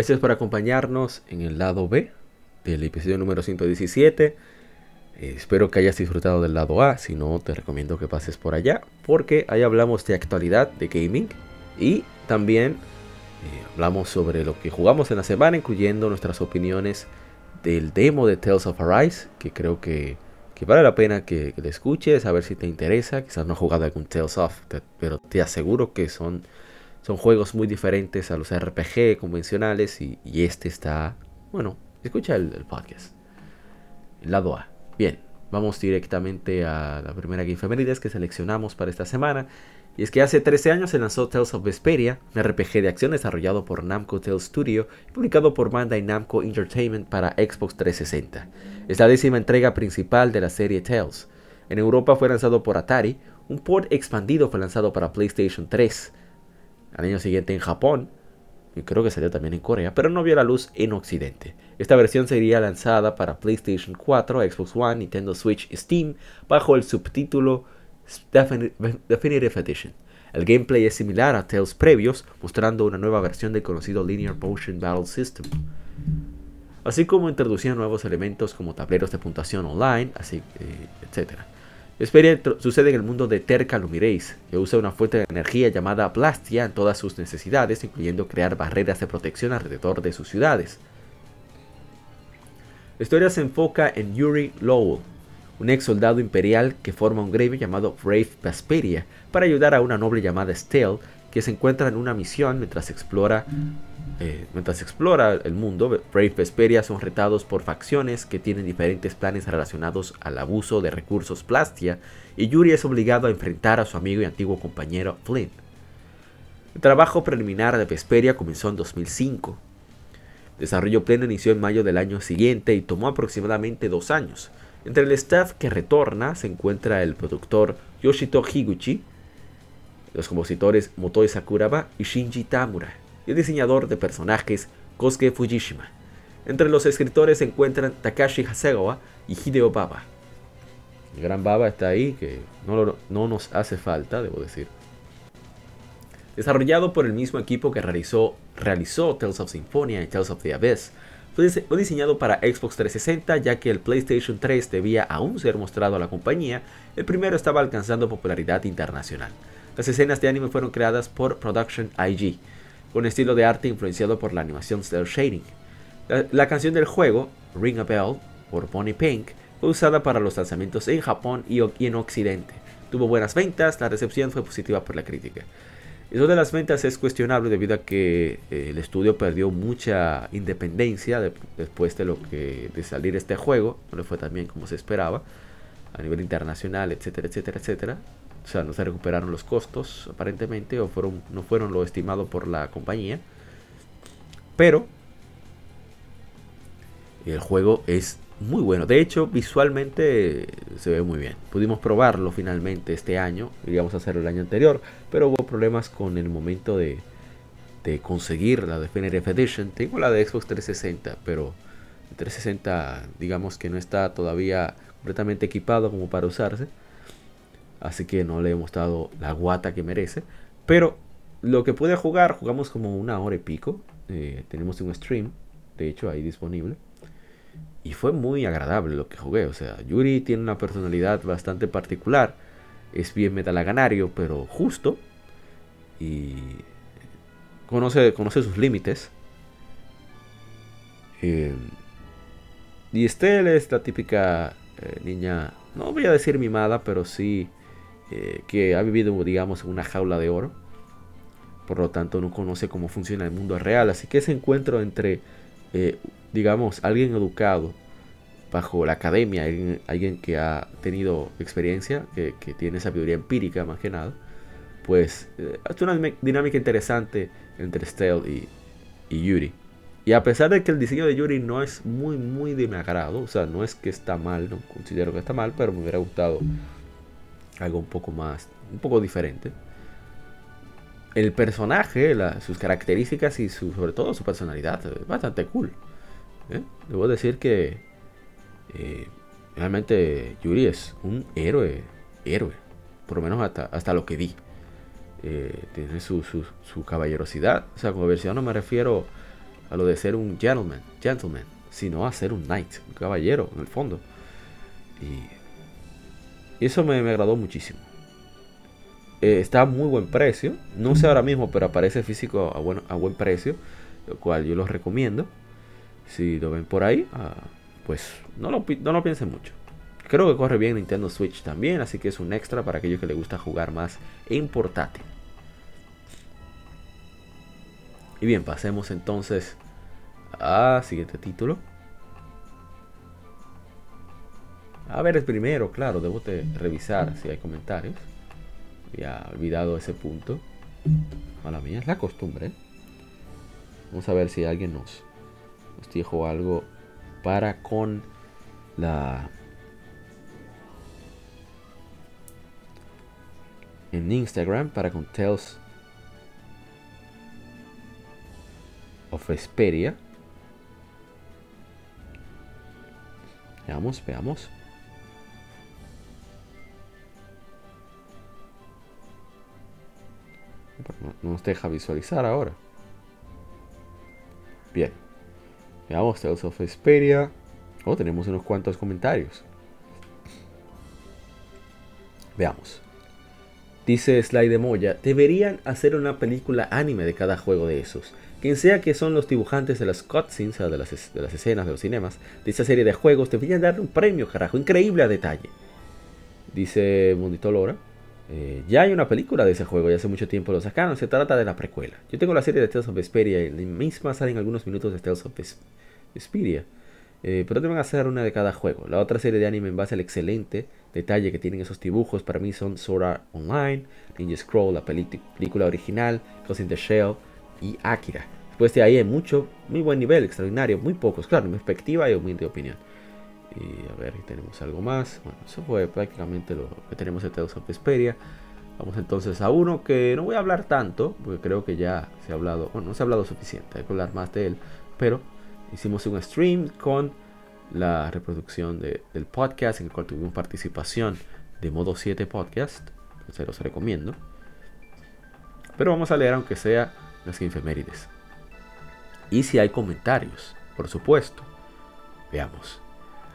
Gracias por acompañarnos en el lado B del episodio número 117. Eh, espero que hayas disfrutado del lado A, si no te recomiendo que pases por allá, porque ahí hablamos de actualidad de gaming y también eh, hablamos sobre lo que jugamos en la semana, incluyendo nuestras opiniones del demo de Tales of Arise, que creo que, que vale la pena que, que, le escuches, a ver si te interesa. Quizás no has jugado algún Tales of, pero te aseguro que son, son juegos muy diferentes a los RPG convencionales y, este está, bueno, Escucha el, podcast. El lado A. Bien, vamos directamente a la primera Game que seleccionamos para esta semana. Y es que hace 13 años se lanzó Tales of Vesperia, un RPG de acción desarrollado por Namco Tales Studio y publicado por Bandai Namco Entertainment para Xbox 360. Es la décima entrega principal de la serie Tales. En Europa fue lanzado por Atari, un port expandido fue lanzado para PlayStation 3. Al año siguiente en Japón, y creo que salió también en Corea, pero no vio la luz en Occidente. Esta versión sería lanzada para PlayStation 4, Xbox One, Nintendo Switch y Steam bajo el subtítulo Definitive Edition. El gameplay es similar a Tales previos, mostrando una nueva versión del conocido Linear Motion Battle System. Así como introducían nuevos elementos como tableros de puntuación online, así, etc. Vesperia sucede en el mundo de Terca Lumireis, que usa una fuente de energía llamada Blastia en todas sus necesidades, incluyendo crear barreras de protección alrededor de sus ciudades. La historia se enfoca en Yuri Lowell, un ex soldado imperial que forma un gremio llamado Brave Vesperia para ayudar a una noble llamada Stell que se encuentra en una misión mientras explora eh, mientras explora el mundo, Brave Vesperia son retados por facciones que tienen diferentes planes relacionados al abuso de recursos Plastia y Yuri es obligado a enfrentar a su amigo y antiguo compañero Flynn. El trabajo preliminar de Vesperia comenzó en 2005. El desarrollo pleno inició en mayo del año siguiente y tomó aproximadamente dos años. Entre el staff que retorna se encuentra el productor Yoshito Higuchi, los compositores Motoi Sakuraba y Shinji Tamura y diseñador de personajes Kosuke Fujishima. Entre los escritores se encuentran Takashi Hasegawa y Hideo Baba. El gran Baba está ahí, que no, no nos hace falta, debo decir. Desarrollado por el mismo equipo que realizó, realizó Tales of Symphonia y Tales of the Abyss, fue diseñado para Xbox 360 ya que el PlayStation 3 debía aún ser mostrado a la compañía, el primero estaba alcanzando popularidad internacional. Las escenas de anime fueron creadas por Production IG, con estilo de arte influenciado por la animación cel shading. La, canción del juego, Ring a Bell, por Pony Pink, fue usada para los lanzamientos en Japón y, en Occidente. Tuvo buenas ventas, la recepción fue positiva por la crítica. Eso de las ventas es cuestionable debido a que eh, el estudio perdió mucha independencia después de lo que de salir este juego, no le fue tan bien como se esperaba a nivel internacional, etcétera, etcétera, etcétera. O sea, no se recuperaron los costos aparentemente o fueron, no fueron lo estimado por la compañía. Pero el juego es muy bueno. De hecho, visualmente se ve muy bien. Pudimos probarlo finalmente este año. Íbamos a hacerlo el año anterior. Pero hubo problemas con el momento de, de conseguir la Definitive Edition. Tengo la de Xbox 360, pero 360 digamos que no está todavía completamente equipado como para usarse. Así que no le hemos dado la guata que merece. Pero lo que pude jugar, jugamos como una hora y pico. Eh, tenemos un stream, de hecho, ahí disponible. Y fue muy agradable lo que jugué. O sea, Yuri tiene una personalidad bastante particular. Es bien metalaganario, pero justo. Y conoce, conoce sus límites. Eh, y Estelle es la típica eh, niña, no voy a decir mimada, pero sí eh, que ha vivido, digamos, en una jaula de oro. por lo tanto no conoce cómo funciona el mundo real. Así que ese encuentro entre, eh, digamos, alguien educado bajo la academia, alguien, que ha tenido experiencia, que, tiene sabiduría empírica más que nada, pues eh, es una dinámica interesante entre Stealth y, y Yuri. Y a pesar de que el diseño de Yuri no es muy, muy de mi agrado, o sea, no es que está mal, no considero que está mal, pero me hubiera gustado algo un poco más, un poco diferente. El personaje, sus características y su, sobre todo su personalidad, es bastante cool. ¿eh? Debo decir que eh, realmente Yuri es un héroe, héroe, por lo menos hasta, hasta lo que vi. Eh, tiene su, su, su, caballerosidad. O sea, como versión no me refiero a lo de ser un gentleman, gentleman, sino a ser un knight, un caballero en el fondo. Y eso me, agradó muchísimo. Eh, está a muy buen precio. No sé ahora mismo, pero aparece físico a, bueno, a buen precio. Lo cual yo lo recomiendo. Si lo ven por ahí, ah, pues no lo, no lo piensen mucho. Creo que corre bien Nintendo Switch también, así que es un extra para aquellos que les gusta jugar más en portátil. Y bien, pasemos entonces a siguiente título. A ver, el primero, claro, debo de revisar si hay comentarios. Había olvidado ese punto. Mala mía, es la costumbre. Vamos a ver si alguien nos, nos dijo algo para con la en Instagram para con Tales of Vesperia. Veamos, veamos. No nos deja visualizar ahora. Bien. Veamos Tales of Vesperia. Oh, tenemos unos cuantos comentarios. Veamos. Dice Sly de Moya, deberían hacer una película anime de cada juego de esos. Quien sea que son los dibujantes de las cutscenes, de las, de las escenas de los cinemas, de esa serie de juegos, deberían darle un premio, carajo, increíble a detalle. Dice Mundito Lora, eh, ya hay una película de ese juego, ya hace mucho tiempo lo sacaron, se trata de la precuela. Yo tengo la serie de Tales of Vesperia, y misma salen algunos minutos de Tales of Vesperia. Eh, pero deben hacer una de cada juego. La otra serie de anime en base al excelente detalle que tienen esos dibujos para mí son Sword Art Online, Ninja Scroll, la película original, Ghost in the Shell, y Akira. Después de ahí hay mucho, muy buen nivel, extraordinario, muy pocos, claro, en mi perspectiva y humilde opinión. Y a ver, tenemos algo más. Bueno, eso fue prácticamente lo que tenemos en Tales of Vesperia. Vamos entonces a uno que no voy a hablar tanto, porque creo que ya se ha hablado, bueno, no se ha hablado suficiente, hay que hablar más de él, pero hicimos un stream con la reproducción del podcast en el cual tuvimos participación de modo 7 podcast, se los recomiendo. Pero vamos a leer aunque sea las infemérides. Y si hay comentarios, por supuesto. Veamos.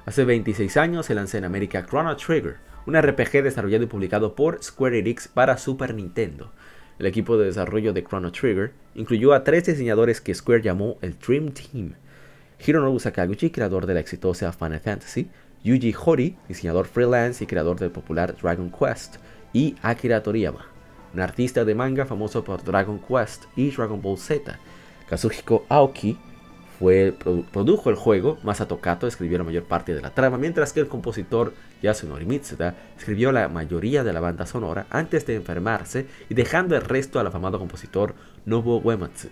Hace 26 años se lanzó en América Chrono Trigger, un RPG desarrollado y publicado por Square Enix para Super Nintendo. El equipo de desarrollo de Chrono Trigger incluyó a tres diseñadores que Square llamó el Dream Team. Hironobu Sakaguchi, creador de la exitosa Final Fantasy, Yuji Hori, diseñador freelance y creador del popular Dragon Quest, y Akira Toriyama, un artista de manga famoso por Dragon Quest y Dragon Ball Z. Kazuhiko Aoki fue, produjo el juego, Masato Kato escribió la mayor parte de la trama, mientras que el compositor Yasunori Mitsuda escribió la mayoría de la banda sonora antes de enfermarse y dejando el resto al afamado compositor Nobuo Uematsu.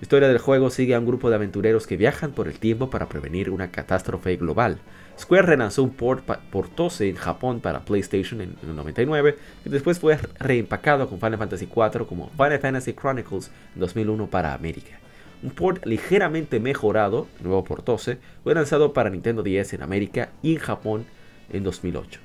La historia del juego sigue a un grupo de aventureros que viajan por el tiempo para prevenir una catástrofe global. Square relanzó un port por Tose en Japón para PlayStation en, el 99 y después fue reempacado con Final Fantasy IV como Final Fantasy Chronicles en 2001 para América. Un port ligeramente mejorado, nuevo por Tose, fue lanzado para Nintendo DS en América y en Japón en 2008.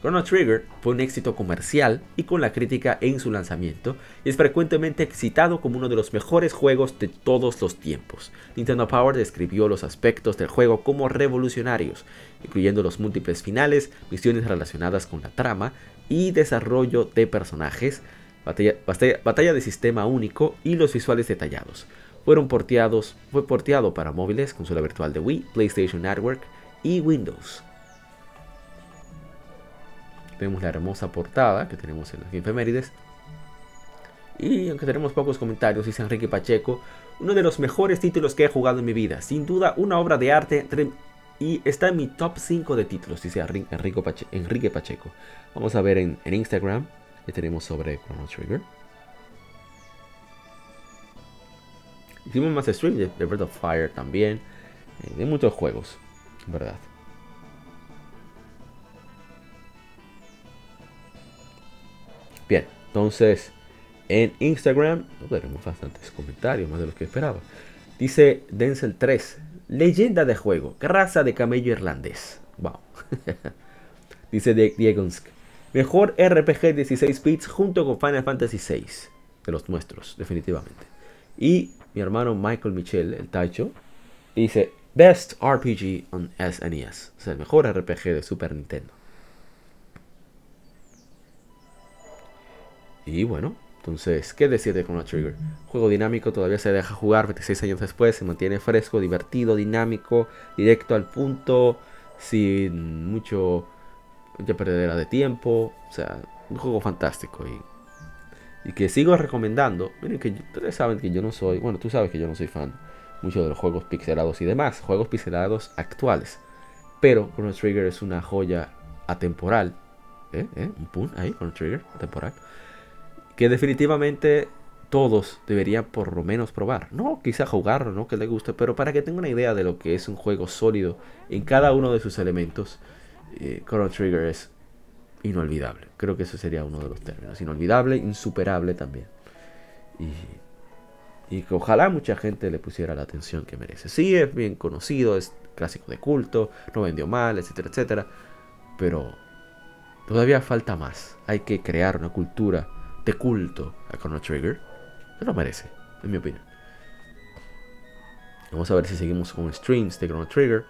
Chrono Trigger fue un éxito comercial y con la crítica en su lanzamiento y es frecuentemente citado como uno de los mejores juegos de todos los tiempos. Nintendo Power describió los aspectos del juego como revolucionarios, incluyendo los múltiples finales, misiones relacionadas con la trama y desarrollo de personajes, batalla, de sistema único y los visuales detallados. Fueron porteados, fue porteado para móviles, consola virtual de Wii, PlayStation Network y Windows. Vemos la hermosa portada que tenemos en las efemérides Y aunque tenemos pocos comentarios, dice Enrique Pacheco, uno de los mejores títulos que he jugado en mi vida. Sin duda, una obra de arte y está en mi top 5 de títulos, dice Enrique Pacheco. Vamos a ver en, Instagram que tenemos sobre Chrono Trigger. Hicimos más streams de, Breath of Fire también. Eh, de muchos juegos, ¿verdad? Bien, entonces en Instagram tenemos bastantes comentarios, más de los que esperaba. Dice Denzel 3, leyenda de juego, raza de camello irlandés. Wow. Dice Diegonsk, mejor RPG 16 bits junto con Final Fantasy VI. De los nuestros, definitivamente. Y mi hermano Michael Michel, el Taicho, dice Best RPG on SNES. E o sea, el mejor RPG de Super Nintendo. Y bueno, entonces, ¿qué decir de Chrono Trigger? Juego dinámico, todavía se deja jugar 26 años después, se mantiene fresco, divertido, dinámico, directo al punto, sin mucho ya perdedera de tiempo. O sea, un juego fantástico y, que sigo recomendando. Miren que ustedes saben que yo no soy, bueno, tú sabes que yo no soy fan mucho de los juegos pixelados y demás, juegos pixelados actuales. Pero Chrono Trigger es una joya atemporal. ¿Eh? ¿Eh? Un pun ahí, Chrono Trigger, atemporal que definitivamente todos deberían por lo menos probar. No, quizá jugarlo, ¿no? Que le guste, pero para que tenga una idea de lo que es un juego sólido en cada uno de sus elementos, eh, Chrono Trigger es inolvidable. Creo que eso sería uno de los términos. Inolvidable, insuperable también. Y, y que ojalá mucha gente le pusiera la atención que merece. Sí, es bien conocido, es clásico de culto, no vendió mal, etcétera, etcétera. Pero todavía falta más. Hay que crear una cultura de culto a Chrono Trigger. Se lo merece, en mi opinión. Vamos a ver si seguimos con streams de Chrono Trigger.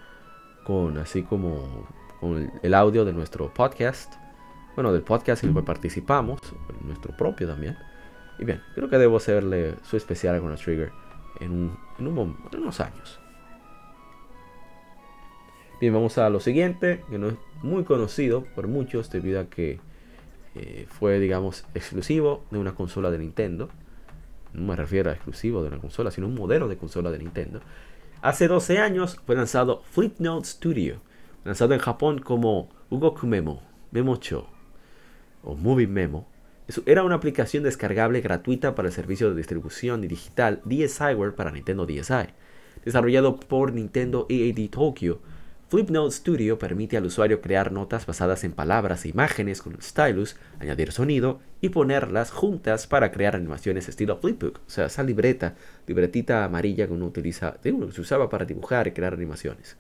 Con así como con el audio de nuestro podcast. Bueno, del podcast en el que participamos. Nuestro propio también. Y bien, creo que debo hacerle su especial Chrono Trigger en unos años. Bien, vamos a lo siguiente, que no es muy conocido por muchos debido a que eh, fue, digamos, exclusivo de una consola de Nintendo. No me refiero a exclusivo de una consola, sino un modelo de consola de Nintendo. Hace 12 años fue lanzado Flipnote Studio, lanzado en Japón como Ugoku Memo, Memocho o Movie Memo. Era una aplicación descargable gratuita para el servicio de distribución digital DSiWare para Nintendo DSi. Desarrollado por Nintendo EAD Tokyo, Flipnote Studio permite al usuario crear notas basadas en palabras e imágenes con el stylus, añadir sonido y ponerlas juntas para crear animaciones estilo flipbook, o sea, esa libreta, libretita amarilla que uno utiliza, que se usaba para dibujar y crear animaciones.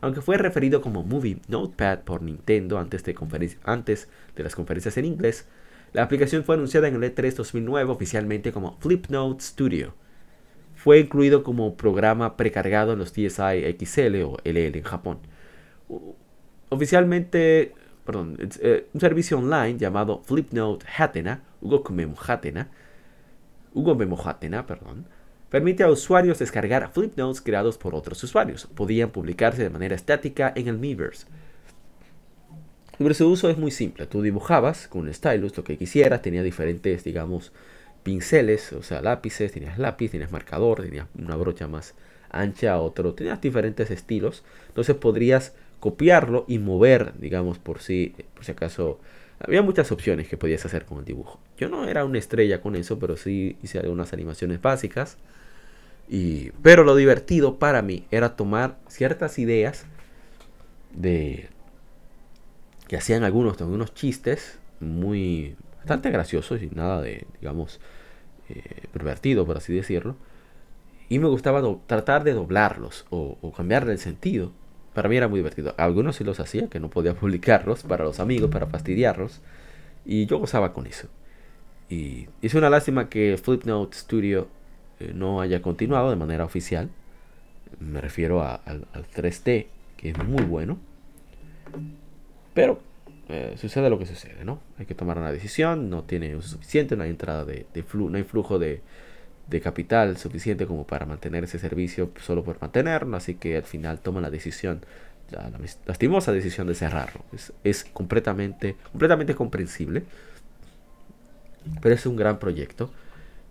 Aunque fue referido como Movie Notepad por Nintendo antes de, antes de las conferencias en inglés, la aplicación fue anunciada en el E3 2009 oficialmente como Flipnote Studio fue incluido como programa precargado en los DSi XL o LL en Japón. Oficialmente, perdón, eh, un servicio online llamado Flipnote Hatena, Memo Hatena, Hugo Memo Hatena, perdón, permite a usuarios descargar flipnotes creados por otros usuarios. Podían publicarse de manera estática en el Miiverse. Pero su uso es muy simple. Tú dibujabas con un stylus lo que quisieras, tenía diferentes, digamos, pinceles, o sea, lápices, tenías lápiz, tenías marcador, tenías una brocha más ancha, otro, tenías diferentes estilos. Entonces podrías copiarlo y mover, digamos, por si, por si acaso. Había muchas opciones que podías hacer con el dibujo. Yo no era una estrella con eso, pero sí hice algunas animaciones básicas. Pero lo divertido para mí era tomar ciertas ideas de que hacían algunos, algunos chistes muy bastante graciosos y nada de, digamos, eh, pervertido, por así decirlo. Y me gustaba tratar de doblarlos o, cambiarle el sentido. Para mí era muy divertido. Algunos sí los hacía, que no podía publicarlos para los amigos, para fastidiarlos. Y yo gozaba con eso. Y es una lástima que Flipnote Studio eh, no haya continuado de manera oficial. Me refiero al 3D, que es muy bueno. Pero eh, sucede lo que sucede, ¿no? Hay que tomar una decisión, no tiene uso suficiente, no hay entrada de, flujo, no hay flujo de, capital suficiente como para mantener ese servicio solo por mantenerlo, así que al final toman la decisión, la, lastimosa decisión de cerrarlo. Es, completamente, completamente comprensible, pero es un gran proyecto.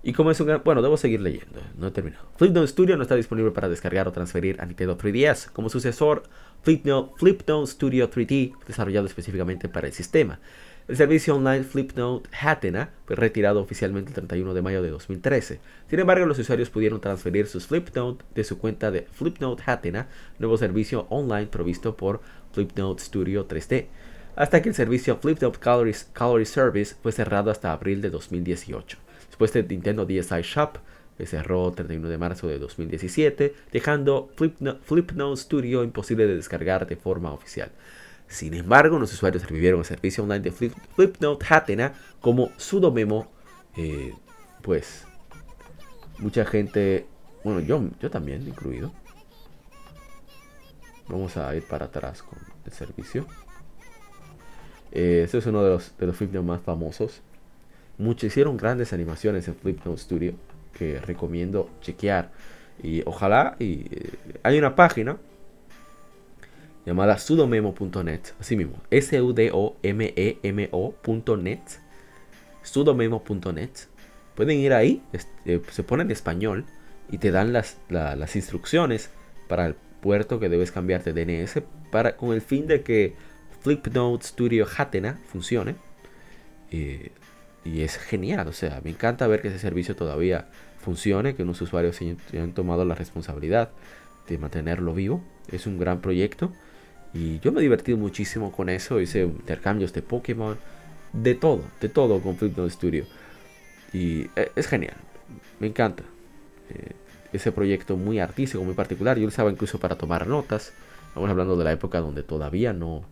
Y como es un. Bueno, debo seguir leyendo, no he terminado. Flipnote Studio no está disponible para descargar o transferir a Nintendo 3DS. Como sucesor, Flipnote, Flipnote Studio 3D, desarrollado específicamente para el sistema. El servicio online Flipnote Hatena fue retirado oficialmente el 31 de mayo de 2013. Sin embargo, los usuarios pudieron transferir sus Flipnote de su cuenta de Flipnote Hatena, nuevo servicio online provisto por Flipnote Studio 3D, hasta que el servicio Flipnote Calorie Service fue cerrado hasta abril de 2018. Después de Nintendo DSi Shop, que cerró el 31 de marzo de 2017, dejando Flipnote Studio imposible de descargar de forma oficial. Sin embargo, los usuarios revivieron el servicio online de Flipnote Hatena como sudomemo. Eh, pues mucha gente, bueno, yo, yo también incluido. Vamos a ir para atrás con el servicio. Eh, este es uno de los, de los más famosos. Muchos hicieron grandes animaciones en Flipnote Studio que recomiendo chequear. Y ojalá, y eh, hay una página llamada sudomemo.net, así mismo, S-U-D-O-M-E-M-O.net, sudomemo.net. Pueden ir ahí, eh, se pone en español y te dan las, las, instrucciones para el puerto que debes cambiar de DNS para, con el fin de que Flipnote Studio Hatena funcione. Y es genial, o sea, me encanta ver que ese servicio todavía funcione, que unos usuarios se hayan tomado la responsabilidad de mantenerlo vivo. Es un gran proyecto y yo me he divertido muchísimo con eso. Hice intercambios de Pokémon. De todo, de todo con Flipnote Studio. Y e, es genial. Me encanta. Eh, ese proyecto muy artístico, muy particular. Yo lo usaba incluso para tomar notas. Estamos hablando de la época donde todavía no,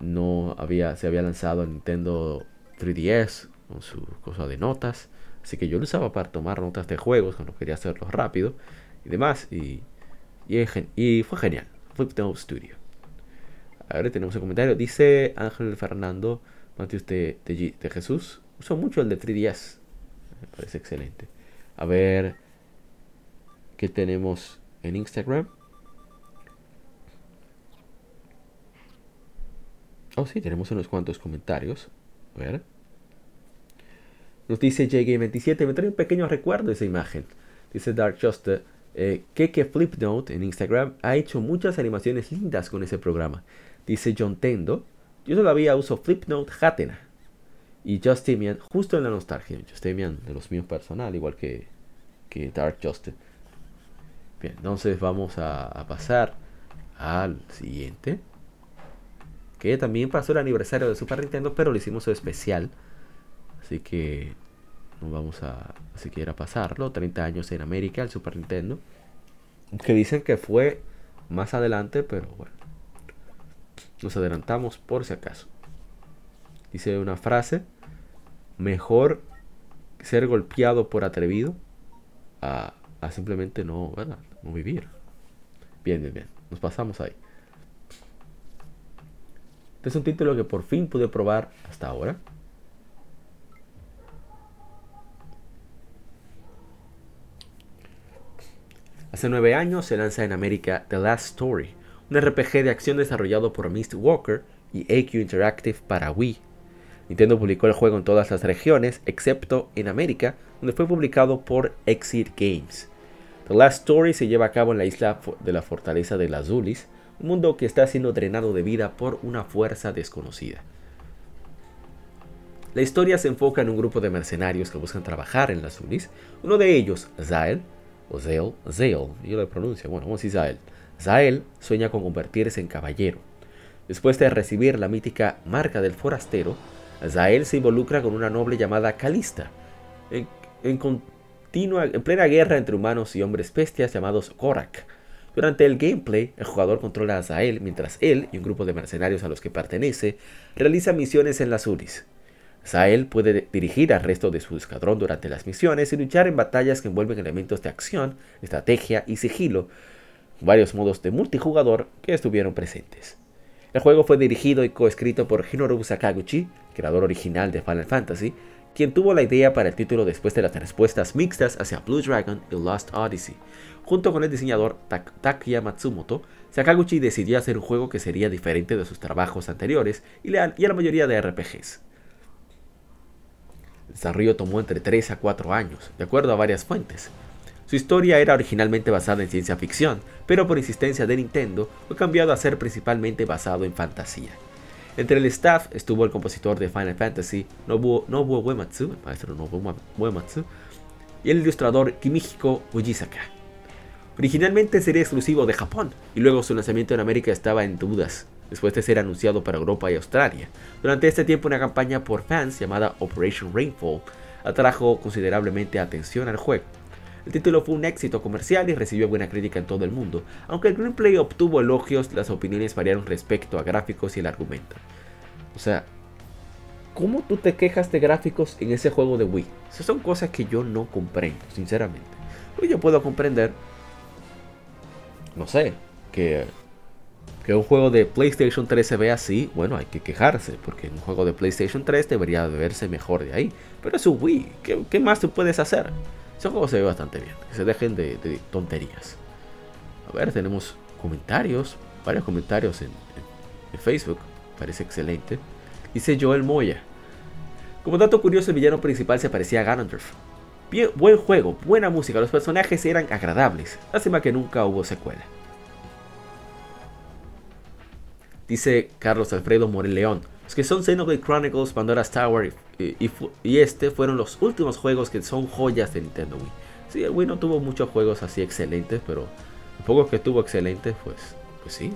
no había, se había lanzado Nintendo 3DS con su cosa de notas. Así que yo lo usaba para tomar notas de juegos cuando quería hacerlo rápido y demás. Y, y, y fue genial. Flipnote Studio. Ahora tenemos un comentario. Dice Ángel Fernando Matius de, de, Jesús. Uso mucho el de 3DS. Me parece excelente. A ver. ¿Qué tenemos en Instagram? Oh, sí, tenemos unos cuantos comentarios. A ver. Nos dice JGame27. Me trae un pequeño recuerdo de esa imagen. Dice Dark Juster. Eh, Keke Flipnote en Instagram ha hecho muchas animaciones lindas con ese programa. Dice John Tendo, yo todavía uso Flipnote Hatena y Justinian justo en la nostalgia. Justinian de los míos personal, igual que, que Dark Justin. Bien, entonces vamos a, pasar al siguiente. Que también pasó el aniversario de Super Nintendo, pero lo hicimos especial. Así que no vamos a siquiera pasarlo. 30 años en América, el Super Nintendo. Que dicen que fue más adelante, pero bueno. Nos adelantamos por si acaso. Dice una frase, mejor ser golpeado por atrevido a, simplemente no, no vivir. Bien, bien, bien. Nos pasamos ahí. Este es un título que por fin pude probar hasta ahora. Hace nueve años se lanza en América The Last Story, un RPG de acción desarrollado por Mist Walker y AQ Interactive para Wii. Nintendo publicó el juego en todas las regiones, excepto en América, donde fue publicado por Exit Games. The Last Story se lleva a cabo en la isla de la fortaleza de las Zulis, un mundo que está siendo drenado de vida por una fuerza desconocida. La historia se enfoca en un grupo de mercenarios que buscan trabajar en las Zulis. Uno de ellos, Zael, o Zael, Zael, yo lo pronuncio, bueno, vamos a Zael, Zael sueña con convertirse en caballero. Después de recibir la mítica marca del forastero, Zael se involucra con una noble llamada Calista, en, continua, en plena guerra entre humanos y hombres bestias llamados Korak. Durante el gameplay, el jugador controla a Zael mientras él y un grupo de mercenarios a los que pertenece realizan misiones en las Uris. Zael puede dirigir al resto de su escuadrón durante las misiones y luchar en batallas que envuelven elementos de acción, estrategia y sigilo, varios modos de multijugador que estuvieron presentes. El juego fue dirigido y coescrito por Hinoru Sakaguchi, creador original de Final Fantasy, quien tuvo la idea para el título después de las respuestas mixtas hacia Blue Dragon y Lost Odyssey. Junto con el diseñador Takuya Matsumoto, Sakaguchi decidió hacer un juego que sería diferente de sus trabajos anteriores y, a la mayoría de RPGs. Desarrollo tomó entre 3 a 4 años, de acuerdo a varias fuentes. Su historia era originalmente basada en ciencia ficción, pero por insistencia de Nintendo fue cambiado a ser principalmente basado en fantasía. Entre el staff estuvo el compositor de Final Fantasy, Nobuo, Nobuo Uematsu, el y el ilustrador Kimihiko Fujisaka. Originalmente sería exclusivo de Japón, y luego su lanzamiento en América estaba en dudas, después de ser anunciado para Europa y Australia. Durante este tiempo una campaña por fans llamada Operation Rainfall atrajo considerablemente atención al juego. El título fue un éxito comercial y recibió buena crítica en todo el mundo. Aunque el gameplay obtuvo elogios, las opiniones variaron respecto a gráficos y el argumento. O sea, ¿cómo tú te quejas de gráficos en ese juego de Wii? Son cosas que yo no comprendo, sinceramente. Pues yo puedo comprender, no sé, que, que un juego de PlayStation 3 se vea así, bueno, hay que quejarse, porque un juego de PlayStation 3 debería verse mejor de ahí. Pero es un Wii, ¿qué, más tú puedes hacer? Ese juego se ve bastante bien. Que se dejen de, tonterías. A ver, tenemos comentarios. Varios comentarios en, Facebook. Parece excelente. Dice Joel Moya. Como dato curioso, el villano principal se parecía a Ganondorf. Bien, buen juego, buena música, los personajes eran agradables. Lástima que nunca hubo secuela. Dice Carlos Alfredo Moreleón que son Xenoblade Chronicles, Pandora's Tower y, este fueron los últimos juegos que son joyas de Nintendo Wii. Sí, el Wii no tuvo muchos juegos así excelentes, pero los pocos que tuvo excelentes, pues, pues sí.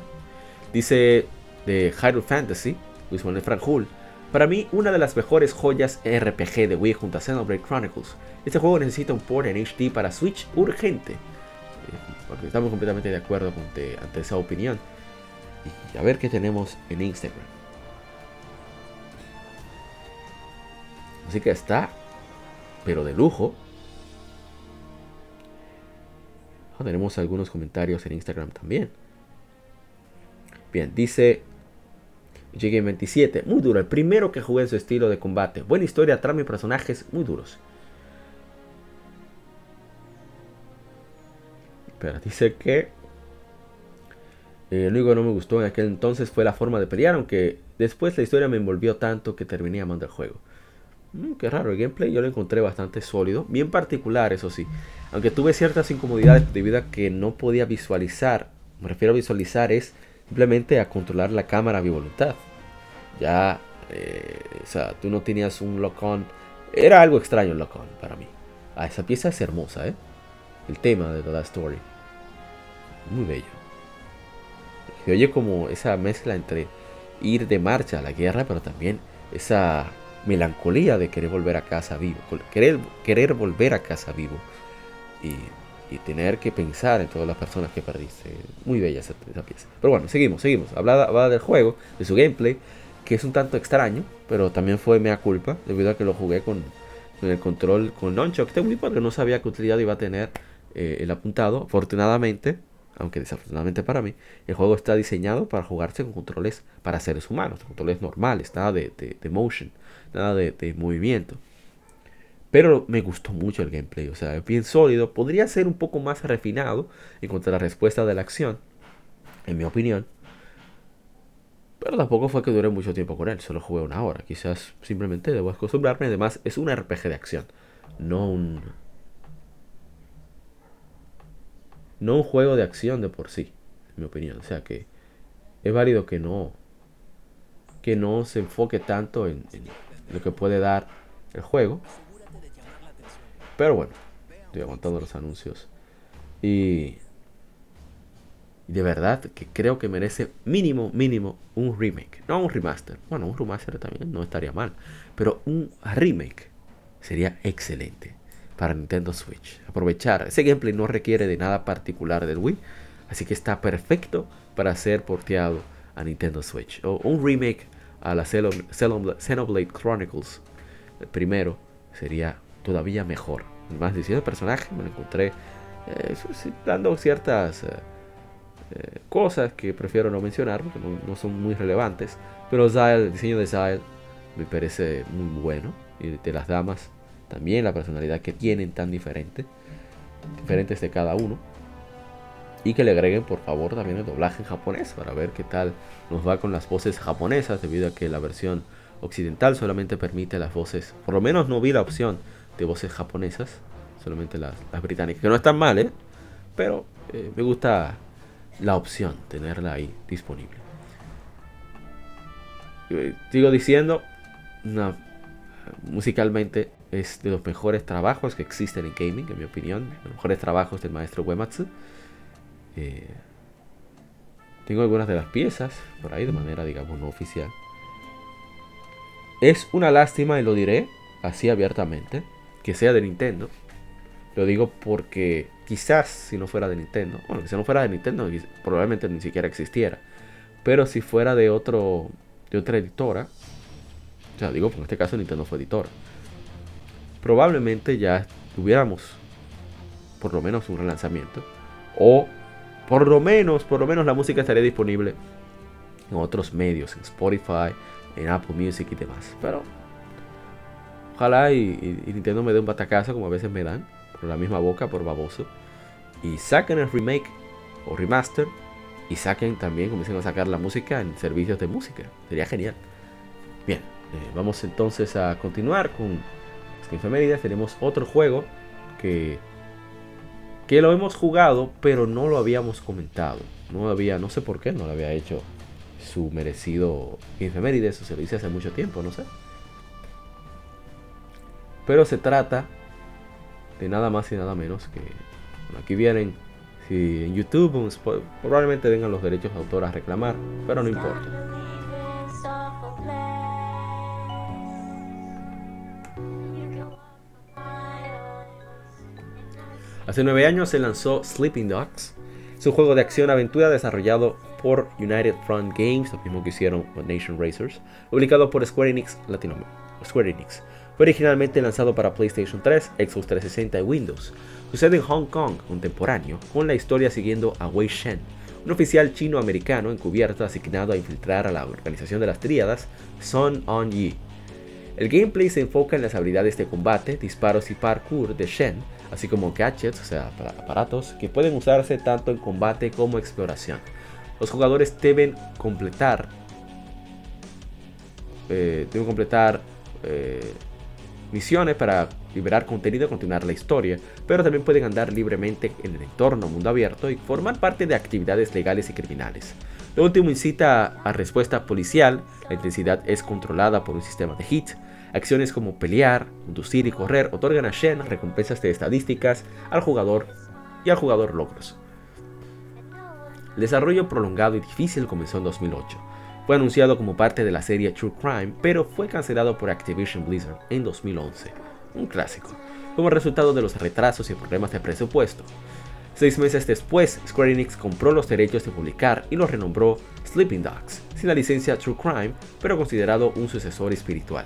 Dice de Hyrule Fantasy, Luis Manuel Frank Hull. Para mí, una de las mejores joyas RPG de Wii junto a Xenoblade Chronicles. Este juego necesita un port en HD para Switch urgente. Eh, estamos completamente de acuerdo con ante esa opinión. A ver qué tenemos en Instagram. Así que está, pero de lujo. Ah, tenemos algunos comentarios en Instagram también. Bien, dice JGame27, muy duro, el primero que jugué en su estilo de combate. Buena historia, trama y personajes muy duros. Pero dice que eh, lo único que no me gustó en aquel entonces fue la forma de pelear, aunque después la historia me envolvió tanto que terminé amando el juego. Mm, qué raro, el gameplay yo lo encontré bastante sólido, bien particular, eso sí. Aunque tuve ciertas incomodidades debido a que no podía visualizar, me refiero a visualizar es simplemente a controlar la cámara a mi voluntad. Ya, eh, o sea, tú no tenías un lock-on. Era algo extraño el lock-on para mí. Ah, esa pieza es hermosa, ¿eh? El tema de toda story. Muy bello. Se oye como esa mezcla entre ir de marcha a la guerra, pero también esa melancolía de querer volver a casa vivo, querer, querer volver a casa vivo y, tener que pensar en todas las personas que perdiste. Muy bella esa, pieza. Pero bueno, seguimos, seguimos. Hablaba, del juego, de su gameplay, que es un tanto extraño, pero también fue mea culpa, debido a que lo jugué con, el control con de Wii, porque no sabía qué utilidad iba a tener eh, el apuntado. Afortunadamente, aunque desafortunadamente para mí, el juego está diseñado para jugarse con controles para seres humanos, controles normales, nada de, de, motion, nada de, movimiento. Pero me gustó mucho el gameplay, o sea, es bien sólido, podría ser un poco más refinado en cuanto a la respuesta de la acción, en mi opinión. Pero tampoco fue que dure mucho tiempo con él, solo jugué una hora, quizás simplemente debo acostumbrarme, además es un RPG de acción, no un no un juego de acción de por sí, en mi opinión. O sea que es válido que no, que no se enfoque tanto en, lo que puede dar el juego. Pero bueno, estoy aguantando los anuncios. Y, y de verdad que creo que merece mínimo, mínimo un remake. No un remaster. Bueno, un remaster también no estaría mal. Pero un remake sería excelente para Nintendo Switch. Aprovechar, ese gameplay no requiere de nada particular del Wii, así que está perfecto para ser porteado a Nintendo Switch. O un remake a la Xenoblade Chronicles, el primero, sería todavía mejor. Más diciendo el personaje, me lo encontré eh, dando ciertas eh, eh, cosas que prefiero no mencionar porque no, son muy relevantes. Pero el diseño de Zyle me parece muy bueno. Y de las damas también la personalidad que tienen tan diferente, diferentes de cada uno. Y que le agreguen por favor también el doblaje en japonés para ver qué tal nos va con las voces japonesas debido a que la versión occidental solamente permite las voces, por lo menos no vi la opción de voces japonesas, solamente las, británicas, que no están mal, ¿eh? pero eh, me gusta la opción, tenerla ahí disponible. Eh, sigo diciendo, musicalmente es de los mejores trabajos que existen en gaming, en mi opinión, los mejores trabajos del maestro Uematsu. Eh, tengo algunas de las piezas por ahí de manera, digamos, no oficial. Es una lástima, y lo diré así abiertamente, que sea de Nintendo. Lo digo porque quizás si no fuera de Nintendo, bueno, si no fuera de Nintendo, probablemente ni siquiera existiera. Pero si fuera de otro, de otra editora, o sea, digo, en este caso Nintendo fue editora, probablemente ya tuviéramos por lo menos un relanzamiento o por lo menos, por lo menos la música estaría disponible en otros medios, en Spotify, en Apple Music y demás. Pero ojalá y, Nintendo me dé un batacazo como a veces me dan, por la misma boca, por baboso. Y saquen el remake o remaster y saquen también, comiencen a sacar la música en servicios de música. Sería genial. Bien, eh, vamos entonces a continuar con infemérides. Tenemos otro juego que que lo hemos jugado, pero no lo habíamos comentado. No había, no sé por qué, no lo había hecho su merecido infemérides, o se lo hice hace mucho tiempo, no sé. Pero se trata de nada más y nada menos que. aquí vienen, si en YouTube probablemente vengan los derechos de autor a reclamar, pero no importa. Hace nueve años se lanzó Sleeping Dogs. Es un juego de acción-aventura desarrollado por United Front Games, lo mismo que hicieron con Nation Racers, publicado por Square Enix Latinoamérica. Square Enix. Fue originalmente lanzado para PlayStation 3, Xbox 360 y Windows. Sucede en Hong Kong contemporáneo, con la historia siguiendo a Wei Shen, un oficial chino-americano encubierto asignado a infiltrar a la organización de las tríadas Sun On Yi. El gameplay se enfoca en las habilidades de combate, disparos y parkour de Shen, así como gadgets, o sea, aparatos que pueden usarse tanto en combate como exploración. Los jugadores deben completar, eh, deben completar eh, misiones para liberar contenido continuar la historia, pero también pueden andar libremente en el entorno mundo abierto y formar parte de actividades legales y criminales. Lo último incita a respuesta policial, la intensidad es controlada por un sistema de hit, Acciones como pelear, conducir y correr otorgan a Shen recompensas de estadísticas al jugador y al jugador logros. El desarrollo prolongado y difícil comenzó en 2008. Fue anunciado como parte de la serie True Crime, pero fue cancelado por Activision Blizzard en 2011. Un clásico, como resultado de los retrasos y problemas de presupuesto. Seis meses después, Square Enix compró los derechos de publicar y los renombró Sleeping Dogs, sin la licencia True Crime, pero considerado un sucesor espiritual.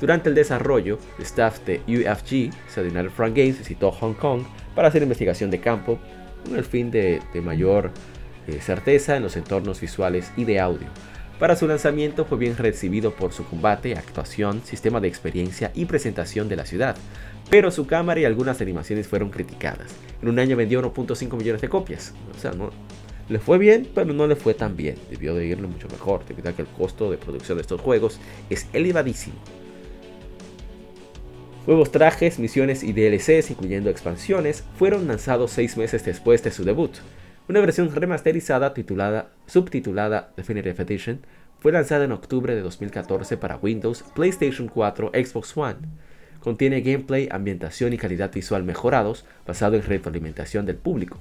Durante el desarrollo, el staff de UFG, United Front Games, visitó Hong Kong para hacer investigación de campo con el fin de, mayor eh, certeza en los entornos visuales y de audio. Para su lanzamiento fue bien recibido por su combate, actuación, sistema de experiencia y presentación de la ciudad, pero su cámara y algunas animaciones fueron criticadas. En un año vendió 1.5 millones de copias, o sea, no, le fue bien, pero no le fue tan bien. Debió de irle mucho mejor, debido a que el costo de producción de estos juegos es elevadísimo. Nuevos trajes, misiones y DLCs, incluyendo expansiones, fueron lanzados seis meses después de su debut. Una versión remasterizada titulada, subtitulada Definitive Edition fue lanzada en octubre de 2014 para Windows, PlayStation 4, Xbox One. Contiene gameplay, ambientación y calidad visual mejorados, basado en retroalimentación del público.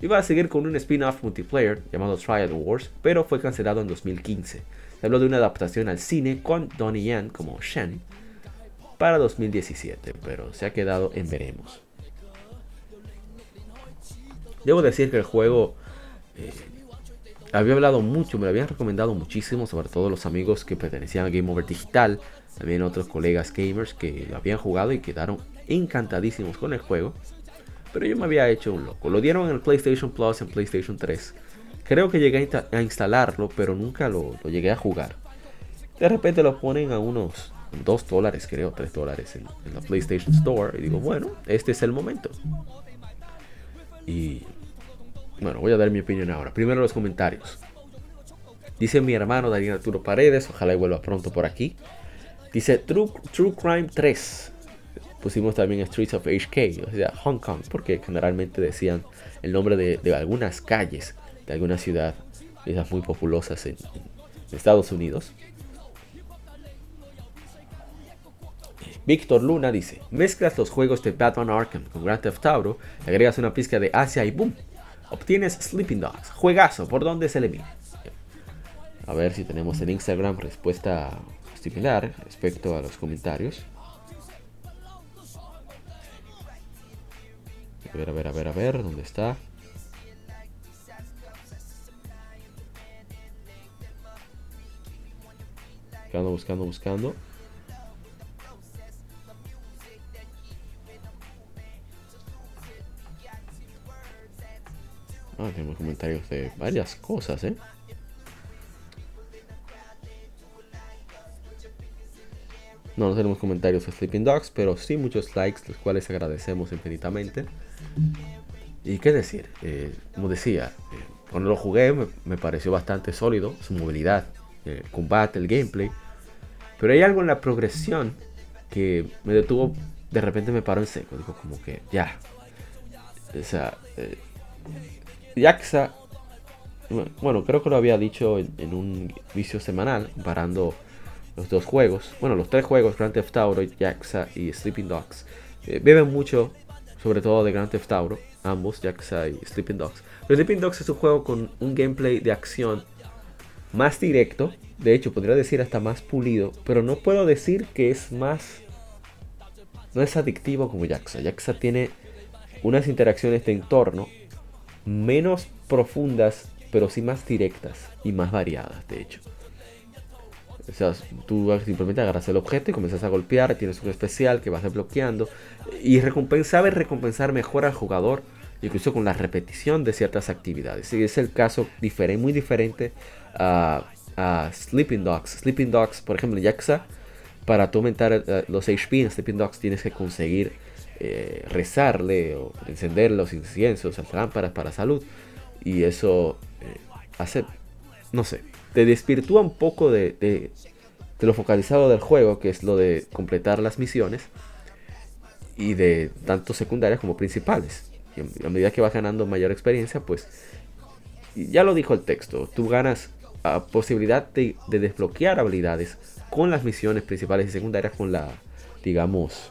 Iba a seguir con un spin-off multiplayer llamado Trial Wars, pero fue cancelado en 2015. Se habló de una adaptación al cine con Donnie Yen como Shen, para 2017, pero se ha quedado en veremos. Debo decir que el juego eh, había hablado mucho, me lo habían recomendado muchísimo, sobre todo los amigos que pertenecían a Game Over Digital, también otros colegas gamers que lo habían jugado y quedaron encantadísimos con el juego. Pero yo me había hecho un loco. Lo dieron en el PlayStation Plus en PlayStation 3. Creo que llegué a, instalarlo, pero nunca lo, llegué a jugar. De repente lo ponen a unos 2 dólares, creo, 3 dólares en, la PlayStation Store. Y digo, bueno, este es el momento. Y bueno, voy a dar mi opinión ahora. Primero los comentarios. Dice mi hermano Daniel Arturo Paredes, ojalá vuelva pronto por aquí. Dice True, True Crime 3. Pusimos también Streets of HK, o sea, Hong Kong, porque generalmente decían el nombre de, algunas calles de alguna ciudad, esas muy populosas en, Estados Unidos. Víctor Luna dice, mezclas los juegos de Batman Arkham con Grand Theft Auto, agregas una pizca de Asia y boom, obtienes Sleeping Dogs, juegazo, por donde se le mire. A ver si tenemos en Instagram respuesta similar respecto a los comentarios. A ver, a ver, a ver, a ver, ¿dónde está? Buscando, buscando, buscando. Ah, tenemos comentarios de varias cosas, ¿eh? No, no tenemos comentarios de Sleeping Dogs, pero sí muchos likes, los cuales agradecemos infinitamente. Y qué decir, eh, como decía, eh, cuando lo jugué me, pareció bastante sólido, su movilidad, el combate, el gameplay. Pero hay algo en la progresión que me detuvo, de repente me paró en seco. Digo, como que ya. O sea, eh, Yaxa, bueno, creo que lo había dicho en, en un vicio semanal, comparando los dos juegos, bueno, los tres juegos, Grand Theft Auto, Jaxa y Sleeping Dogs, eh, beben mucho, sobre todo de Grand Theft Auto, ambos, Jaxa y Sleeping Dogs. Pero Sleeping Dogs es un juego con un gameplay de acción más directo, de hecho podría decir hasta más pulido, pero no puedo decir que es más, no es adictivo como Jaxa. Jaxa tiene unas interacciones de entorno menos profundas, pero sí más directas y más variadas, de hecho. O sea, tú simplemente agarras el objeto y comienzas a golpear, tienes un especial que vas desbloqueando y sabes recompensar mejor al jugador, incluso con la repetición de ciertas actividades. Y es el caso diferente, muy diferente a, Sleeping Dogs. Sleeping Dogs, por ejemplo, en Yaxa, para tú aumentar eh, los HP en Sleeping Dogs tienes que conseguir eh, rezarle o encender los inciensos, las lámparas para salud. Y eso eh, hace, no sé, te desvirtúa un poco de, lo focalizado del juego, que es lo de completar las misiones, y de tanto secundarias como principales. Y a medida que vas ganando mayor experiencia, pues ya lo dijo el texto, tú ganas posibilidad de, desbloquear habilidades con las misiones principales y secundarias, con la, digamos,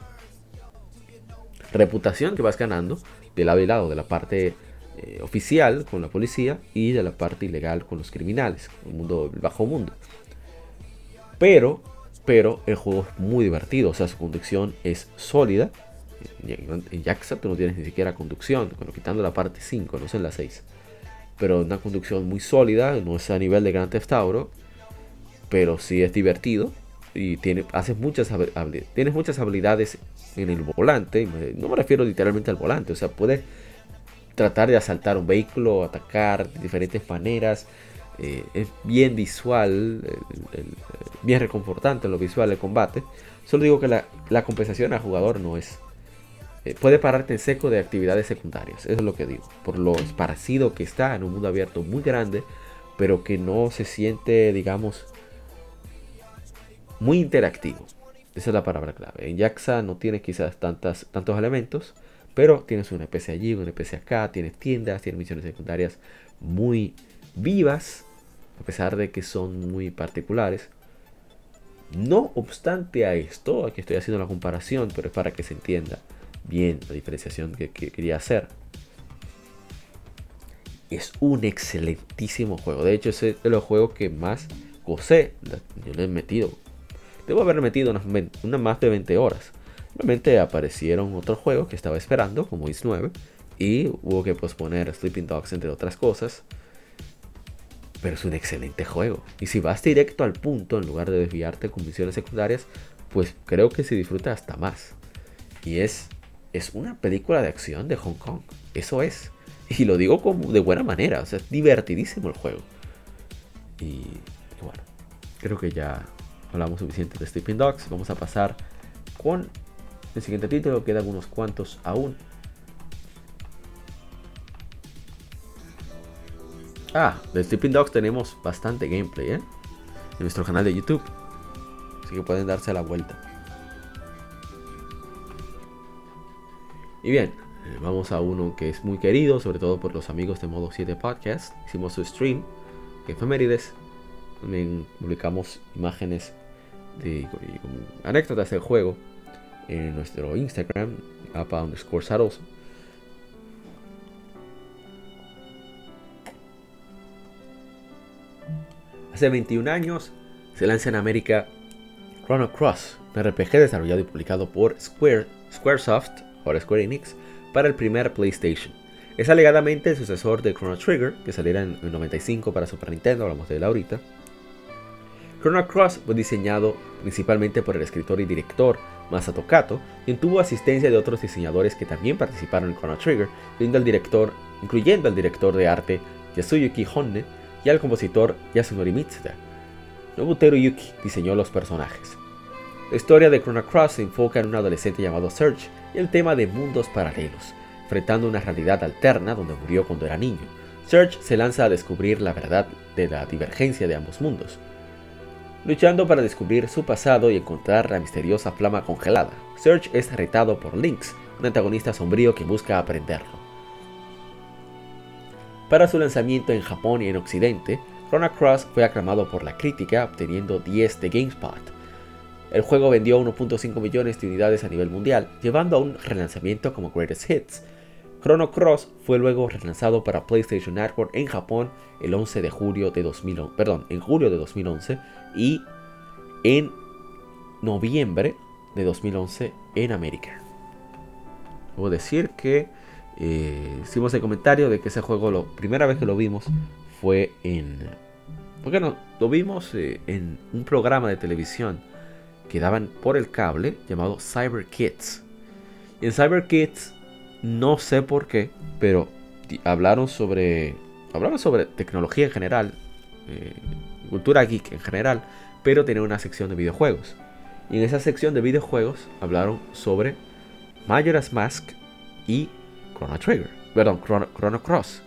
reputación que vas ganando del lado y lado, de la parte eh, oficial con la policía y de la parte ilegal con los criminales, el mundo, bajo mundo. Pero, pero el juego es muy divertido, o sea, su conducción es sólida. En Jaxa tú no tienes ni siquiera conducción, quitando la parte 5, no sé en la 6. Pero una conducción muy sólida, no es a nivel de Grand Theft Auto, pero sí es divertido y tiene, muchas tienes muchas habilidades en el volante. No me refiero literalmente al volante, o sea, puedes tratar de asaltar un vehículo, atacar de diferentes maneras. Eh, es bien visual, bien reconfortante lo visual el combate. Solo digo que la, compensación al jugador no es. Eh, puede pararte en seco de actividades secundarias, eso es lo que digo. Por lo esparcido que está en un mundo abierto muy grande, pero que no se siente, digamos, muy interactivo. Esa es la palabra clave. En Jaxa no tiene quizás tantas, tantos elementos, pero tienes una especie allí, una especie acá, tienes tiendas, tienes misiones secundarias muy vivas, a pesar de que son muy particulares. No obstante a esto, aquí estoy haciendo la comparación, pero es para que se entienda bien la diferenciación que, quería hacer. Es un excelentísimo juego. De hecho, es de los juegos que más gocé. Yo le he metido. Debo haber metido unas, unas más de 20 horas. Obviamente aparecieron otros juegos que estaba esperando, como Is 9, y hubo que posponer Sleeping Dogs entre otras cosas. Pero es un excelente juego. Y si vas directo al punto, en lugar de desviarte con misiones secundarias, pues creo que se disfruta hasta más. Y es, es una película de acción de Hong Kong. Eso es. Y lo digo como de buena manera. O sea, es divertidísimo el juego. Y bueno, creo que ya hablamos suficiente de Sleeping Dogs. Vamos a pasar con el siguiente título, quedan unos cuantos aún. Ah, de Sleeping Dogs tenemos bastante gameplay, ¿eh? En nuestro canal de YouTube. Así que pueden darse la vuelta. Y bien, eh, vamos a uno que es muy querido, sobre todo por los amigos de Modo 7 Podcast. Hicimos su stream, que efemérides. También publicamos imágenes de anécdotas del juego en nuestro Instagram, apa underscore Hace 21 años se lanza en América Chrono Cross, un RPG desarrollado y publicado por Square, Squaresoft, o Square Enix, para el primer PlayStation. Es alegadamente el sucesor de Chrono Trigger, que saliera en el 95 para Super Nintendo, hablamos de él ahorita. Chrono Cross fue diseñado principalmente por el escritor y director Masato Kato, quien tuvo asistencia de otros diseñadores que también participaron en Chrono Trigger, incluyendo al director, incluyendo al director de arte Yasuyuki Honne y al compositor Yasunori Mitsuda. Nobuteru Yuki diseñó los personajes. La historia de Chrono Cross se enfoca en un adolescente llamado Serge y el tema de mundos paralelos, enfrentando una realidad alterna donde murió cuando era niño. Serge se lanza a descubrir la verdad de la divergencia de ambos mundos, luchando para descubrir su pasado y encontrar la misteriosa flama congelada. Serge es retado por Lynx, un antagonista sombrío que busca aprenderlo. Para su lanzamiento en Japón y en Occidente, Chrono Cross fue aclamado por la crítica, obteniendo 10 de GameSpot. El juego vendió 1.5 millones de unidades a nivel mundial, llevando a un relanzamiento como Greatest Hits. Chrono Cross fue luego relanzado para PlayStation Network en Japón el 11 de julio de 2011, perdón, en julio de 2011 y en noviembre de 2011 en América. Debo decir que eh, hicimos el comentario de que ese juego, la primera vez que lo vimos fue en... ¿Por no? Lo vimos eh, en un programa de televisión que daban por el cable llamado Cyber Kids. Y en Cyber Kids, no sé por qué, pero hablaron sobre... Hablaban sobre tecnología en general, eh, cultura geek en general, pero tenía una sección de videojuegos. Y en esa sección de videojuegos hablaron sobre Majora's Mask y Chrono Trigger, perdón, Chrono, Cross.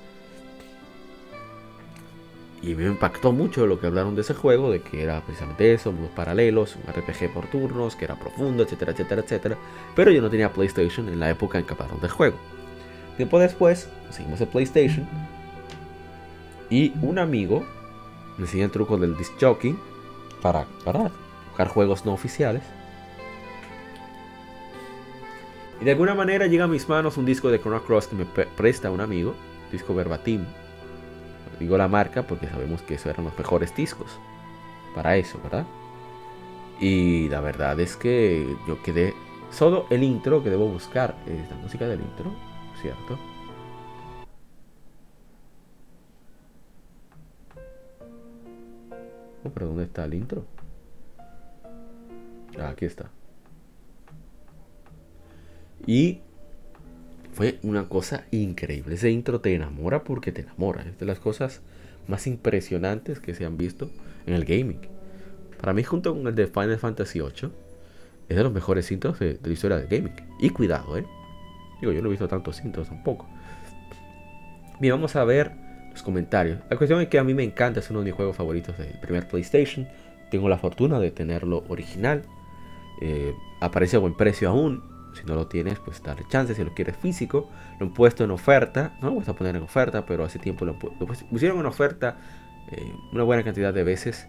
Y me impactó mucho lo que hablaron de ese juego, de que era precisamente eso, mundos paralelos, un RPG por turnos, que era profundo, etcétera, etcétera, etcétera. Pero yo no tenía PlayStation en la época en que hablaron del juego. Tiempo después, seguimos el PlayStation. Y un amigo me enseña el del disc jockey para, para buscar juegos no oficiales. Y de alguna manera llega a mis manos un disco de Chrono Cross que me presta un amigo, disco verbatim. Digo la marca porque sabemos que esos eran los mejores discos para eso, ¿verdad? Y la verdad es que yo quedé solo el intro que debo buscar, es la música del intro, ¿cierto? Pero ¿dónde está el intro? Ah, aquí está. Y fue una cosa increíble. Ese intro te enamora porque te enamora. Es de las cosas más impresionantes que se han visto en el gaming. Para mí, junto con el de Final Fantasy VIII, es de los mejores intros de, la historia del gaming. Y cuidado, ¿eh? Digo, yo no he visto tantos intros tampoco. Bien, vamos a ver los comentarios. La cuestión es que a mí me encanta, es uno de mis juegos favoritos del primer PlayStation. Tengo la fortuna de tenerlo original. Eh, aparece a buen precio aún. Si no lo tienes, pues dale chance. Si lo quieres físico, lo han puesto en oferta. No lo voy a poner en oferta, pero hace tiempo lo, pusieron en oferta eh, una buena cantidad de veces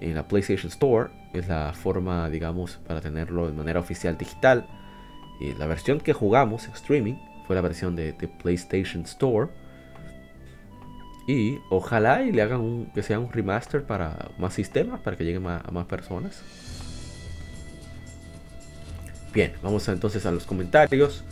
en la PlayStation Store. Es la forma, digamos, para tenerlo de manera oficial digital. La versión que jugamos streaming fue la versión de, PlayStation Store. Y ojalá y le hagan un, que sea un remaster para más sistemas, para que lleguen a más personas. Bien, vamos entonces a los comentarios.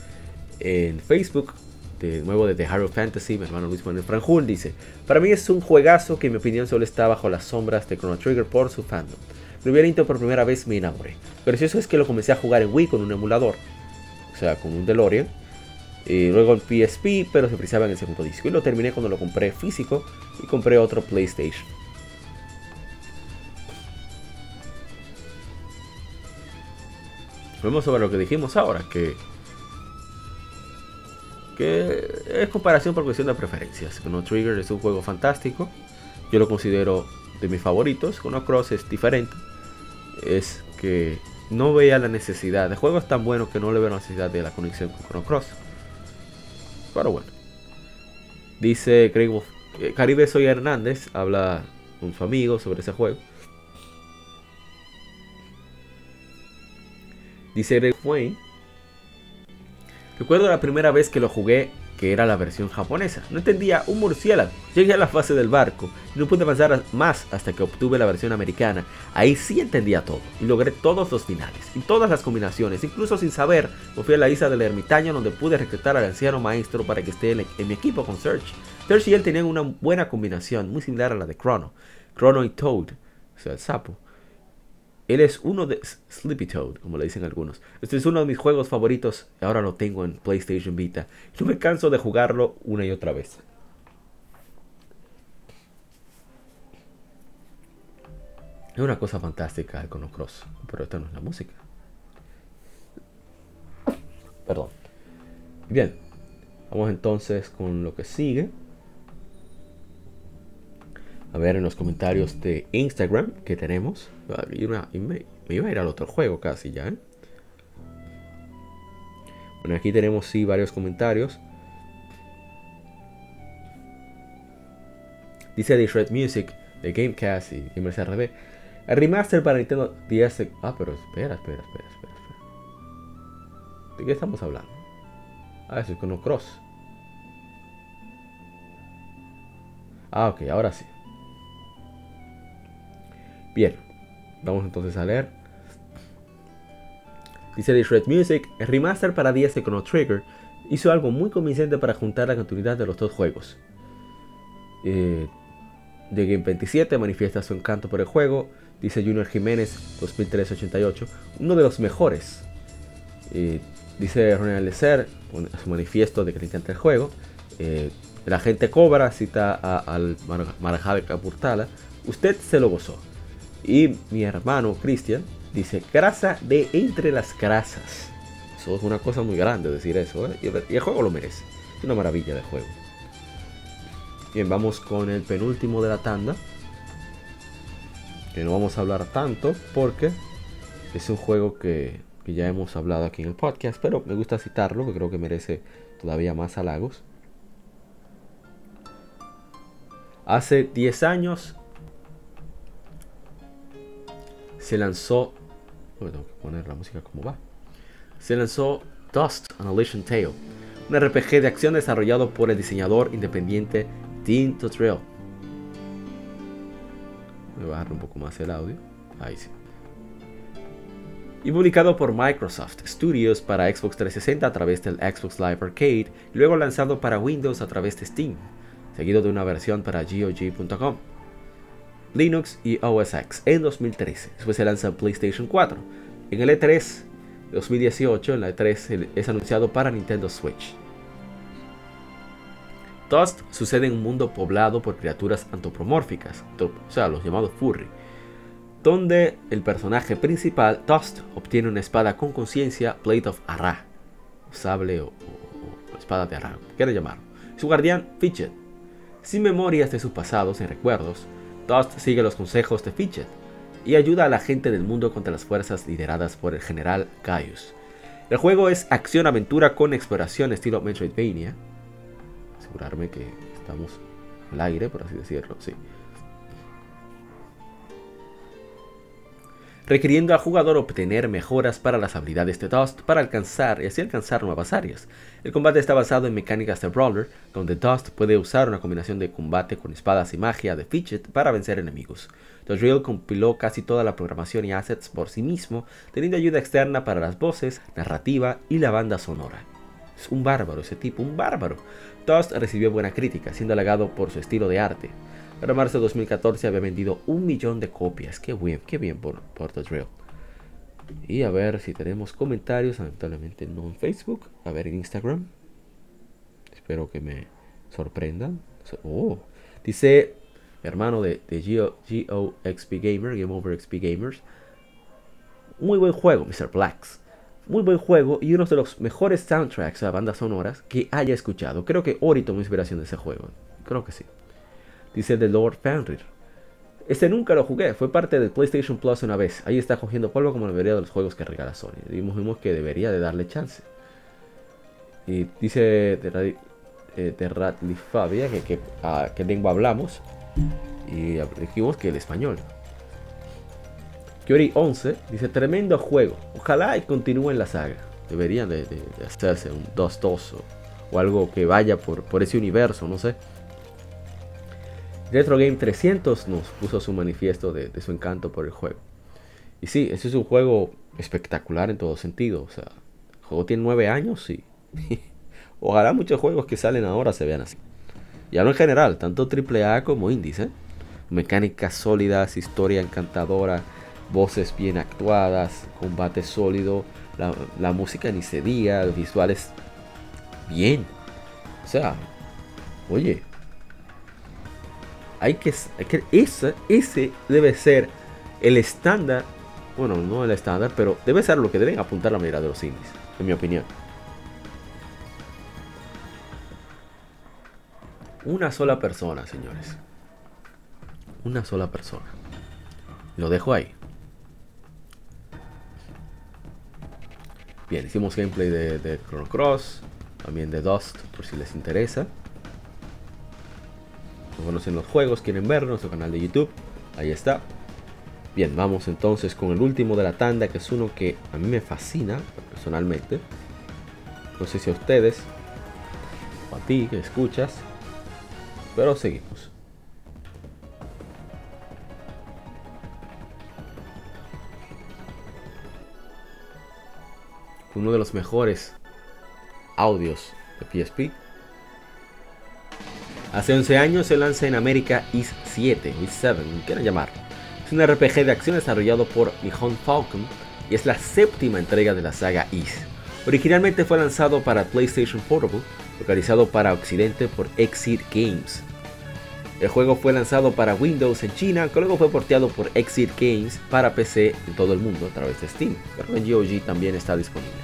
En Facebook, de nuevo de The Hero Fantasy, mi hermano Luis Manuel Franjul dice: Para mí es un juegazo que en mi opinión solo está bajo las sombras de Chrono Trigger por su fandom. Lo intentado por primera vez me enamoré. Pero eso es que lo comencé a jugar en Wii con un emulador, o sea, con un DeLorean. Y luego en PSP, pero se precisaba en el segundo disco. Y lo terminé cuando lo compré físico y compré otro PlayStation. Vemos sobre lo que dijimos ahora, que, que es comparación por cuestión de preferencias. Chrono Trigger es un juego fantástico, yo lo considero de mis favoritos. Chrono Cross es diferente, es que no veía la necesidad. El juego es tan bueno que no le veo la necesidad de la conexión con Chrono Cross. Pero bueno. Dice Craig eh, Caribe Soy Hernández, habla con su amigo sobre ese juego. Dice Greg Wayne. Recuerdo la primera vez que lo jugué que era la versión japonesa. No entendía un murciélago. Llegué a la fase del barco y no pude avanzar más hasta que obtuve la versión americana. Ahí sí entendía todo y logré todos los finales y todas las combinaciones. Incluso sin saber, me fui a la isla del ermitaño donde pude reclutar al anciano maestro para que esté en, mi equipo con Search. Search y él tenían una buena combinación, muy similar a la de Chrono. Chrono y Toad, o sea, el sapo. Él es uno de Sleepy Toad, como le dicen algunos. Este es uno de mis juegos favoritos ahora lo tengo en PlayStation Vita. No me canso de jugarlo una y otra vez. Es una cosa fantástica el Chrono Cross, pero esta no es la música. Perdón. Bien, vamos entonces con lo que sigue a ver en los comentarios de Instagram que tenemos. Y me, iba a ir al otro juego casi ya. ¿eh? Bueno, aquí tenemos sí varios comentarios. Dice The Shred Music de Gamecast y Gamers RD. El remaster para Nintendo DS. Ah, pero espera, espera, espera, espera. ¿De qué estamos hablando? Ah, eso es con Cross. Ah, ok, ahora sí. Bien, vamos entonces a leer. Dice The Shred Music, el remaster para DS de Chrono Trigger hizo algo muy convincente para juntar la continuidad de los dos juegos. Eh, de Game 27 manifiesta su encanto por el juego, dice Junior Jiménez 2388, uno de los mejores. Eh, dice Ronald Lecer, su manifiesto de que le encanta el juego. Eh, la gente cobra, cita al Marajá de Capurtala, usted se lo gozó. Y mi hermano Cristian dice, grasa de entre las grasas. Eso es una cosa muy grande decir eso, ¿eh? y el juego lo merece. Es una maravilla de juego. Bien, vamos con el penúltimo de la tanda. Que no vamos a hablar tanto porque es un juego que, que ya hemos hablado aquí en el podcast, pero me gusta citarlo, que creo que merece todavía más halagos. Hace 10 años se lanzó. tengo que poner la música como va. Se lanzó Dust Annihilation Tale, un RPG de acción desarrollado por el diseñador independiente Dean Totrell. Voy a bajar un poco más el audio. Ahí sí. Y publicado por Microsoft Studios para Xbox 360 a través del Xbox Live Arcade y luego lanzado para Windows a través de Steam, seguido de una versión para GOG.com. Linux y OS X en 2013. Después se lanza PlayStation 4. En el E3 2018, en la E3 es anunciado para Nintendo Switch. Dust sucede en un mundo poblado por criaturas antropomórficas, o sea, los llamados furry, donde el personaje principal, Dust, obtiene una espada con conciencia, Blade of Arra, sable o, espada de Arra, quiere llamar. Su guardián, Fidget, sin memorias de su pasado, sin recuerdos, Dust sigue los consejos de Fidget y ayuda a la gente del mundo contra las fuerzas lideradas por el general Gaius. El juego es acción-aventura con exploración estilo Metroidvania. Asegurarme que estamos al aire, por así decirlo, sí. Requiriendo al jugador obtener mejoras para las habilidades de Dust para alcanzar y así alcanzar nuevas áreas. El combate está basado en mecánicas de Brawler, donde Dust puede usar una combinación de combate con espadas y magia de Fidget para vencer enemigos. The Real compiló casi toda la programación y assets por sí mismo, teniendo ayuda externa para las voces, narrativa y la banda sonora. Es un bárbaro ese tipo, un bárbaro. Dust recibió buena crítica, siendo halagado por su estilo de arte. Para marzo de 2014 había vendido un millón de copias. Qué bien, qué bien por, por The Drill. Y a ver si tenemos comentarios. Lamentablemente no en Facebook. A ver en Instagram. Espero que me sorprendan. Oh, dice hermano de, de Geo, XP Gamer, Game Over XP Gamers. Muy buen juego, Mr. Blacks. Muy buen juego y uno de los mejores soundtracks a bandas sonoras que haya escuchado. Creo que Ori tomó inspiración de ese juego. Creo que sí dice The Lord Fenrir. Este nunca lo jugué, fue parte del PlayStation Plus una vez. Ahí está cogiendo polvo como la mayoría de los juegos que regala Sony. Dijimos que debería de darle chance. Y dice de, eh, Fabia que, que, a qué lengua hablamos. Y dijimos que el español. Kyori 11 dice tremendo juego. Ojalá y continúen la saga. Deberían de, hacerse un 2-2 o, algo que vaya por, por ese universo, no sé. Retro Game 300 nos puso su manifiesto de, su encanto por el juego. Y sí, ese es un juego espectacular en todo sentido. O sea, el juego tiene 9 años y ojalá muchos juegos que salen ahora se vean así. Y hablo en general, tanto AAA como indies. ¿eh? Mecánicas sólidas, historia encantadora, voces bien actuadas, combate sólido, la, música ni se diga, visuales bien. O sea, oye, hay que, que ese, ese debe ser el estándar, bueno, no el estándar, pero debe ser lo que deben apuntar la mayoría de los indies, en mi opinión. Una sola persona, señores. Una sola persona. Lo dejo ahí. Bien, hicimos gameplay de Chrono Cross, también de Dust, por si les interesa conocen los juegos, quieren ver nuestro canal de YouTube, ahí está. Bien, vamos entonces con el último de la tanda, que es uno que a mí me fascina personalmente. No sé si a ustedes o a ti que escuchas, pero seguimos. Uno de los mejores audios de PSP Hace 11 años se lanza en América Is 7, Is 7, como quieran llamar. Es un RPG de acción desarrollado por Nihon Falcon y es la séptima entrega de la saga Is. Originalmente fue lanzado para PlayStation Portable, localizado para Occidente por Exit Games. El juego fue lanzado para Windows en China, que luego fue porteado por Exit Games para PC en todo el mundo a través de Steam, pero en GOG también está disponible.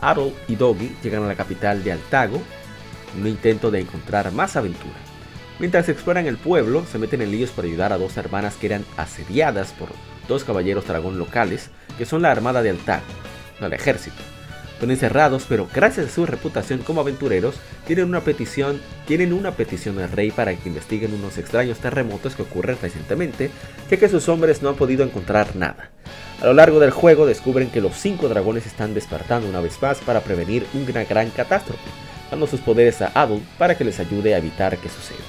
Adol y Doggy llegan a la capital de Altago, un intento de encontrar más aventura. Mientras exploran el pueblo, se meten en líos para ayudar a dos hermanas que eran asediadas por dos caballeros dragón locales, que son la armada de Altar, el ejército. Son encerrados, pero gracias a su reputación como aventureros, tienen una petición, tienen una petición al rey para que investiguen unos extraños terremotos que ocurren recientemente, ya que sus hombres no han podido encontrar nada. A lo largo del juego descubren que los cinco dragones están despertando una vez más para prevenir una gran catástrofe, dando sus poderes a Adult para que les ayude a evitar que suceda.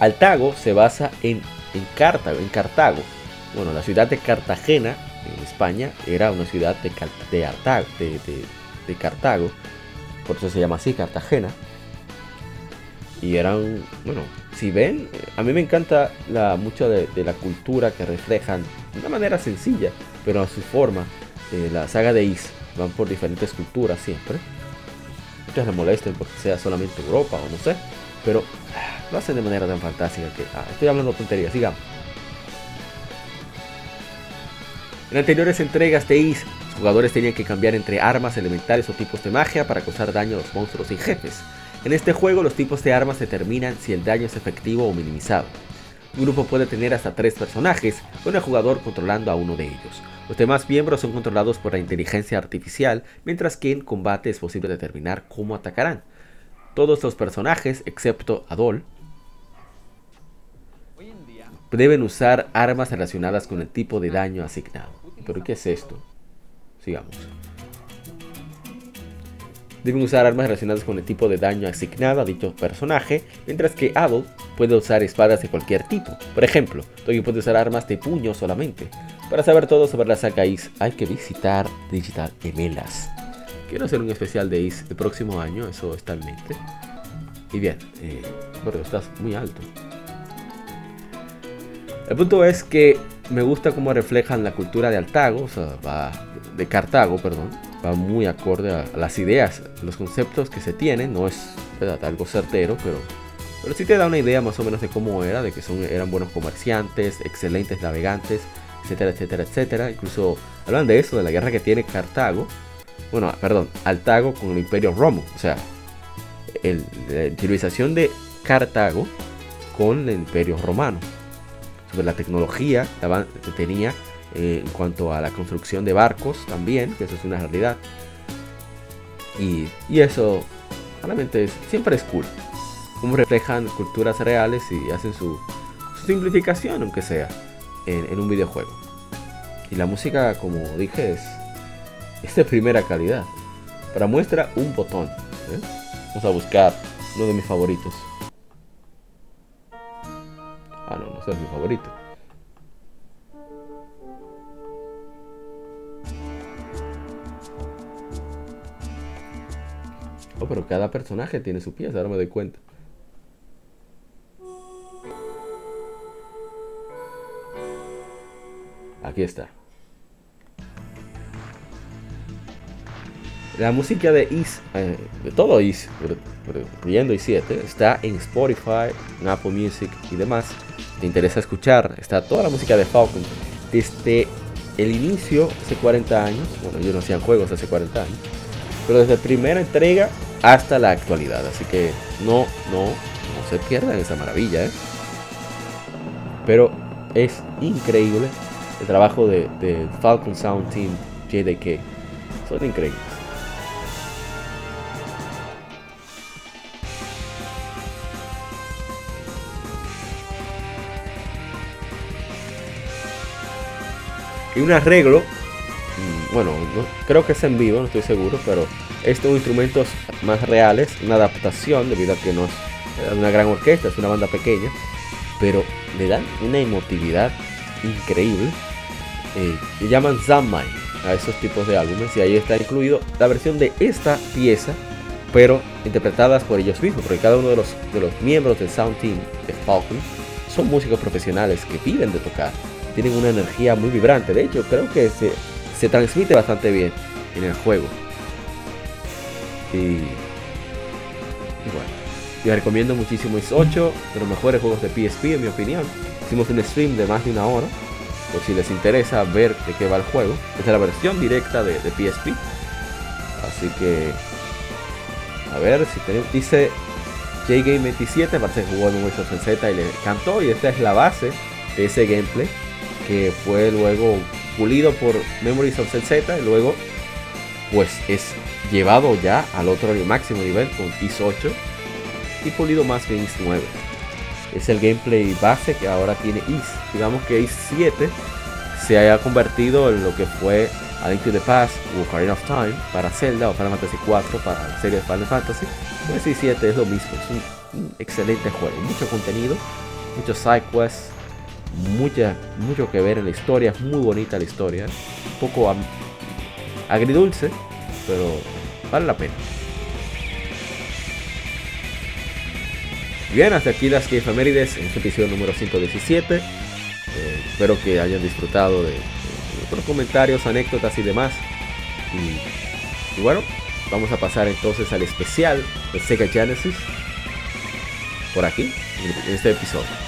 Altago se basa en, Cartago, en Cartago. Bueno, la ciudad de Cartagena, en España, era una ciudad de, de, Cartago, por eso se llama así, Cartagena. Y eran, bueno, si ven, a mí me encanta la, mucho de, la cultura que reflejan de una manera sencilla, pero a su forma. Eh, la saga de Is van por diferentes culturas siempre muchos le molesten porque sea solamente Europa o no sé, pero ah, lo hacen de manera tan fantástica que ah, estoy hablando tonterías, sigamos. En anteriores entregas de Is, los jugadores tenían que cambiar entre armas elementales o tipos de magia para causar daño a los monstruos y jefes. En este juego los tipos de armas determinan si el daño es efectivo o minimizado. Un grupo puede tener hasta tres personajes, con el jugador controlando a uno de ellos. Los demás miembros son controlados por la inteligencia artificial, mientras que en combate es posible determinar cómo atacarán. Todos los personajes, excepto Adol, deben usar armas relacionadas con el tipo de daño asignado. ¿Pero qué es esto? Sigamos. Deben usar armas relacionadas con el tipo de daño asignado a dicho personaje, mientras que Adol puede usar espadas de cualquier tipo. Por ejemplo, Togi puede usar armas de puño solamente. Para saber todo sobre la saga Is hay que visitar Digital Emelas. Quiero hacer un especial de Is el próximo año, eso está en mente. Y bien, eh, estás muy alto. El punto es que me gusta cómo reflejan la cultura de Altago, o sea, va de Cartago, perdón, va muy acorde a, las ideas, los conceptos que se tienen, no es algo certero, pero, pero sí te da una idea más o menos de cómo era, de que son, eran buenos comerciantes, excelentes navegantes, etcétera, etcétera, etcétera. Incluso hablan de eso, de la guerra que tiene Cartago. Bueno, perdón, Altago con el Imperio Romo. O sea, la utilización de Cartago con el Imperio Romano, sobre la tecnología que tenía eh, en cuanto a la construcción de barcos también, que eso es una realidad. Y, eso realmente siempre es cool. Como reflejan culturas reales y hacen su, simplificación, aunque sea, en, un videojuego. Y la música, como dije, es, es de primera calidad. Para muestra, un botón. ¿eh? Vamos a buscar uno de mis favoritos. Ah, no, no es mi favorito. Oh, pero cada personaje tiene su pieza, ahora me doy cuenta. Aquí está. La música de Is, eh, todo Is, incluyendo i7, está en Spotify, en Apple Music y demás. Te interesa escuchar, está toda la música de Falcon desde el inicio, hace 40 años. Bueno, yo no hacían juegos hace 40 años, pero desde primera entrega hasta la actualidad. Así que no, no, no se pierdan esa maravilla. ¿eh? Pero es increíble el trabajo de, de Falcon Sound Team JDK. Son increíbles. Y un arreglo, mm, bueno, creo que es en vivo, no estoy seguro, pero estos instrumentos más reales, una adaptación debido a que no es una gran orquesta, es una banda pequeña, pero le dan una emotividad increíble. Eh, y llaman Zammai a esos tipos de álbumes y ahí está incluido la versión de esta pieza, pero interpretadas por ellos mismos, porque cada uno de los, de los miembros del Sound Team de Falcon son músicos profesionales que viven de tocar, tienen una energía muy vibrante, de hecho creo que se, se transmite bastante bien en el juego. Y, bueno, yo recomiendo muchísimo es 8 de los mejores juegos de PSP en mi opinión. Hicimos un stream de más de una hora, por si les interesa ver de qué va el juego. Es la versión directa de, PSP. Así que, a ver si tenemos, dice JGame 27, parece que jugó en un en Z y le encantó. Y esta es la base de ese gameplay que fue luego pulido por Memories of Z y luego pues es llevado ya al otro máximo nivel con IS 8 y pulido más IS 9. Es el gameplay base que ahora tiene IS. Digamos que IS 7 se haya convertido en lo que fue A Link to the Past o Ocarina of Time para Zelda o Final Fantasy 4 para la serie de Final Fantasy. Pues IS 7 es lo mismo, es un, excelente juego, mucho contenido, muchos side quests, mucha, mucho que ver en la historia, es muy bonita la historia, un poco agridulce, pero vale la pena. Bien, hasta aquí las que efemérides en este episodio número 117. Eh, espero que hayan disfrutado de, otros comentarios, anécdotas y demás. Y, bueno, vamos a pasar entonces al especial de Sega Genesis por aquí, en este episodio.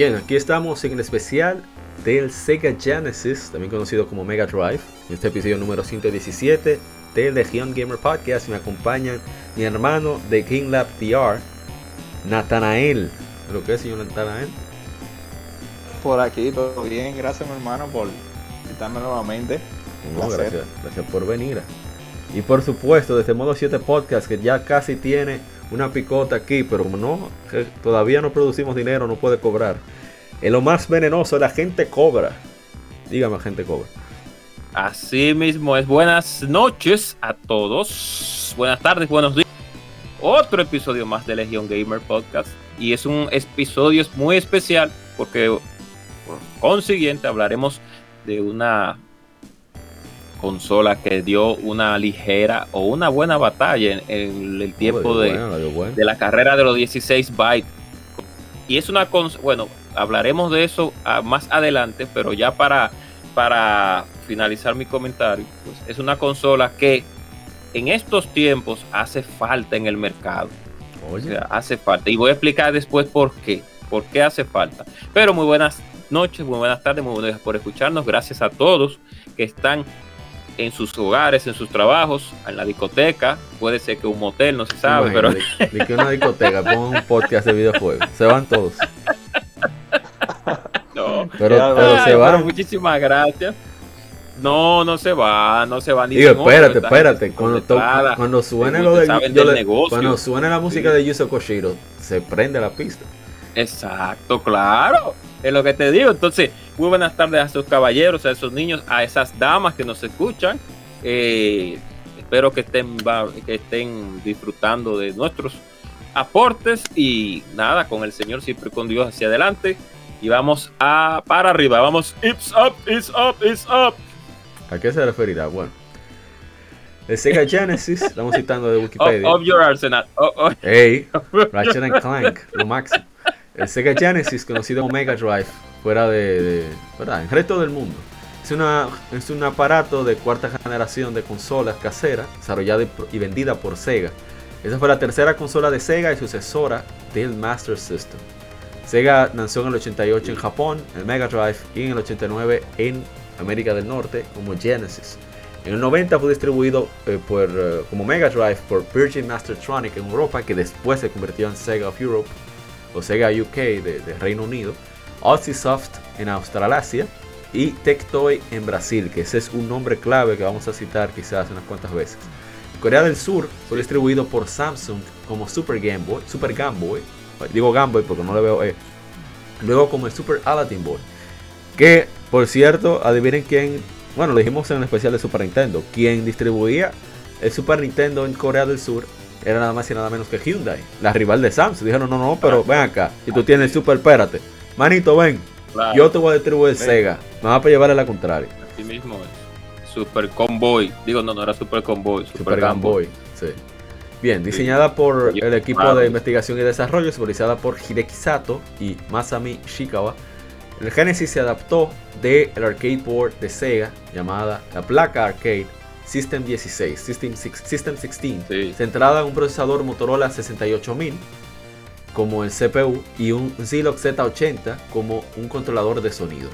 Bien, aquí estamos en el especial del Sega Genesis, también conocido como Mega Drive, en este episodio número 117 del Legion Gamer Podcast. Me acompañan mi hermano de King Lab TR, Natanael. ¿Lo que es, señor Natanael? Por aquí, todo bien. Gracias, mi hermano, por invitarme nuevamente. No, gracias, gracias por venir. Y por supuesto, desde Modo 7 Podcast, que ya casi tiene una picota aquí, pero no, todavía no producimos dinero, no puede cobrar. En lo más venenoso, la gente cobra. Dígame, gente cobra. Así mismo es. Buenas noches a todos. Buenas tardes, buenos días. Otro episodio más de Legion Gamer Podcast. Y es un episodio muy especial porque, por consiguiente, hablaremos de una consola que dio una ligera o una buena batalla en, el tiempo de, de, la carrera de los 16 bytes. Y es una consola, bueno, hablaremos de eso ah, más adelante, pero ya para, para finalizar mi comentario, pues es una consola que en estos tiempos hace falta en el mercado. Oye. hace falta. Y voy a explicar después por qué. Por qué hace falta. Pero muy buenas noches, muy buenas tardes, muy buenas por escucharnos. Gracias a todos que están en sus hogares, en sus trabajos, en la discoteca, puede ser que un motel, no se sabe, pero... Ni que una discoteca, pongan un podcast de videojuegos, se van todos. No, pero, se van. muchísimas gracias. No, no se va, no se va ni Digo, espérate, espérate. Cuando, cuando suene lo de, cuando suene la música de Yuzo Koshiro, se prende la pista. Exacto, claro. Es lo que te digo. Entonces, muy buenas tardes a esos caballeros, a esos niños, a esas damas que nos escuchan. Eh, espero que estén, que estén disfrutando de nuestros aportes y nada, con el Señor siempre con Dios hacia adelante. Y vamos a para arriba. Vamos, it's up, it's up, it's up. ¿A qué se referirá? Bueno. El Sega Genesis, estamos citando de Wikipedia. Up, your arsenal. Oh, oh. Hey, Ratchet and Clank, lo máximo. El Sega Genesis, conocido como Mega Drive, fuera de, ¿verdad? En el resto del mundo. Es, una, es un aparato de cuarta generación de consolas caseras, desarrollada y vendida por Sega. Esa fue la tercera consola de Sega y sucesora del Master System. Sega nació en el 88 en Japón, el Mega Drive, y en el 89 en América del Norte como Genesis. En el 90 fue distribuido eh, por, eh, como Mega Drive por Virgin Mastertronic en Europa, que después se convirtió en Sega of Europe o Sega UK de, Reino Unido, Soft en Australasia y Tectoy en Brasil, que ese es un nombre clave que vamos a citar quizás unas cuantas veces. Corea del Sur fue distribuido por Samsung como Super Game Boy, Super Game Boy, digo Game Boy porque no le veo E. Luego como el Super Aladdin Boy, que por cierto, adivinen quién, bueno, lo dijimos en el especial de Super Nintendo, quien distribuía el Super Nintendo en Corea del Sur era nada más y nada menos que Hyundai, la rival de Samsung. Dijeron, no, no, pero ven acá, y tú tienes el Super, espérate. Manito, ven, yo te voy a distribuir Sega, me vas a llevarle la contraria. Así mismo es. Super Convoy, digo, no, no era Super Convoy, Super, Super Boy. Sí. Bien, diseñada por el equipo de investigación y desarrollo, supervisada por Hideki Sato y Masami Shikawa el Genesis se adaptó del arcade board de Sega llamada la placa arcade System 16, System, 16, centrada en un procesador Motorola 68000 como el CPU y un Zilog Z80 como un controlador de sonido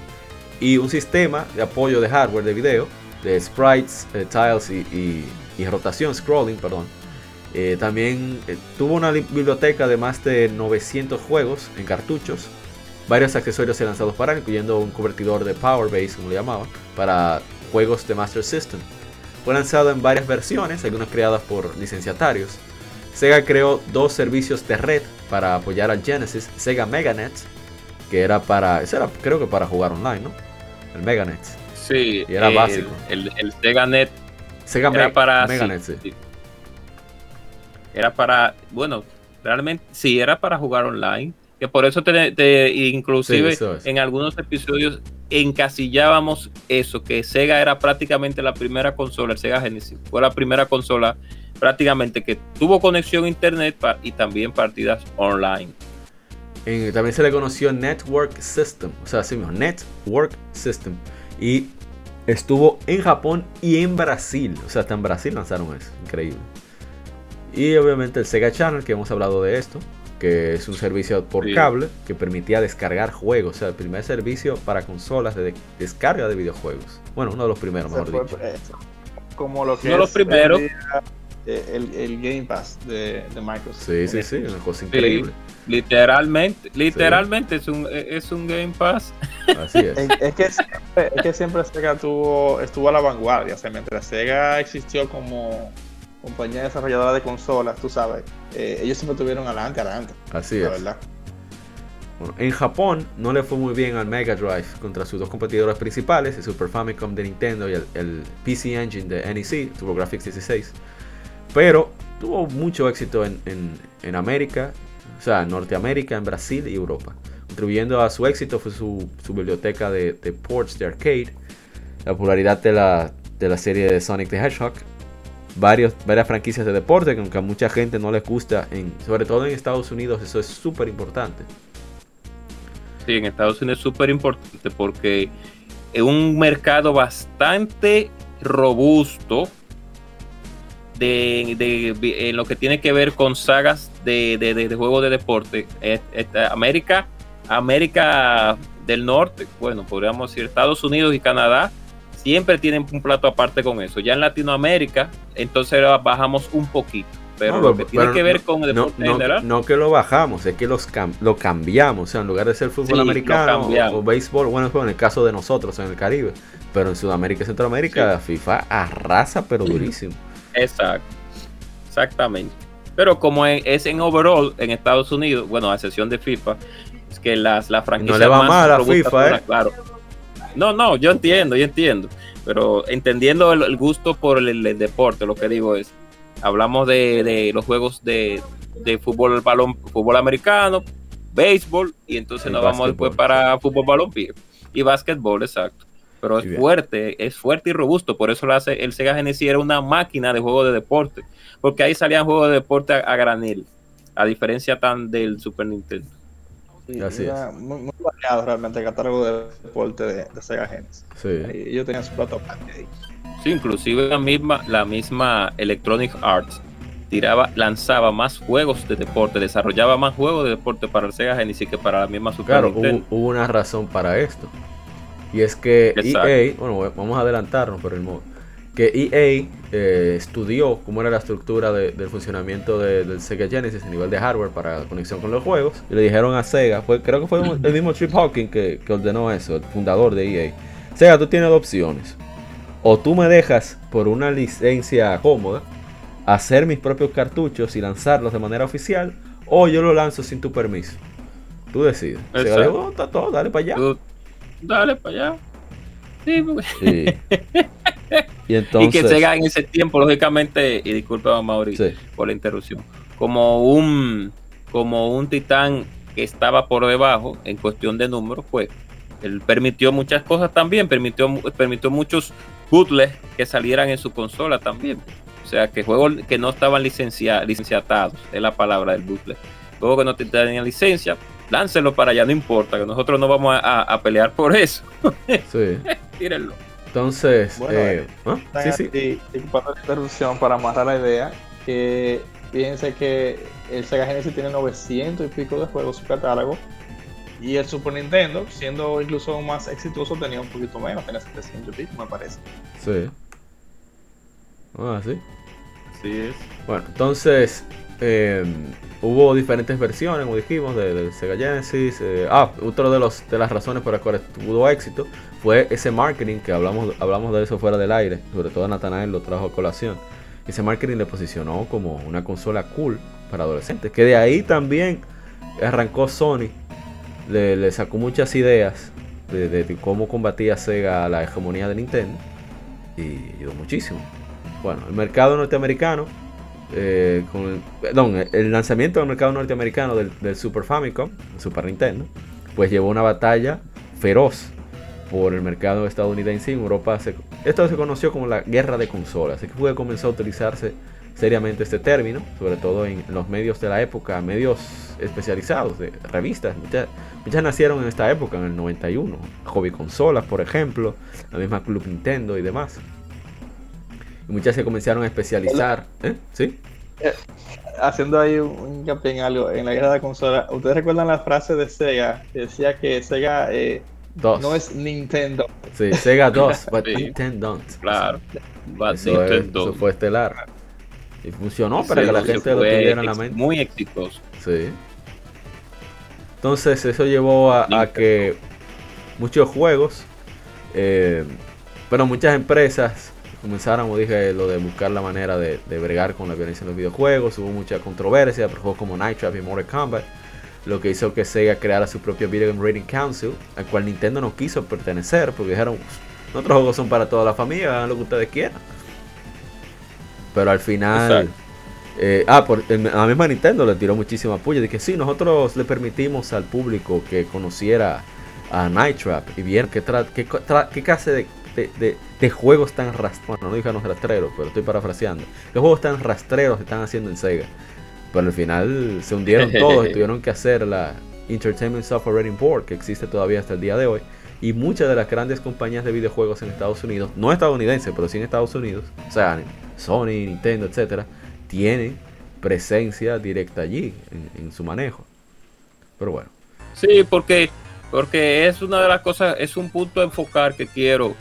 y un sistema de apoyo de hardware de video de sprites, eh, tiles y, rotación, scrolling, perdón. Eh, también eh, tuvo una biblioteca de más de 900 juegos en cartuchos Varios accesorios se lanzados para incluyendo un convertidor de Power Base, como lo llamaban, para juegos de Master System. Fue lanzado en varias versiones, algunas creadas por licenciatarios. Sega creó dos servicios de red para apoyar al Genesis, Sega Meganet, que era para, ese era creo que para jugar online, ¿no? El Meganet. Sí, y era básico. El, el, Sega Net Sega era para Meganet, sí. Era para, bueno, realmente sí, era para jugar online que por eso te, inclusive en algunos episodios encasillábamos eso, que Sega era prácticamente la primera consola, el Sega Genesis fue la primera consola prácticamente que tuvo conexión a internet y también partidas online. también se le conoció Network System, o sea, así mismo, Network System. Y estuvo en Japón y en Brasil, o sea, hasta en Brasil lanzaron eso, increíble. Y obviamente el Sega Channel, que hemos hablado de esto, que es un servicio por Sí. cable que permitía descargar juegos. O sea, el primer servicio para consolas de de- descarga de videojuegos. Bueno, uno de los primeros, mejor fue, dicho. eh, como lo que No los primeros. el, el Game Pass de, de Microsoft. Sí, sí, sí, una cosa increíble. Literalmente, literalmente es un es un Game Pass. Así es. Es, es que siempre, es que siempre Sega tuvo, estuvo a la vanguardia. O sea, mientras Sega existió como compañía desarrolladora de consolas, tú sabes, eh, ellos siempre estuvieron adelante, adelante. Así La es. verdad. Bueno, en Japón no le fue muy bien al Mega Drive contra sus dos competidores principales, el Super Famicom de Nintendo y el, el PC Engine de NEC, TurboGrafx 16. Pero tuvo mucho éxito en, en- en América, o sea, en Norteamérica, en Brasil y Europa. Contribuyendo a su éxito fue su, su biblioteca de, de ports de arcade, la popularidad de la, de la serie de Sonic the Hedgehog, varios, varias franquicias de deporte que aunque a mucha gente no les gusta, en, sobre todo en Estados Unidos, eso es súper importante. Sí, en Estados Unidos es súper importante porque es un mercado bastante robusto de, de- en lo que tiene que ver con sagas de, de, juegos de deporte. América, América del Norte, bueno, podríamos decir Estados Unidos y Canadá, siempre tienen un plato aparte con eso. Ya en Latinoamérica, entonces bajamos un poquito. Pero No, lo pero- que tiene pero que ver no- con el no, deporte no- general, no que lo bajamos, es que los cam- lo cambiamos. O sea, en lugar de ser fútbol Sí, americano o, béisbol, bueno, en el caso de nosotros en el Caribe, pero en Sudamérica y Centroamérica, FIFA arrasa, pero durísimo. Exacto, exactamente. Pero como en- es en overall en Estados Unidos, bueno, a excepción de FIFA, es que las la franquicias le va mal a FIFA, ¿eh? claro. No, no, yo entiendo, yo entiendo, pero entendiendo el, el gusto por el, el deporte, lo que digo es, hablamos de, de los juegos de, de fútbol balón, fútbol americano, béisbol y entonces Y nos vamos después para fútbol balompié y básquetbol, exacto. Pero es fuerte, es fuerte y robusto. Por eso lo hace, el Sega Genesis era una máquina de juego de deporte. Porque ahí salían juegos de deporte a, a granel. A diferencia tan del Super Nintendo. Sí, Así era Muy, muy variado realmente el catálogo de deporte de, de Sega Genesis. Sí. Y ellos tenían su plato aparte ahí. Sí, inclusive la misma, la misma Electronic Arts tiraba, lanzaba más juegos de deporte, desarrollaba más juegos de deporte para el Sega Genesis que para la misma Super Claro, hubo, Nintendo. hubo una razón para esto. Y es que Exacto. EA, bueno, vamos a adelantarnos por el modo. Que EA eh, estudió cómo era la estructura de- del funcionamiento de- del Sega Genesis a nivel de hardware para conexión con los juegos. Y le dijeron a Sega, fue, creo que fue el mismo Trip Hawking que, que ordenó eso, el fundador de EA. Sega, tú tienes dos opciones. O tú me dejas por una licencia cómoda hacer mis propios cartuchos y lanzarlos de manera oficial, o yo lo lanzo sin tu permiso. Tú decides. Sega dijo, "Oh, está todo, dale para allá. Dale para allá. Sí, porque- Y, y entonces. y que Sega en ese tiempo, lógicamente, y disculpa Mauricio, Sí, por la interrupción, como un como un titán que estaba por debajo en cuestión de números, pues él permitió muchas cosas también, permitió permitió muchos bootlegs que salieran en su consola también. O sea, que juegos que no estaban licencia, licenciatados, es la palabra del bootleg. Juegos que no tenían licencia, láncenlo para allá, no importa, que nosotros no vamos a, a- a pelear por eso. sí. Tírenlo. Entonces. Bueno, eh, ¿ah? Sí, sí. Y, y para la interrupción, para amarrar la idea, que fíjense que el Sega Genesis tiene 900 y pico de juegos en su catálogo. Y el Super Nintendo, siendo incluso más exitoso, tenía un poquito menos, tenía 700 y pico, me parece. Sí. Ah, sí. Así es. Bueno, entonces. eh, hubo diferentes versiones, como dijimos, de- del Sega Genesis. eh, ah, otra de, los, de las razones por las cuales tuvo éxito fue ese marketing que hablamos, hablamos de eso fuera del aire. Sobre todo Nathanael lo trajo a colación. Ese marketing le posicionó como una consola cool para adolescentes. Que de ahí también arrancó Sony. Le, sacó muchas ideas de, cómo combatía Sega la hegemonía de Nintendo. Y ayudó muchísimo. Bueno, el mercado norteamericano. eh, con el, perdón, el lanzamiento del mercado norteamericano del, del Super Famicom, Super Nintendo, pues llevó una batalla feroz por el mercado estadounidense y en Europa. Se, esto se conoció como la guerra de consolas. Así que fue que comenzó a utilizarse seriamente este término, sobre todo en los medios de la época, medios especializados, de revistas. Muchas, muchas nacieron en esta época, en el 91. Hobby Consolas, por ejemplo, la misma Club Nintendo y demás. Y muchas se comenzaron a especializar. ¿Eh? ¿Sí? haciendo ahí un hincapié algo, en la guerra de consola, ¿ustedes recuerdan la frase de Sega que decía que Sega eh, Dos. no es Nintendo? Sí, Sega 2, but Sí. Nintendo. Claro. But Eso, es- Nintendo. eso fue estelar. Y funcionó para Sí, que la gente lo tuviera en la mente. Muy exitoso. Sí. Entonces eso llevó a, que muchos juegos, eh, pero muchas empresas comenzaron, como dije, lo de buscar la manera de, de bregar con la violencia en los videojuegos. Hubo mucha controversia por juegos como Night Trap y Mortal Kombat, lo que hizo que Sega creara su propio Video Game Rating Council, al cual Nintendo no quiso pertenecer, porque dijeron, nuestros juegos son para toda la familia, hagan lo que ustedes quieran. Pero al final... Eh, ah, por, el- a la misma Nintendo le tiró muchísima puya. De que sí, nosotros le permitimos al público que conociera a Night Trap y vieran qué, qué, qué clase de, de- de- de juegos tan rastreros. Bueno, no dijeron rastreros, pero estoy parafraseando. ¿Qué juegos tan rastreros están haciendo en Sega? Pero al final se hundieron todos y tuvieron que hacer la Entertainment Software Rating Board, que existe todavía hasta el día de hoy. Y muchas de las grandes compañías de videojuegos en Estados Unidos, no estadounidenses, pero sí en Estados Unidos, o sea, Sony, Nintendo, etcétera, tienen presencia directa allí en, en su manejo. Pero bueno, Sí, porque, porque es una de las cosas, es un punto a enfocar que quiero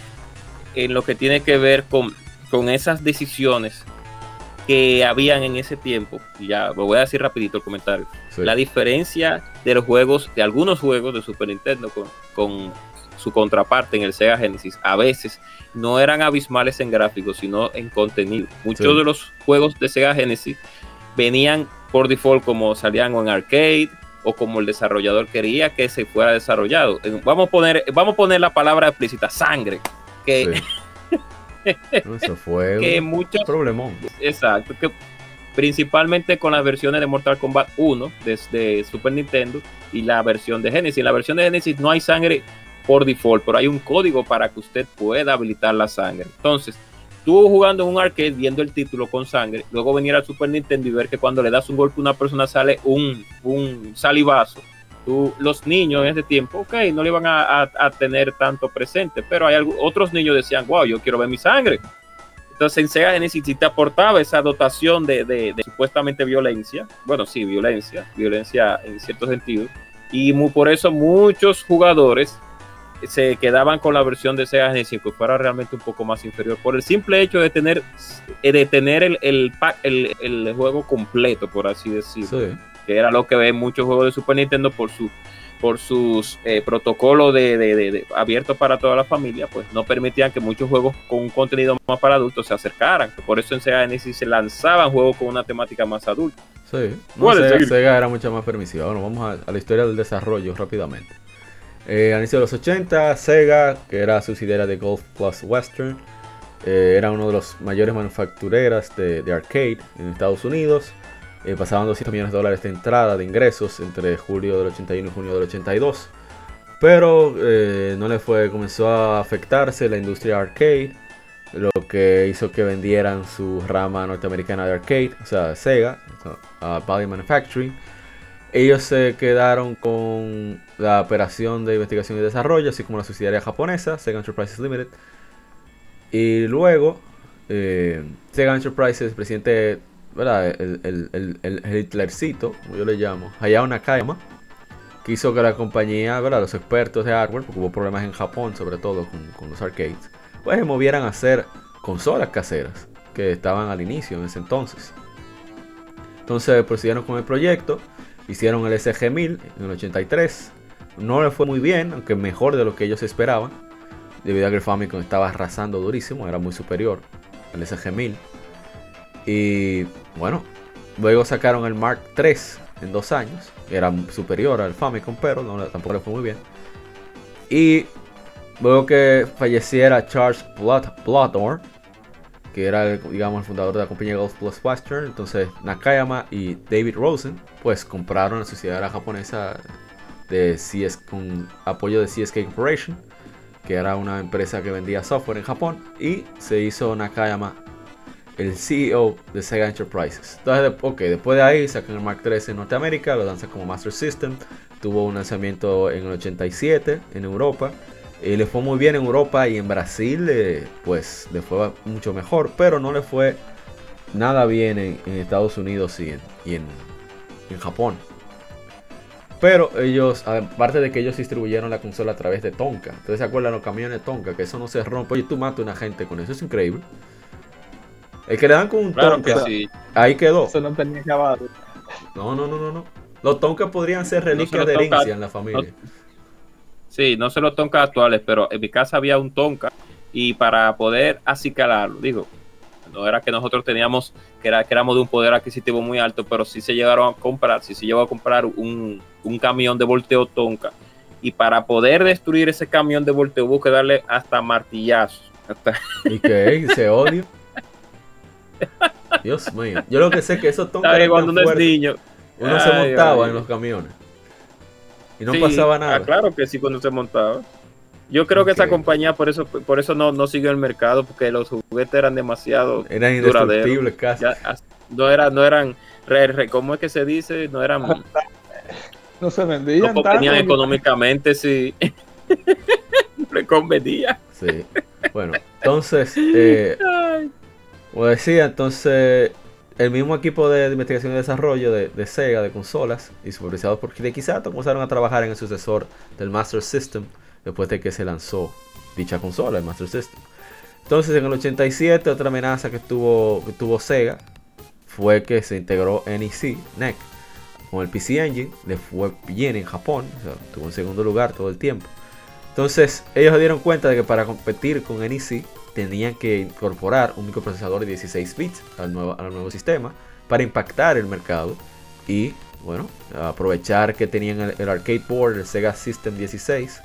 en lo que tiene que ver con, con esas decisiones que habían en ese tiempo. Y ya lo voy a decir rapidito el comentario. sí. La diferencia de los juegos, de algunos juegos de Super Nintendo con, con su contraparte en el Sega Genesis, a veces no eran abismales en gráficos, sino en contenido. Muchos Sí. de los juegos de Sega Genesis venían por default como salían en arcade o como el desarrollador quería que se fuera desarrollado. Vamos a poner, vamos a poner la palabra explícita, sangre, que, Sí. Eso fue que un muchos problemón. Exacto, que principalmente con las versiones de Mortal Kombat 1 desde Super Nintendo y la versión de Genesis. En la versión de Genesis no hay sangre por default, pero hay un código para que usted pueda habilitar la sangre. Entonces, tú jugando en un arcade viendo el título con sangre, luego venir al Super Nintendo y ver que cuando le das un golpe a una persona sale un, un salivazo. Los niños en ese tiempo, ok, no le iban a, tener tanto presente, pero hay otros niños decían, wow, yo quiero ver mi sangre. Entonces en Sega Genesis sí te aportaba esa dotación de, supuestamente violencia. Bueno, sí, violencia, violencia en cierto sentido. Y por eso muchos jugadores se quedaban con la versión de Sega Genesis que fuera realmente un poco más inferior. Por el simple hecho de tener, el, el, el- el juego completo, por así decirlo Sí. Que era lo que ven muchos juegos de Super Nintendo por su por sus eh, protocolos de, de- de- de- abiertos para toda la familia, pues no permitían que muchos juegos con un contenido más para adultos se acercaran. Por eso en Sega Genesis se lanzaban juegos con una temática más adulta. Sí, no, ¿Cuál es Sega, Sega era mucho más permisiva. Bueno, vamos a, a la historia del desarrollo rápidamente. Eh, al inicio de los 80, Sega, que era subsidiaria de Golf Plus Western, eh, era uno de los mayores manufactureras de, de arcade en Estados Unidos. Eh, pasaban 200 millones de dólares de entrada de ingresos entre julio del 81 y junio del 82. Pero eh, no le fue, comenzó a afectarse la industria arcade, lo que hizo que vendieran su rama norteamericana de arcade, o sea, Sega, a Bally Manufacturing. Ellos se quedaron con la operación de investigación y desarrollo, así como la subsidiaria japonesa, Sega Enterprises Limited. Y luego, eh, Sega Enterprises, presidente, El, Hitlercito, como yo le llamo, Hayao Nakayama, quiso que la compañía, los expertos de hardware, porque hubo problemas en Japón, sobre todo con, con los arcades, pues se movieran a hacer consolas caseras, que estaban al inicio en ese entonces. Entonces procedieron con el proyecto, hicieron el SG-1000 en el 83. No le fue muy bien, aunque mejor de lo que ellos esperaban, debido a que el Famicom estaba arrasando durísimo, era muy superior al SG-1000. Y bueno, luego sacaron el Mark III en dos años, era superior al Famicom, pero no, tampoco le fue muy bien. Y luego que falleciera Charles Blood, Bloodorn, que era el, digamos el fundador de la compañía Golf Plus Western, entonces Nakayama y David Rosen, pues compraron la sociedad japonesa de CS con apoyo de CSK Corporation, que era una empresa que vendía software en Japón, y se hizo Nakayama el CEO de Sega Enterprises. Entonces, ok, después de ahí sacan el Mark III en Norteamérica, lo lanzan como Master System, tuvo un lanzamiento en el 87 en Europa, y le fue muy bien en Europa y en Brasil, eh, pues le fue mucho mejor, pero no le fue nada bien en, Estados Unidos y en, Japón. Pero ellos, aparte de que ellos distribuyeron la consola a través de Tonka. Entonces se acuerdan los camiones Tonka, que eso no se rompe. Oye, tú matas a una gente con eso, es increíble. El que le dan con un Tonka, ahí quedó. Eso no tenía acabado. No, no, no, no, no. Los Tonka podrían ser reliquias de herencia en la familia. sí, no son los Tonka actuales, pero en mi casa había un Tonka y para poder acicalarlo, digo, no era que nosotros teníamos, que, era, que éramos de un poder adquisitivo muy alto, pero sí se llegaron a comprar, sí se llegó a comprar un, camión de volteo Tonka. Y para poder destruir ese camión de volteo hubo que darle hasta martillazos. ¿Y qué? ¿Se odio? Dios mío. Yo lo que sé es que esos Tonka cuando uno es niño. Uno se montaba en los camiones. Y no pasaba nada. Ah, claro que sí, cuando se montaba. Yo creo que esa compañía por eso por eso no, no siguió el mercado, porque los juguetes eran demasiado eran indestructibles casi. no, era, no eran, ¿cómo es que se dice? No eran... no se vendían. No convenían económicamente, sí. le convenía. Sí. Bueno, entonces, eh, como decía, entonces el mismo equipo de investigación y desarrollo de, Sega, de consolas, y supervisados por Hideki comenzaron a trabajar en el sucesor del Master System después de que se lanzó dicha consola, el Master System. Entonces en el 87 otra amenaza que tuvo, que tuvo Sega fue que se integró NEC, NEC con el PC Engine, le fue bien en Japón, o sea, tuvo en segundo lugar todo el tiempo. Entonces ellos se dieron cuenta de que para competir con NEC tenían que incorporar un microprocesador de 16 bits al nuevo, sistema para impactar el mercado y bueno, aprovechar que tenían el, arcade board, el Sega System 16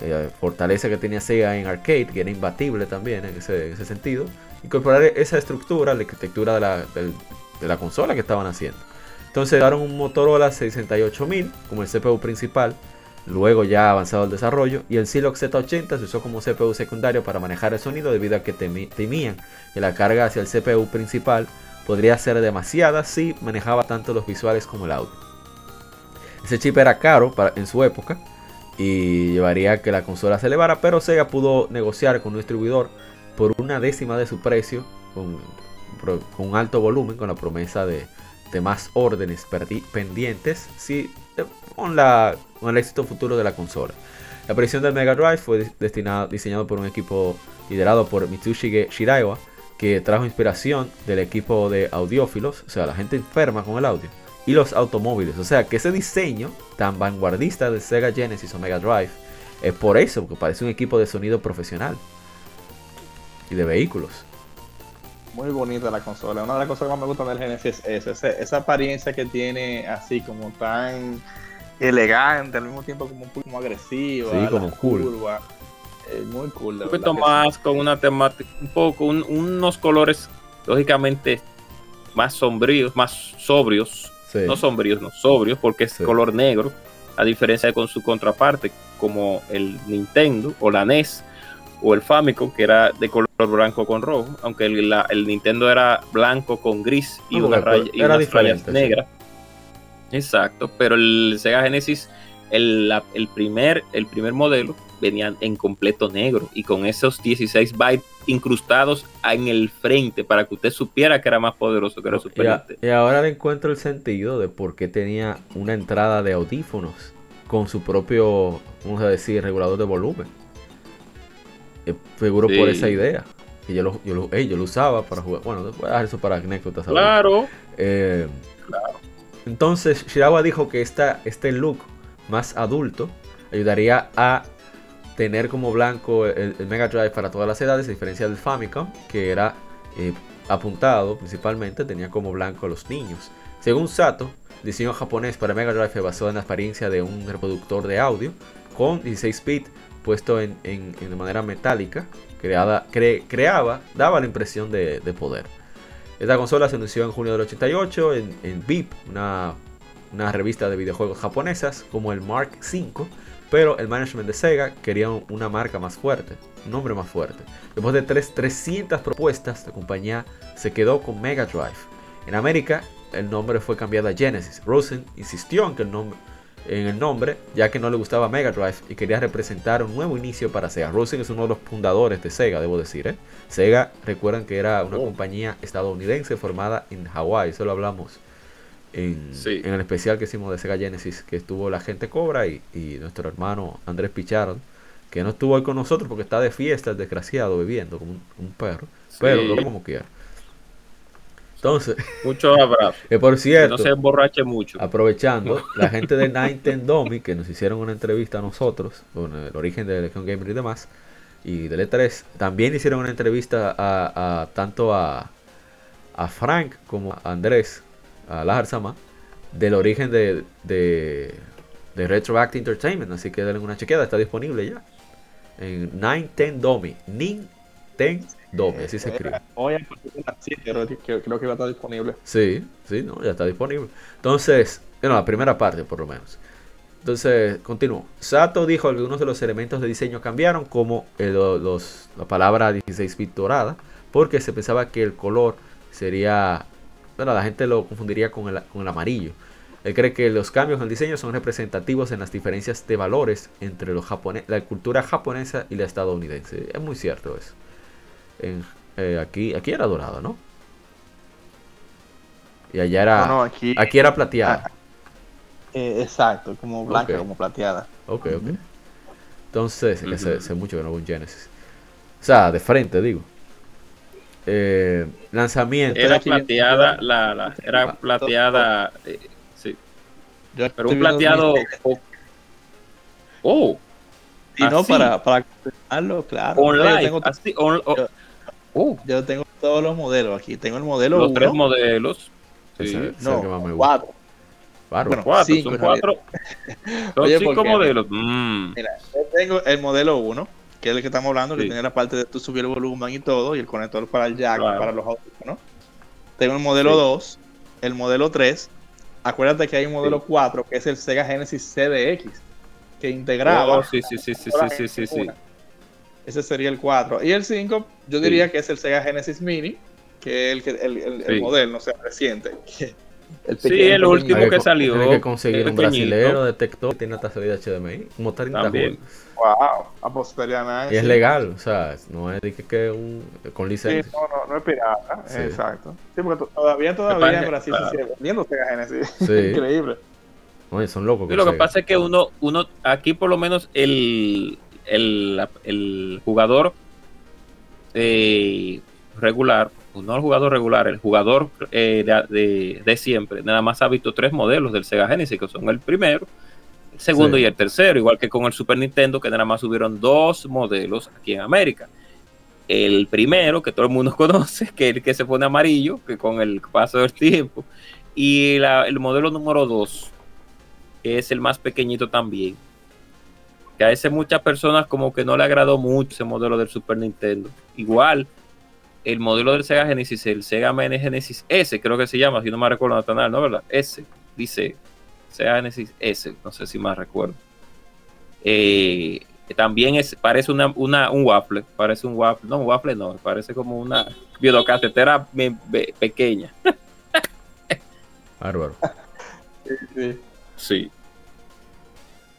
eh, fortaleza que tenía Sega en arcade, que era imbatible también en ese, sentido, incorporar esa estructura, la arquitectura de la, de, la consola que estaban haciendo. Entonces daron un Motorola 68000 como el CPU principal, luego ya avanzado el desarrollo, y el Silox Z80 se usó como CPU secundario para manejar el sonido debido a que temían que la carga hacia el CPU principal podría ser demasiada si manejaba tanto los visuales como el audio. Ese chip era caro en su época, y llevaría a que la consola se elevara, pero Sega pudo negociar con un distribuidor por una décima de su precio, con, un alto volumen, con la promesa de, más órdenes pendientes, si, eh, con, el éxito futuro de la consola. La aparición del Mega Drive fue destinado, por un equipo liderado por Mitsushige Shiraiwa, que trajo inspiración del equipo de audiófilos, o sea, la gente enferma con el audio y los automóviles. O sea que ese diseño tan vanguardista del Sega Genesis o Mega Drive es por eso, porque parece un equipo de sonido profesional y de vehículos. Muy bonita la consola. Una de las cosas que más me gustan del Genesis es esa, apariencia que tiene así como tan elegante, al mismo tiempo como un poco agresiva. Sí, como cool. muy cool. Un poquito más con una temática, un poco, unos colores lógicamente más sombríos, más sobrios, no sombríos, no sobrios, porque es color negro, a diferencia de con su contraparte, como el Nintendo o la NES o el Famicom, que era de color blanco con rojo, aunque el, el Nintendo era blanco con gris y una raya y unas rayas negras. Exacto, pero el Sega Genesis, el, el, primer, el primer modelo, venían en completo negro y con esos 16 bytes incrustados en el frente para que usted supiera que era más poderoso que era su y, y ahora le encuentro el sentido de por qué tenía una entrada de audífonos con su propio, vamos a decir, regulador de volumen. Eh, seguro por esa idea. Que yo lo, yo, lo, yo lo usaba para jugar. Bueno, voy a dejar eso para anécdotas. Claro. Eh, claro. Entonces, Shirawa dijo que esta, este look más adulto ayudaría a tener como blanco el, Mega Drive para todas las edades, a diferencia del Famicom, que era eh, apuntado principalmente, tenía como blanco a los niños. Según Sato, diseño japonés para Mega Drive se basó en la apariencia de un reproductor de audio con 16 bits puesto en, de manera metálica, creada, creaba, daba la impresión de, poder. Esta consola se anunció en junio del 88 en, en VIP, una, una revista de videojuegos japonesas como el Mark V pero el management de Sega quería una marca más fuerte, un nombre más fuerte. Después de 300 propuestas, la compañía se quedó con Mega Drive. En América, el nombre fue cambiado a Genesis. Rosen insistió en que el nombre, en el nombre, ya que no le gustaba Mega Drive y quería representar un nuevo inicio para Sega. Rosen es uno de los fundadores de Sega, debo decir. ¿eh? Sega, recuerdan que era una Oh. compañía estadounidense formada en Hawái, eso lo hablamos en, Sí. en el especial que hicimos de Sega Genesis, que estuvo la gente Cobra y, y nuestro hermano Andrés Picharon, que no estuvo hoy con nosotros porque está de fiesta, el desgraciado, bebiendo como un, un perro, pero lo como quiera. Entonces, Muchos abrazos. que por Que cierto, no se emborrache mucho. aprovechando, la gente de Nintendomi que nos hicieron una entrevista a nosotros, con el origen de Legion Gamer y demás, y del E3, también hicieron una entrevista a, a- tanto a, a Frank como a Andrés, a Lajarsama, del origen de, de, de Retroact Entertainment, así que denle una chequeada, está disponible ya. En Nintendomi, Nintendomi, así se escribe. Hoy a partir de las 7 creo que, va a estar disponible. Sí, sí, no, ya está disponible. Entonces, bueno, la primera parte por lo menos. Entonces, continúo. Sato dijo que algunos de los elementos de diseño cambiaron, como lo- los, la palabra 16 bit dorada, porque se pensaba que el color sería, bueno, la gente lo confundiría con el, con el amarillo. Él cree que los cambios en el diseño son representativos en las diferencias de valores entre los japone- la cultura japonesa y la estadounidense. Es muy cierto eso. En- eh, aquí, aquí era dorado, ¿no? Y allá era, No, no, aquí, aquí era plateada. eh, exacto, como blanca, como plateada. Ok, ok. Entonces, que sé, mucho que no veo un Genesis. O sea, de frente, digo. Eh, lanzamiento. Era plateada, la, la- era Ah. plateada, eh, sí, pero un plateado. Oh, Y no, así. para, para claro. on Yo live, tengo, así, on- yo- oh, yo tengo todos los modelos aquí. Tengo el modelo los 1, tres modelos. Sí, es el no, que más me gusta. 4. Bárbaro. bueno, cuatro, cinco, son cuatro. Son Oye, cinco modelos. Mm, Mira, yo tengo el modelo 1, que es el que estamos hablando, que tiene la parte de tú subir el volumen y todo, y el conector para el jack, Claro. para los audífonos. Tengo el modelo Sí. 2, el modelo 3. Acuérdate que hay un modelo 4, que es el Sega Genesis CDX, que integraba. oh, sí, sí, sí, sí, sí, sí, sí. Ese sería el 4. Y el 5, yo diría que es el Sega Genesis Mini, que es el, que- el, el- el Sí. modelo, no sé, reciente. El Sí, el último que salió, Tiene que conseguir un brasilero detector que tiene hasta salida HDMI. Como 30 También. Wow, nice, Y es sí. legal. O sea, no es de que, que un, con Sí, licencia. no, no, no es pirata, Sí. exacto. Sí, porque to- todavía, todavía en Brasil claro. se sigue vendiendo Sega Genesis. Sí. Increíble. Oye, son locos. Sí, con lo que pasa es que uno, uno aquí por lo menos el, el, el jugador eh, regular, no el jugador regular, el jugador eh, de, de- de siempre, nada más ha visto tres modelos del Sega Genesis, que son el primero, el segundo Sí. y el tercero, igual que con el Super Nintendo, que nada más subieron dos modelos aquí en América. El primero, que todo el mundo conoce, que es el que se pone amarillo, que con el paso del tiempo, y la- el modelo número dos, que es el más pequeñito también. Que a ese muchas personas como que no le agradó mucho ese modelo del Super Nintendo. Igual, el modelo del Sega Genesis, el Sega Mini Genesis S, creo que se llama, si no me recuerdo, Natanal, ¿no? ¿Verdad? S, dice Sega Genesis S, no sé si más recuerdo. Eh, también es, parece una, una- un waffle, parece un waffle, no, un waffle no, parece como una be- pequeña. Bárbaro. Sí.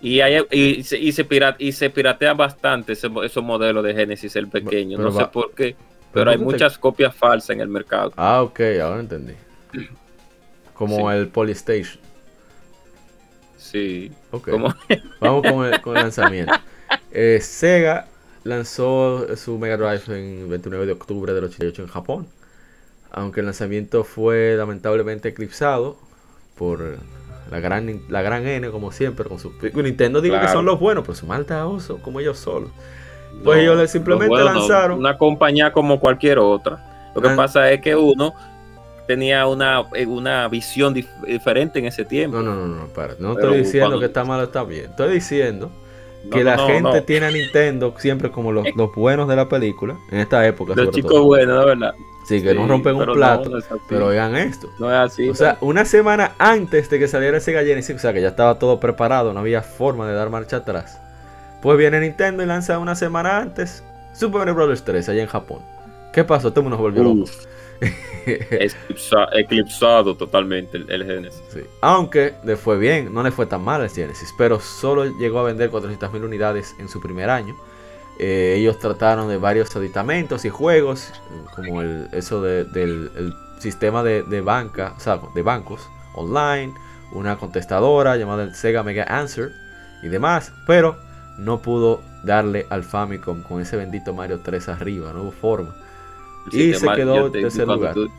Y, hay, y, se, y, se pira- y se piratea bastante ese esos modelos de Genesis, el pequeño. Pero no sé por qué, pero pero hay ¿cómo te- muchas copias falsas en el mercado. Ah, ok, ahora entendí. Como Sí. el Polystation. Sí. Ok. Vamos con el, con el lanzamiento. Eh, Sega lanzó su Mega Drive en 29 de octubre del 88 en Japón. Aunque el lanzamiento fue lamentablemente eclipsado por la gran, la gran N, como siempre, con su Nintendo digo que Claro. son los buenos, pero su malta oso, como ellos solos. Pues No, ellos le simplemente lanzaron- una compañía como cualquier otra. Lo que Lan- pasa es que uno tenía una, eh, una visión dif- diferente en ese tiempo. No, no, no, no, para. No Pero estoy diciendo cuando- que está mal o está bien. Estoy diciendo No, que no, la no, gente no. tiene a Nintendo siempre como los, los buenos de la película, en esta época. Los sobre chicos todo. buenos, ¿no? ¿verdad? Sí, que no rompen un no, plato. no así. Pero oigan esto. No es así. O sea, una semana antes de que saliera ese Genesis, o sea, que ya estaba todo preparado, no había forma de dar marcha atrás. Pues viene Nintendo y lanza una semana antes Super Mario Bros. 3 allá en Japón. ¿Qué pasó? Todo el mundo se volvió loco. Eclipsa- eclipsado totalmente el, el Genesis. Sí. Aunque le fue bien, no le fue tan mal al Genesis, pero solo llegó a vender 400.000 unidades en su primer año. Eh, ellos trataron de varios aditamentos y juegos, como el, eso de- del el sistema de, de banca, o sea, de bancos online, una contestadora llamada el Sega Mega Answer y demás, pero no pudo darle al Famicom con ese bendito Mario 3 arriba, no hubo forma. Y se quedó en te- tercer lugar. tú-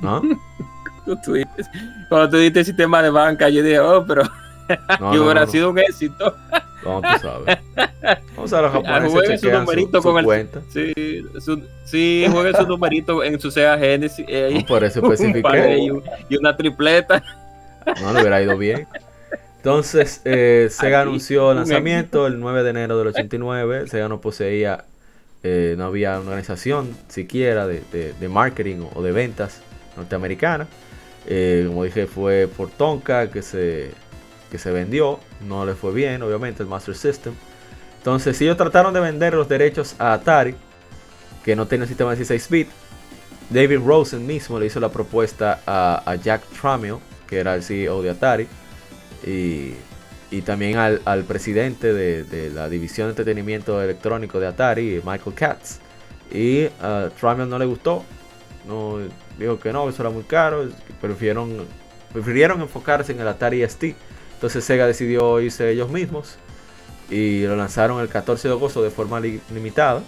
¿No? tú- tú dices- cuando tú diste sistema de banca, yo dije, oh, pero No, que no, hubiera no. sido un éxito. No, tú sabes. Vamos a los japoneses Jueguen su chequean su, con el- cuenta. Sí, su, sí juegue su numerito en su Sega Genesis. eh, No, por eso especifiqué. y, un- y una tripleta. No le hubiera ido bien. Entonces, eh, Sega Aquí, anunció el lanzamiento el 9 de enero del 89. Sega no poseía, eh, no había una organización siquiera de, de- de marketing o de ventas norteamericana. Eh, como dije, fue por Tonka que se, que se vendió. No le fue bien, obviamente, el Master System. Entonces, ellos trataron de vender los derechos a Atari, que no tenía un sistema de 16 bits. David Rosen mismo le hizo la propuesta a, Jack Tramiel, que era el CEO de Atari, y, y también al, al presidente de, de la división de entretenimiento electrónico de Atari, Michael Katz. Y a Tramiel no le gustó, no, dijo que no, eso era muy caro, prefirieron, prefirieron enfocarse en el Atari ST. Entonces Sega decidió irse ellos mismos y lo lanzaron el 14 de agosto de forma li- limitada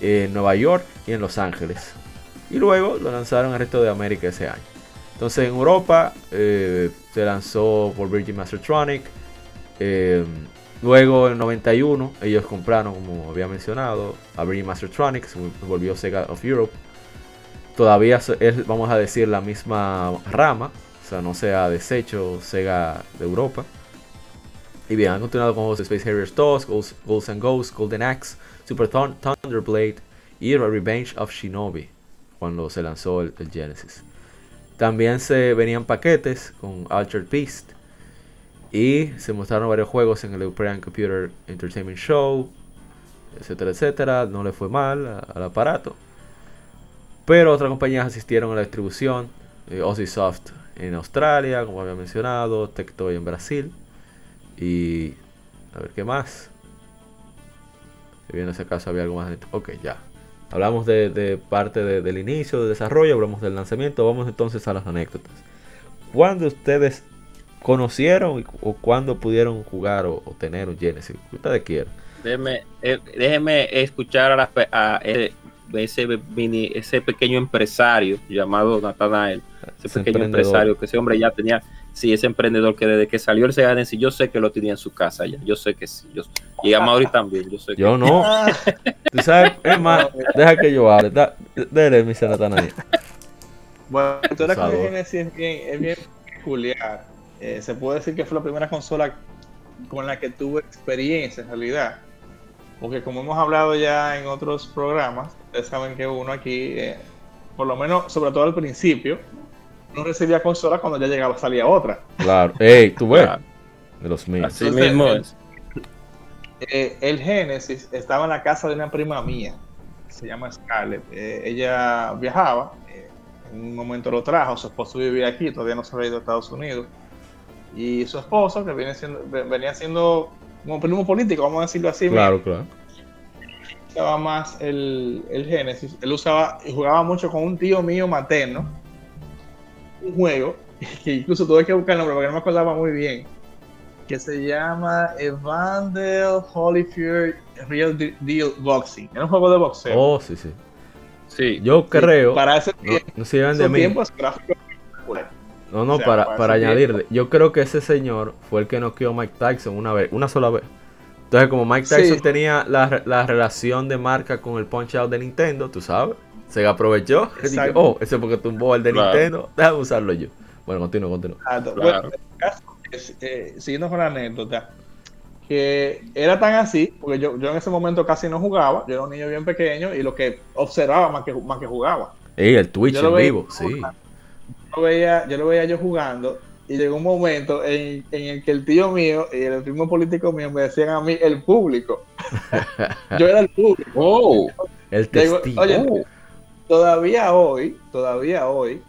en Nueva York y en Los Ángeles. Y luego lo lanzaron al resto de América ese año. Entonces en Europa eh, se lanzó por Virgin Mastertronic. eh, luego en 91 ellos compraron, como había mencionado, a Virgin Mastertronic, se volvió Sega of Europe. Todavía es, vamos a decir, la misma rama, sea, no se ha deshecho Sega de Europa. Y bien, han continuado con juegos de Space Harrier 2, Ghosts, and Ghosts, Golden Axe, Super Thun- Thunderblade y Revenge of Shinobi cuando se lanzó el, Genesis. También se venían paquetes con Altered Beast y se mostraron varios juegos en el European Computer Entertainment Show, etcétera, etcétera. No le fue mal al aparato. Pero otras compañías asistieron a la distribución. eh, Soft en Australia, como había mencionado, Tectoy en Brasil. Y a ver qué más. Si bien en ese caso había algo más. Ok, ya. Hablamos de, parte de- del inicio, del desarrollo, hablamos del lanzamiento. Vamos entonces a las anécdotas. ¿Cuándo ustedes conocieron o cuándo pudieron jugar o, tener un Genesis? Ustedes quieran. Eh, déjeme escuchar a, la ese mini- ese pequeño empresario llamado Nathanael. Ese pequeño empresario que ese hombre ya tenía, sí, ese emprendedor que desde que salió el Sega Genesis, yo sé que lo tenía en su casa ya, yo sé que sí. Yo, y a Mauri también, yo sé que Yo no. Tú sabes, es más, deja que yo hable. Da, dele, mi Natanael. Bueno, la historia Por con el favor. Genesis es bien, es bien peculiar. Eh, se puede decir que fue la primera consola con la que tuve experiencia en realidad. Porque como hemos hablado ya en otros programas, ustedes saben que uno aquí, eh, por lo menos, sobre todo al principio, no recibía consola cuando ya llegaba, salía otra. Claro. Ey, tú ves. Claro. De los míos. así Entonces, mismo el- es. Eh, el Genesis estaba en la casa de una prima mía, se llama Scarlett. Eh, ella viajaba, eh, en un momento lo trajo, su esposo vivía aquí, todavía no se había ido a Estados Unidos. Y su esposo, que viene siendo, ve- venía siendo como primo político, vamos a decirlo así, Claro, claro. usaba más el, el Genesis. Él usaba y jugaba mucho con un tío mío materno. Un juego que incluso tuve que buscar el nombre porque no me acordaba muy bien. Que se llama Evandel Holyfield Real De- Deal Boxing. Era un juego de boxeo. Oh, sí, sí. Sí, Yo Sí, creo. Para ese No, tiempo, no de mí. No, no, O sea, para, para añadirle. Yo creo que ese señor fue el que noqueó a Mike Tyson una vez, una sola vez. Entonces, como Mike Tyson Sí. tenía la, la relación de marca con el Punch Out de Nintendo, tú sabes, se aprovechó. dije, oh, ese porque tumbó el de Claro. Nintendo, déjame usarlo yo. Bueno, continúa, continúa. Exacto. Claro. Bueno, en el caso, es, eh, siguiendo con la anécdota, que era tan así, porque yo, yo en ese momento casi no jugaba, yo era un niño bien pequeño y lo que observaba más que, más que jugaba. Ey, el Twitch Yo lo en veía- vivo, sí. Yo lo veía, yo lo veía yo jugando y llegó un momento en, en el que el tío mío y el primo político mío me decían a mí el público. yo era el público. Oh, El testigo. oye. Todavía hoy, todavía hoy,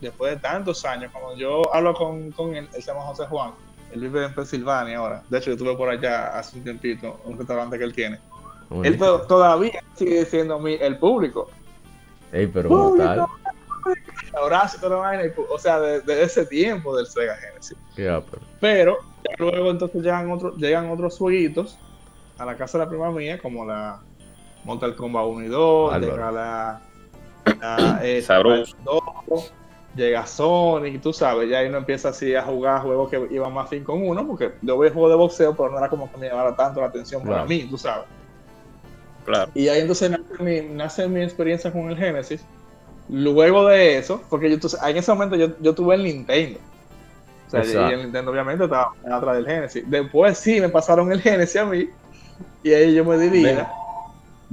después de tantos años, cuando yo hablo con, con él, él se llama José Juan, él vive en Pensilvania ahora. De hecho, yo estuve por allá hace un tiempito, un restaurante que él tiene. Él to- todavía sigue siendo mi, el público. Ey, pero Público. brutal. Horacio, o sea, desde de ese tiempo del Sega Genesis. Qué ápero. Pero ya luego entonces llegan otros, llegan otros jueguitos a la casa de la prima mía, como la Mortal Kombat 1 y 2, Bárbaro. llega la, eh, Sabroso. 2, llega Sonic, tú sabes, ya ahí uno empieza así a jugar juegos que iban más fin con uno, porque yo veía juegos de boxeo, pero no era como que me llamara tanto la atención para mí, tú sabes. Claro. Y ahí entonces nace mi, nace mi experiencia con el Genesis. Luego de eso, porque yo, en ese momento yo, yo tuve el Nintendo. O sea, y el Nintendo obviamente estaba atrás del Genesis. Después sí me pasaron el Genesis a mí. Y ahí yo me dividía.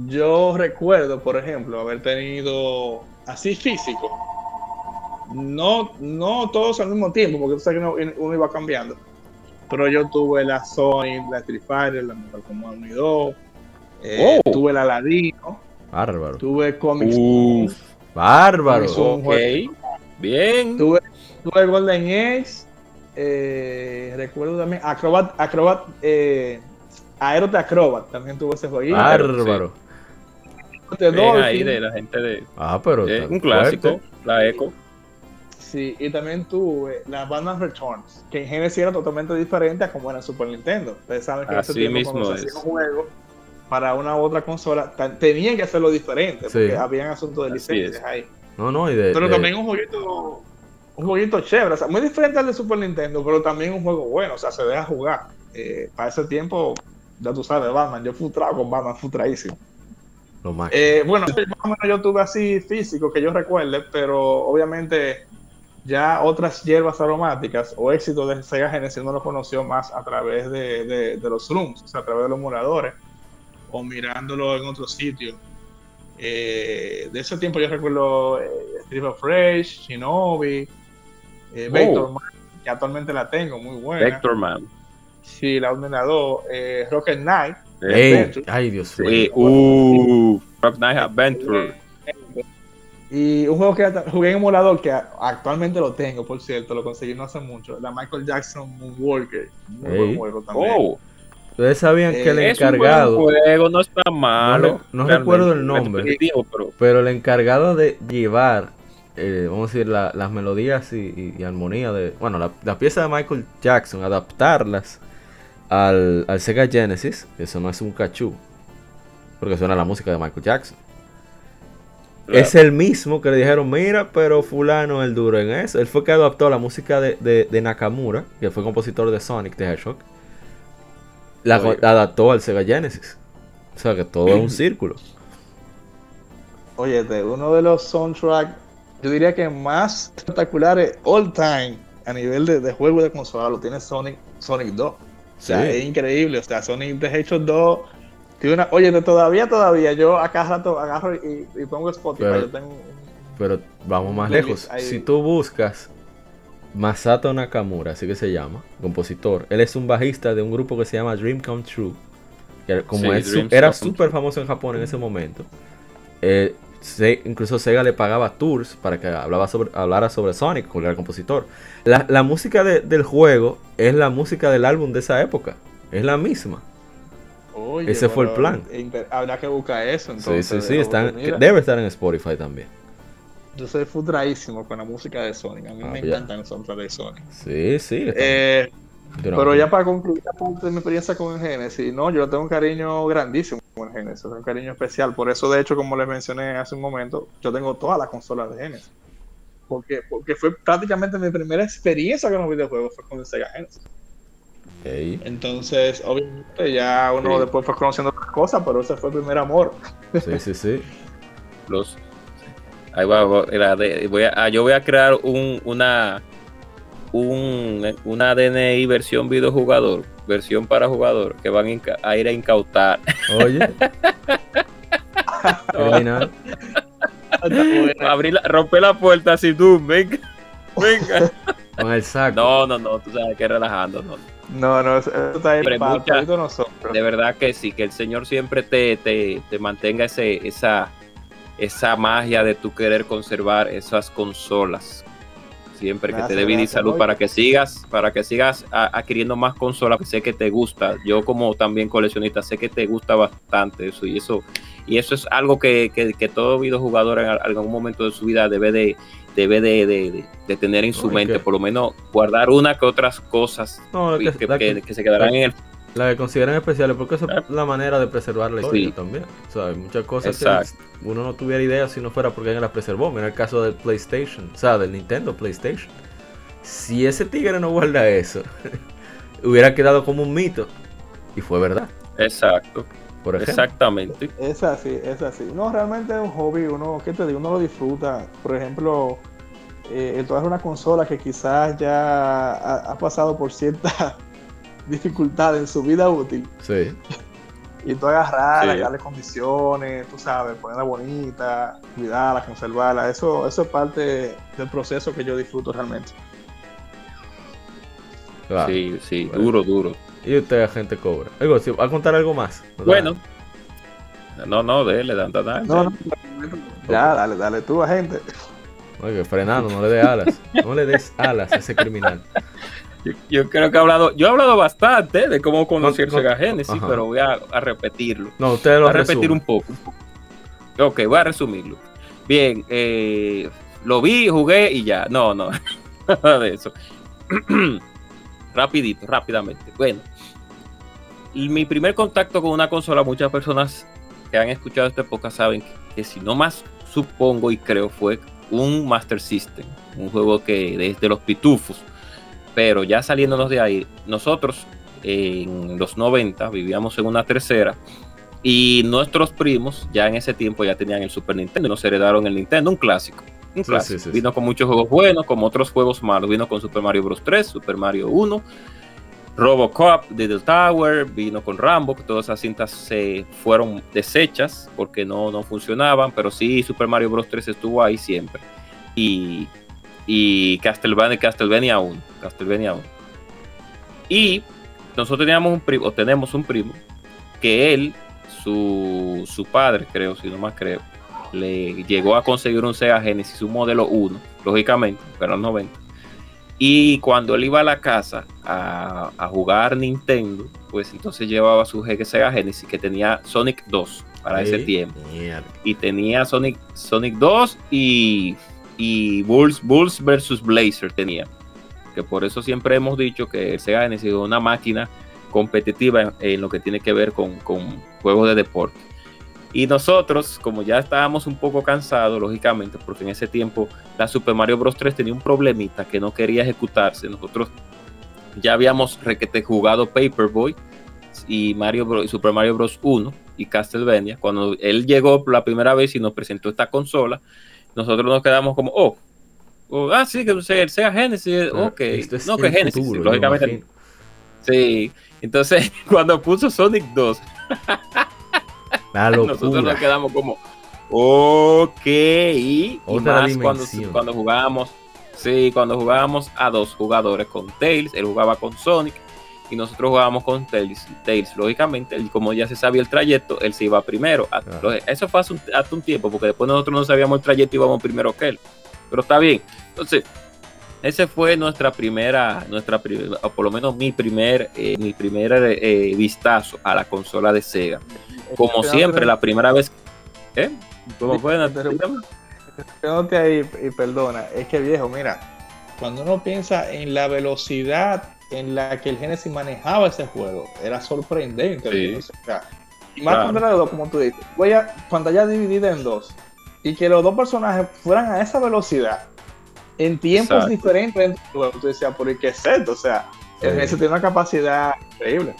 Yo recuerdo, por ejemplo, haber tenido así físico. No, no todos al mismo tiempo, porque tú sabes que uno, uno iba cambiando. Pero yo tuve la Sony, la Street Fighter, la Mortal Kombat 1 y 2. eh, Oh. Tuve la Ladino, Bárbaro. tuve Comics. Uf, Bárbaro. Eso. un ok. juego. Bien. Tuve, tuve Golden Age. eh, recuerdo también Acrobat, Acrobat, eh, Aero de Acrobat. También tuve ese jueguito. Bárbaro. De ahí de la gente de, Ah, pero. está un clásico, fuerte. la Echo. Sí, y también tuve la Batman Returns, que en Genesis era totalmente diferente a como era en Super Nintendo. Ustedes saben que en ese tiempo mismo cuando se es. hacía un juego para una u otra consola, tenían que hacerlo diferente, Sí. porque habían asuntos de Así licencias es. ahí. No, no, y de. Pero de- también un jueguito, un jueguito chévere, o sea, muy diferente al de Super Nintendo, pero también un juego bueno, o sea, se deja jugar. Eh, para ese tiempo, ya tú sabes, Batman, yo frustrado con Batman, frustradísimo. Lo. Eh, bueno, más o menos yo tuve así físico que yo recuerde, pero obviamente ya otras hierbas aromáticas o éxitos de Sega Genesis uno lo conoció más a través de, de- de los rooms, o sea, a través de los emuladores o mirándolo en otros sitios. Eh, de ese tiempo yo recuerdo eh, Street of Rage, Shinobi, eh, Oh. Vector Man, que actualmente la tengo, muy buena. Vector Man. Sí, la ordenador, eh, Rocket Knight. Ey, ay, Dios mío. Sí, uh, Rock Knight Adventure. Y un juego que jugué en emulador que actualmente lo tengo, por cierto, lo conseguí no hace mucho, la Michael Jackson Moonwalker. Muy Ey. buen juego también. Oh, Ustedes sabían que el Eh, es un encargado. buen juego, no está malo. No re- no recuerdo el nombre. pero Pero el encargado de llevar, eh, vamos a decir, la- las melodías y, y- y armonía de. Bueno, la, la pieza de Michael Jackson, adaptarlas al, al Sega Genesis, eso no es un cachú, porque suena la música de Michael Jackson. claro, Es el mismo que le dijeron, mira, pero fulano el duro en eso. Él fue que adaptó la música de, de- de Nakamura, que fue compositor de Sonic the Hedgehog. La, la adaptó al Sega Genesis. O sea que todo es un círculo. Oye, de uno de los soundtracks, yo diría que más espectaculares all time a nivel de, de juego de consola lo tiene Sonic, Sonic 2. O sea, Sí. es increíble. O sea, Sonic the Hedgehog 2 tiene una. Oye, todavía, todavía, yo a cada rato agarro y, y pongo Spotify. Pero- yo tengo un- Pero vamos más lejos. ahí. Si tú buscas Masato Nakamura, así que se llama, compositor. Él es un bajista de un grupo que se llama Dream Come True. que como Sí, era súper famoso en Japón en ese momento. eh, se- incluso Sega le pagaba tours para que hablaba sobre, hablara sobre Sonic, era el compositor. La, la música de- del juego es la música del álbum de esa época. Es la misma. Oye, Ese fue el plan. inter- Habrá que buscar eso. Entonces, sí, sí, sí. de- está en- mira, debe estar en Spotify también. Yo soy frustradísimo con la música de Sonic. A mí Ah, me ya. encantan los soundtracks de Sonic. Sí, sí. Eh, Durante- pero ya para concluir parte de mi experiencia con el Genesis, no, yo tengo un cariño grandísimo con el Genesis, un cariño especial. Por eso, de hecho, como les mencioné hace un momento, yo tengo todas las consolas de Genesis. Porque, porque fue prácticamente mi primera experiencia con los videojuegos fue con el Sega Genesis. Ey. Entonces, obviamente, ya uno Sí. después fue conociendo otras cosas, pero ese fue el primer amor. Sí, sí, sí. los ahí va, va, la de- voy a, ah, yo voy a crear un una un una DNI versión videojugador versión para jugador que van a ir a incautar Oye. criminal. abrir la, romper la puerta así tú venga venga Con el saco. no no no tú sabes que relajando no. No, no, eso está ahí Hombre, para, mucha- para nosotros. de verdad que sí que el señor siempre te, te, te mantenga ese esa esa magia de tu querer conservar esas consolas. Siempre que te Gracias, dé vida y gracias, salud para que sigas, para que sigas adquiriendo más consolas, que sé que te gusta. Yo como también coleccionista sé que te gusta bastante eso y eso y eso es algo que, que- que todo videojugador en al- algún momento de su vida debe de debe de, de- tener en su No, mente, que- por lo menos guardar una que otras cosas No, que se quedarán en el la que consideran especiales porque eso Ah. es la manera de preservar la historia Sí. también. O sea, hay muchas cosas Exacto. que uno no tuviera idea si no fuera porque alguien las preservó. Mira el caso del PlayStation, o sea, del Nintendo PlayStation. Si ese tigre no guarda eso, hubiera quedado como un mito. Y fue verdad, exacto, por ejemplo. exactamente. Es así, es así. No, realmente es un hobby, uno, ¿qué te digo? Uno lo disfruta. Por ejemplo, eh, el tocar una consola que quizás ya ha, ha pasado por cierta dificultad en su vida útil. Sí. Y tú agarrarla, Sí. darle condiciones, tú sabes, ponerla bonita, cuidarla, conservarla. Eso, eso es parte del proceso que yo disfruto realmente. claro. Sí, sí, Bueno. duro, duro. Y usted, agente Cobra. Oigo, si va a contar algo más. ¿verdad? Bueno, no, no, dele, dan, dan. No, no, ya, dale, dale tú, gente. Oiga, frenando, no le dé alas. No le des alas a ese criminal. Yo, yo creo que he hablado, yo he hablado bastante de cómo conocer Con- con- Sega Genesis, Ajá. pero voy a, a repetirlo. No, usted lo Voy a repetir un poco, un poco. Ok, voy a resumirlo. Bien, eh, lo vi, jugué y ya. No, no, nada de eso. Rapidito, rápidamente. Bueno, mi primer contacto con una consola, muchas personas que han escuchado esta época saben que, que si no más supongo y creo fue un Master System, un juego que desde los pitufos. Pero ya saliéndonos de ahí, nosotros en los 90 vivíamos en una tercera y nuestros primos ya en ese tiempo ya tenían el Super Nintendo y nos heredaron el Nintendo, un clásico. Un Sí, clásico. sí, sí, Vino con muchos juegos buenos, como otros juegos malos. Vino con Super Mario Bros. 3, Super Mario 1, Robocop, Little Tower, vino con Rambo, que todas esas cintas se fueron deshechas porque no, no funcionaban, pero sí Super Mario Bros. 3 estuvo ahí siempre. Y, y Castlevania, Castlevania 1, Castlevania 1. Y nosotros teníamos un primo, o tenemos un primo, que él, su, su padre, creo, si no más creo, le llegó a conseguir un Sega Genesis, un modelo 1, lógicamente, pero los 90. Y cuando él iba a la casa a, a jugar Nintendo, pues entonces llevaba su Sega Genesis que tenía Sonic 2 para ese tiempo. mierda. Y tenía Sonic, Sonic 2 y, y Bulls, Bulls versus Blazer tenía. Que por eso siempre hemos dicho que Sega es una máquina competitiva en, lo que tiene que ver con, juegos de deporte. Y nosotros, como ya estábamos un poco cansados, lógicamente, porque en ese tiempo la Super Mario Bros. 3 tenía un problemita que no quería ejecutarse. Nosotros ya habíamos requete jugado Paperboy y Mario Bros- y Super Mario Bros. 1 y Castlevania. Cuando él llegó la primera vez y nos presentó esta consola, nosotros nos quedamos como, oh, oh, ah, sí, que el Sega Genesis, ok, Este es no que Genesis, futuro, lógicamente. Sí, entonces cuando puso Sonic 2, La nosotros nos quedamos como, ok, y Otra más cuando, cuando jugábamos, sí, cuando jugábamos a dos jugadores con Tails, él jugaba con Sonic y nosotros jugábamos con Tails. Tails, lógicamente, él, como ya se sabía el trayecto, él se iba primero. A- Claro. lo- Eso fue hace un, hace un tiempo, porque después nosotros no sabíamos el trayecto y íbamos primero que él. Pero está bien. Entonces, ese fue nuestra primera, nuestra primera, o por lo menos mi primer, eh, mi primer eh, vistazo a la consola de Sega. Como siempre, la primera vez. ¿Eh? ¿Cómo fue? Ahí y perdona, es que viejo, mira, cuando uno piensa en la velocidad en la que el Genesis manejaba ese juego, era sorprendente. Sí. o sea, y más Claro. como tú dices, voy a, pantalla dividida en dos, y que los dos personajes fueran a esa velocidad, en tiempos Exacto. diferentes juego, tú decías, ¿por qué es esto? O sea, el Sí. Genesis tiene una capacidad increíble,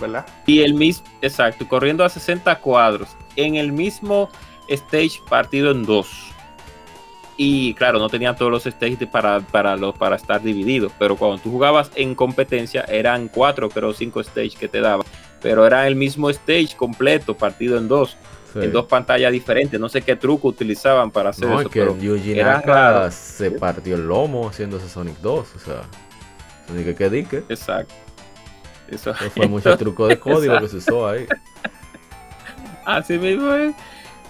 ¿verdad? Y el mismo, exacto, corriendo a 60 cuadros, en el mismo stage partido en dos. Y claro, no tenían todos los stages para, para, los, para estar divididos, pero cuando tú jugabas en competencia eran cuatro, creo, cinco stages que te daban, pero era el mismo stage completo, partido en dos, Sí. en dos pantallas diferentes. No sé qué truco utilizaban para hacer No, eso, es que pero Yuji era Naka se partió el lomo haciendo ese Sonic 2. O sea, ni que qué dique. exacto. Eso, Eso fue mucho truco de código que se usó ahí. Así mismo es.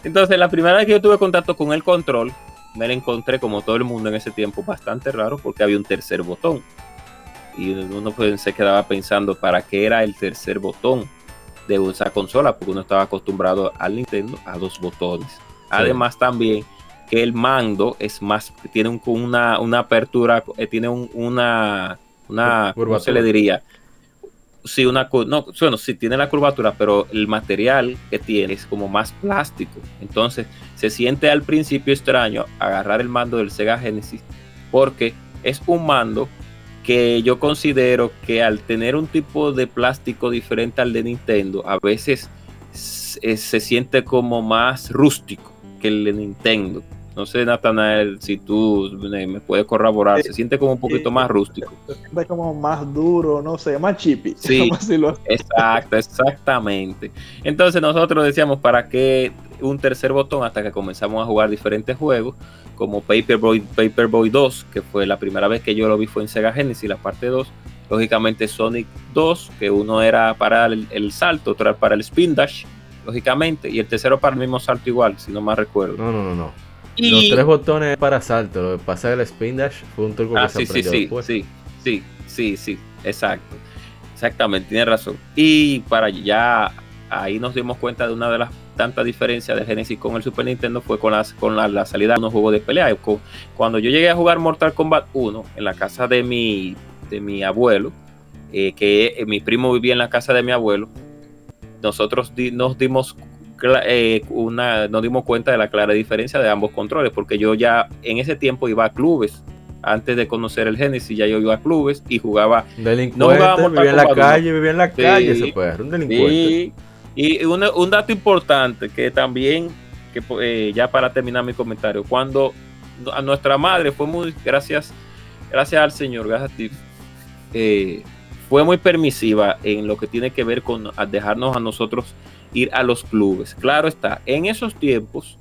Entonces, la primera vez que yo tuve contacto con el control, me lo encontré como todo el mundo en ese tiempo bastante raro porque había un tercer botón. Y uno pues, se quedaba pensando para qué era el tercer botón de esa consola, porque uno estaba acostumbrado al Nintendo a dos botones. Además también que el mando es más, tiene una, una apertura, eh, tiene una, una, ¿cómo se le diría? Sí, una, no, bueno, sí tiene la curvatura, pero el material que tiene es como más plástico. Entonces se siente al principio extraño agarrar el mando del Sega Genesis porque es un mando que yo considero que al tener un tipo de plástico diferente al de Nintendo, a veces se siente como más rústico que el de Nintendo. No sé, Natanael, si tú me puedes corroborar, se siente como un poquito más rústico. Se siente como más duro, no sé, más chippy. Sí, exacto, exactamente. Entonces nosotros decíamos, ¿para qué un tercer botón hasta que comenzamos a jugar diferentes juegos? Como Paperboy, Paperboy 2, que fue la primera vez que yo lo vi fue en Sega Genesis, la parte 2. Lógicamente Sonic 2, que uno era para el, el salto, otro era para el spin dash, lógicamente, y el tercero para el mismo salto igual, si no más recuerdo. No, no, no, no. Los tres botones para salto, lo que pasa el spin dash fue un truco ah, que sí, se sí, sí, sí, sí, sí, sí, exacto. Exactamente, tiene razón. Y para ya ahí nos dimos cuenta de una de las tantas diferencias de Genesis con el Super Nintendo fue con, las, con la, salida de unos juegos de pelea. Cuando yo llegué a jugar Mortal Kombat 1 en la casa de mi, de mi abuelo, eh, que eh, mi primo vivía en la casa de mi abuelo, nosotros nos dimos eh, una, nos dimos cuenta de la clara diferencia de ambos controles, porque yo ya en ese tiempo iba a clubes. Antes de conocer el Genesis, ya yo iba a clubes y jugaba. no jugaba vivía en la calle, vivía en la calle, se puede, un delincuente. Y un, dato importante que también, que eh, ya para terminar mi comentario, cuando a nuestra madre fue muy, gracias, gracias al Señor, gracias a ti, eh, fue muy permisiva en lo que tiene que ver con dejarnos a nosotros ir a los clubes. Claro está, en esos tiempos,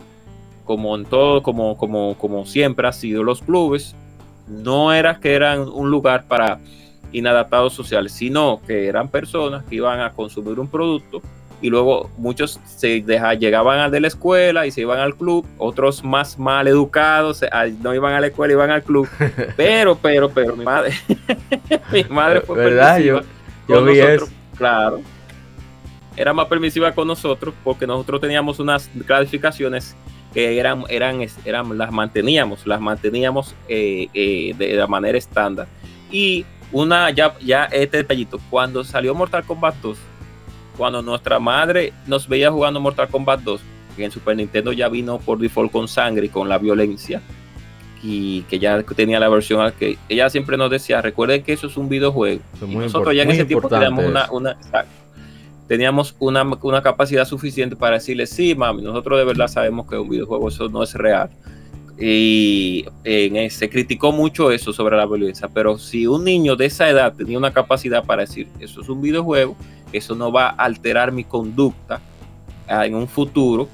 como en todo, como, como, como siempre ha sido, los clubes no era que eran un lugar para inadaptados sociales, sino que eran personas que iban a consumir un producto y luego muchos se llegaban de la escuela y se iban al club, otros más mal educados no iban a la escuela, iban al club, pero, pero, pero mi madre, mi madre fue ¿verdad? Yo, yo vi eso. Claro, era más permisiva con nosotros porque nosotros teníamos unas clasificaciones que eran, eran, eran las manteníamos, las manteníamos eh, eh, de la manera estándar. Y una, ya, ya este detallito, cuando salió Mortal Kombat 2, cuando nuestra madre nos veía jugando Mortal Kombat 2, que en Super Nintendo ya vino por default con sangre y con la violencia, y que ya tenía la versión que ella siempre nos decía, recuerden que eso es un videojuego. y nosotros ya en ese tiempo teníamos una, una, teníamos una, una, capacidad suficiente para decirle, sí, mami, nosotros de verdad sabemos que un videojuego eso no es real. Y en, se criticó mucho eso sobre la violencia, pero si un niño de esa edad tenía una capacidad para decir, eso es un videojuego, eso no va a alterar mi conducta ah, en un futuro,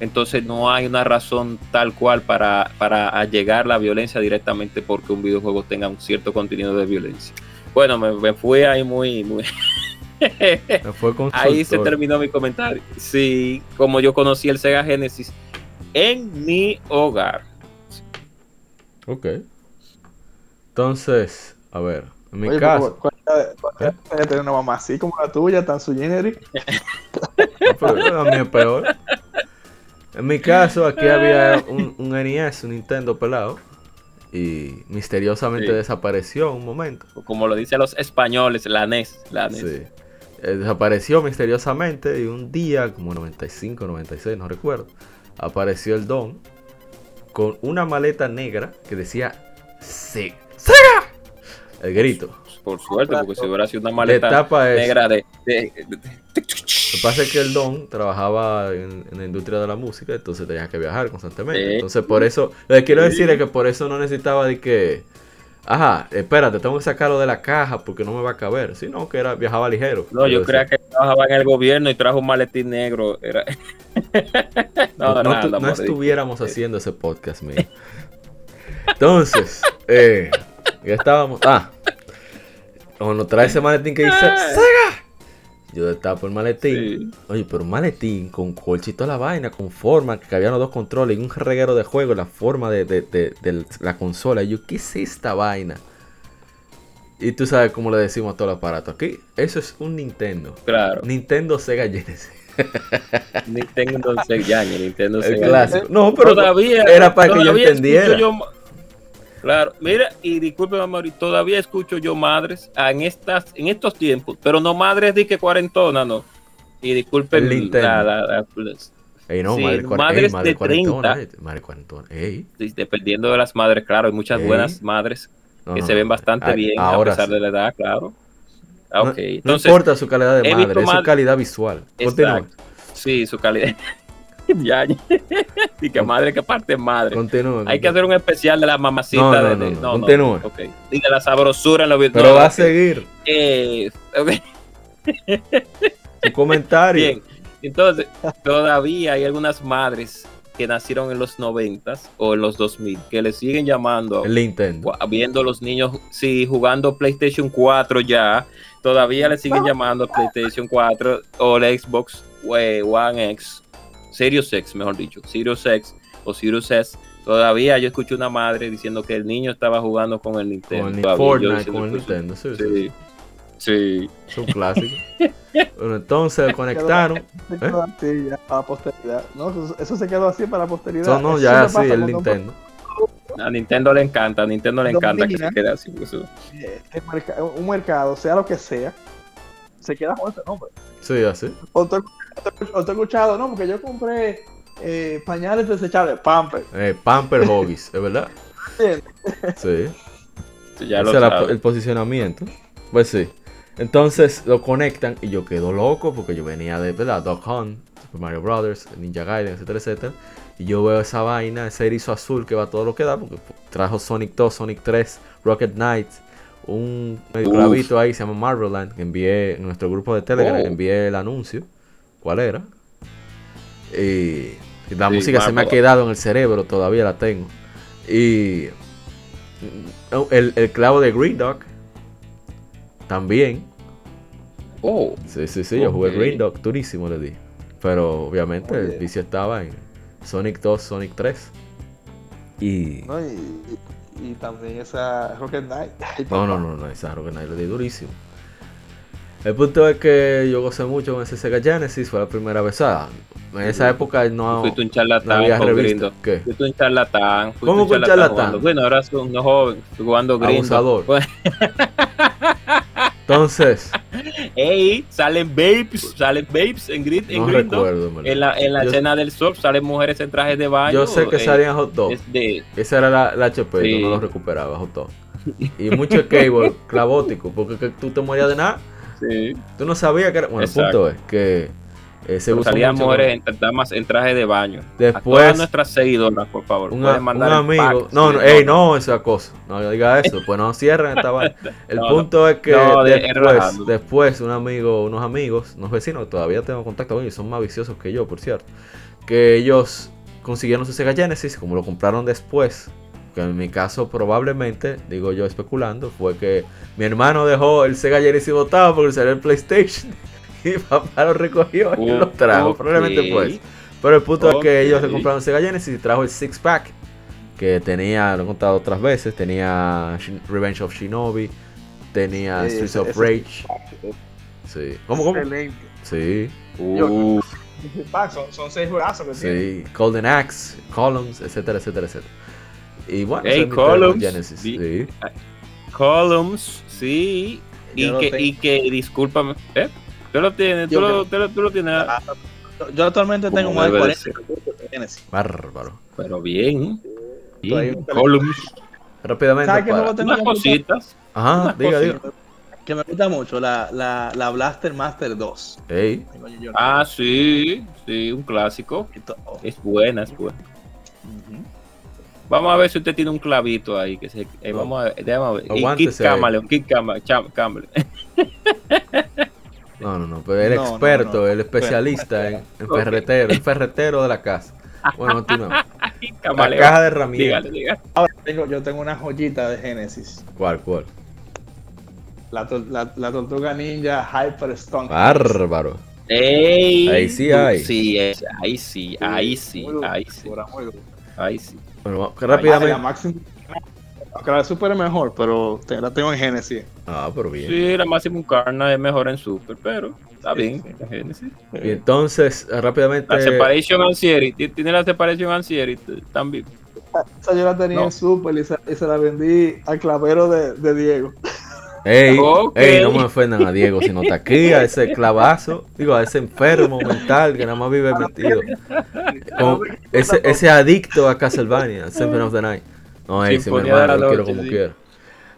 entonces no hay una razón tal cual para, para llegar la violencia directamente porque un videojuego tenga un cierto contenido de violencia. Bueno, me, fui ahí muy, Ahí se terminó mi comentario. Sí, como yo conocí el Sega Genesis en mi hogar. Ok. Entonces, a ver, en mi caso. ¿cuál, ¿Eh? tener una mamá así como la tuya, tan su generic? a mí es peor. En mi caso, aquí había un, un NES, un Nintendo pelado y misteriosamente desapareció un momento. Como lo dicen los españoles, la NES. La NES. Sí. Eh, desapareció misteriosamente y un día, como 95, 96, no recuerdo, apareció el Don con una maleta negra que decía ¡Sega! El grito. Por suerte, porque si hubiera sido una maleta negra de, Lo que pasa es que el Don trabajaba en, la industria de la música, entonces tenía que viajar constantemente. Entonces, por eso, lo que quiero decir es que por eso no necesitaba de que Ajá, espérate, tengo que sacarlo de la caja porque no me va a caber. Sino que era, viajaba ligero. No, yo creía que trabajaba en el gobierno y trajo un maletín negro. Era... no, no, estuviéramos haciendo ese podcast, mío. Entonces, eh, ya estábamos. Ah, cuando trae ese maletín que dice ¡Sega! Yo destapo el maletín. Oye, pero un maletín con colchito a la vaina, con forma, que habían los dos controles y un reguero de juego, la forma de, de, de, de la consola. Y yo, ¿qué es esta vaina? Y tú sabes cómo le decimos a todo el aparato. Aquí, eso es un Nintendo. Claro. Nintendo Sega Genesis. Nintendo Sega, Nintendo El Sega. clásico. No, pero Todavía, era para que yo entendiera. yo- claro, mira, y disculpe, Mauri, todavía escucho yo madres ah, en estas, en estos tiempos, pero no madres de que cuarentona, no. Y disculpen El la, la- la- Ey, no, Sí, madre, madres ey, madre de cuarentona. 30. eh, Madre. Ey. dependiendo de las madres, claro, hay muchas buenas madres No, que no, se ven bastante bien ahora a pesar sí. de la edad, claro. Ah, No- ok, no, entonces, importa su calidad de madre, es su calidad visual. Continúa. Sí, su calidad. ya, y que madre que parte madre. Continúa. Hay que hacer un especial de la mamacita No, no, de, no, de- no, continúe. ok. Y de la sabrosura en los videos. Pero no, va a seguir Eh, comentario. bien. Entonces, todavía hay algunas madres que nacieron en los 90 o en los 2000 que le siguen llamando El Nintendo. Viendo los niños sí jugando PlayStation 4 ya todavía le siguen llamando PlayStation 4 o la Xbox eh, One X Series X mejor dicho Series X o Series S todavía yo escuché una madre diciendo que el niño estaba jugando con el Nintendo Con el Fortnite, con el. Nintendo. Sí, sí, sí. sí Es un clásico. bueno, entonces conectaron. Se quedó así ya para la posteridad. No, eso, eso se quedó así para la posteridad. No, no, ya siempre sí, pasa el Nintendo. a Nintendo le encanta a Nintendo le encanta que se quede así pues, eso. eh, un mercado, sea lo que sea, se queda con ese nombre. Sí, así. O tú has escuchado, no, porque yo compré eh, pañales desechables, Pamper. Eh, Pamper Hobbies, ¿es verdad? Sí. Sí, ya Ese lo era sabe. el posicionamiento. Pues sí. Entonces lo conectan y yo quedo loco porque yo venía de, ¿verdad? Dog Hunt, Super Mario Brothers, Ninja Gaiden, etcétera, etcétera. Y yo veo esa vaina, ese erizo azul que va todo lo que da, porque trajo Sonic 2, Sonic 3, Rocket Knight, un medio clavito ahí, se llama Marvel que envié en nuestro grupo de Telegram, Oh. envié el anuncio. ¿Cuál era? Y la Sí, música se me ha quedado en el cerebro, todavía la tengo. Y mm, el, el clavo de Green Dog también. oh Sí, sí, sí, yo jugué. Green Dog, durísimo le di. Pero obviamente el Oye. vicio estaba en Sonic 2, Sonic 3. Y. ¿no? Y, y- también esa Rocket Knight. Ay, No, no, no, no, esa Rocket Knight le di durísimo. El punto es que yo gocé mucho con ese Sega Genesis, fue la primera vez. ah, en esa época no, fuiste un no charlatán había con revista. ¿Qué? Fuiste un charlatán. fuiste ¿Cómo que un charlatán? jugando- Bueno, ahora son unos jóvenes jugando Grindo. Abusador. Entonces, Ey, salen babes, salen babes en, Grid, en no recuerdo. en. En la, en la Yo- escena del surf salen mujeres en trajes de baño. Yo sé que eh, salían hot dog. es de- Esa era la, la HP, Sí. no lo recuperaba, hot dog. Y mucho cable clavótico, porque que tú te morías de nada. sí, Tú no sabías que era. Bueno, Exacto. el punto es que eh, se usó salían mucho mujeres en, damas en traje de baño. a Después- todas nuestras seguidoras, por favor. Un, pueden un mandar el amigo. pack, No, no, ey, no, esa cosa. No diga eso, pues no cierran esta vaina. El No, punto es que No, después, después un amigo, unos amigos, unos vecinos, todavía tengo contacto con ellos, son más viciosos que yo, por cierto. Que ellos consiguieron su Sega Genesis, como lo compraron después. Que en mi caso, probablemente, digo yo especulando, fue que mi hermano dejó el Sega Genesis botado porque salió el PlayStation. Y papá lo recogió y lo trajo. Probablemente pues. Pero el punto es que ellos se compraron Sega Genesis y trajo el Six Pack. Que tenía, lo he contado otras veces, tenía Revenge of Shinobi, tenía Sí, Streets ese- of ese- Rage. Sí. ¿Cómo, cómo? Excelente. Sí, Uh, Pack, son, son seis juegazos que tiene. sí. Golden Axe, Columns, etcétera, etcétera, etcétera. Y bueno, Hey, mi Columns. Genesis. Vi- Sí. columns, sí. Y que, y que, discúlpame, ¿eh? Tú lo tienes, tú Yo lo, tú lo, tú lo tienes, Ah, Yo- actualmente tengo más de debe de 40 que Genesis. Bárbaro. pero bien. Ahí bien. Columns, Rápidamente. ¿Sabes para- juego tengo unas cositas. Ajá, unas diga, diga. Que me gusta mucho, la, la, la Blaster Master 2. Ey, Ah, sí, sí, un clásico. oh, Es buena, es buena. Vamos a ver si usted tiene un clavito ahí. Que se, eh, vamos a ver, déjame ver. Ahí. Camaleon, Camaleon. No, no, no, pero el No, no, experto, no. el especialista en, en Ok. ferretero, el ferretero de la casa. Bueno, continuamos. La caja de herramientas. Dígale, dígale. Ahora tengo, yo tengo una joyita de Genesis. ¿Cuál, cuál? La, la- la tortuga ninja Hyper Stone. Bárbaro. Ey, Ahí sí hay. Sí, ahí sí, ahí sí, ahí sí, muy duro. ahí sí. Bueno, rápidamente. Aunque la de Super es mejor, pero te- la tengo en Genesis. Ah, pero bien. Sí, la Maximum Carna es mejor en Super, pero está bien. en Genesis. Y entonces, eh, rápidamente. La Separation Anxiety, ti- tiene la Separation Anxiety también. Esa yo la tenía No. en Super y se, y se la vendí al clavero de, de Diego. Ey, Ok. ey, no me ofendan a Diego, sino está aquí, a ese clavazo, digo, a ese enfermo mental que nada más vive metido. Con ese, ese adicto a Castlevania, Symphony of the Night. No, ey, si mi hermano, lo quiero como sí. quiera.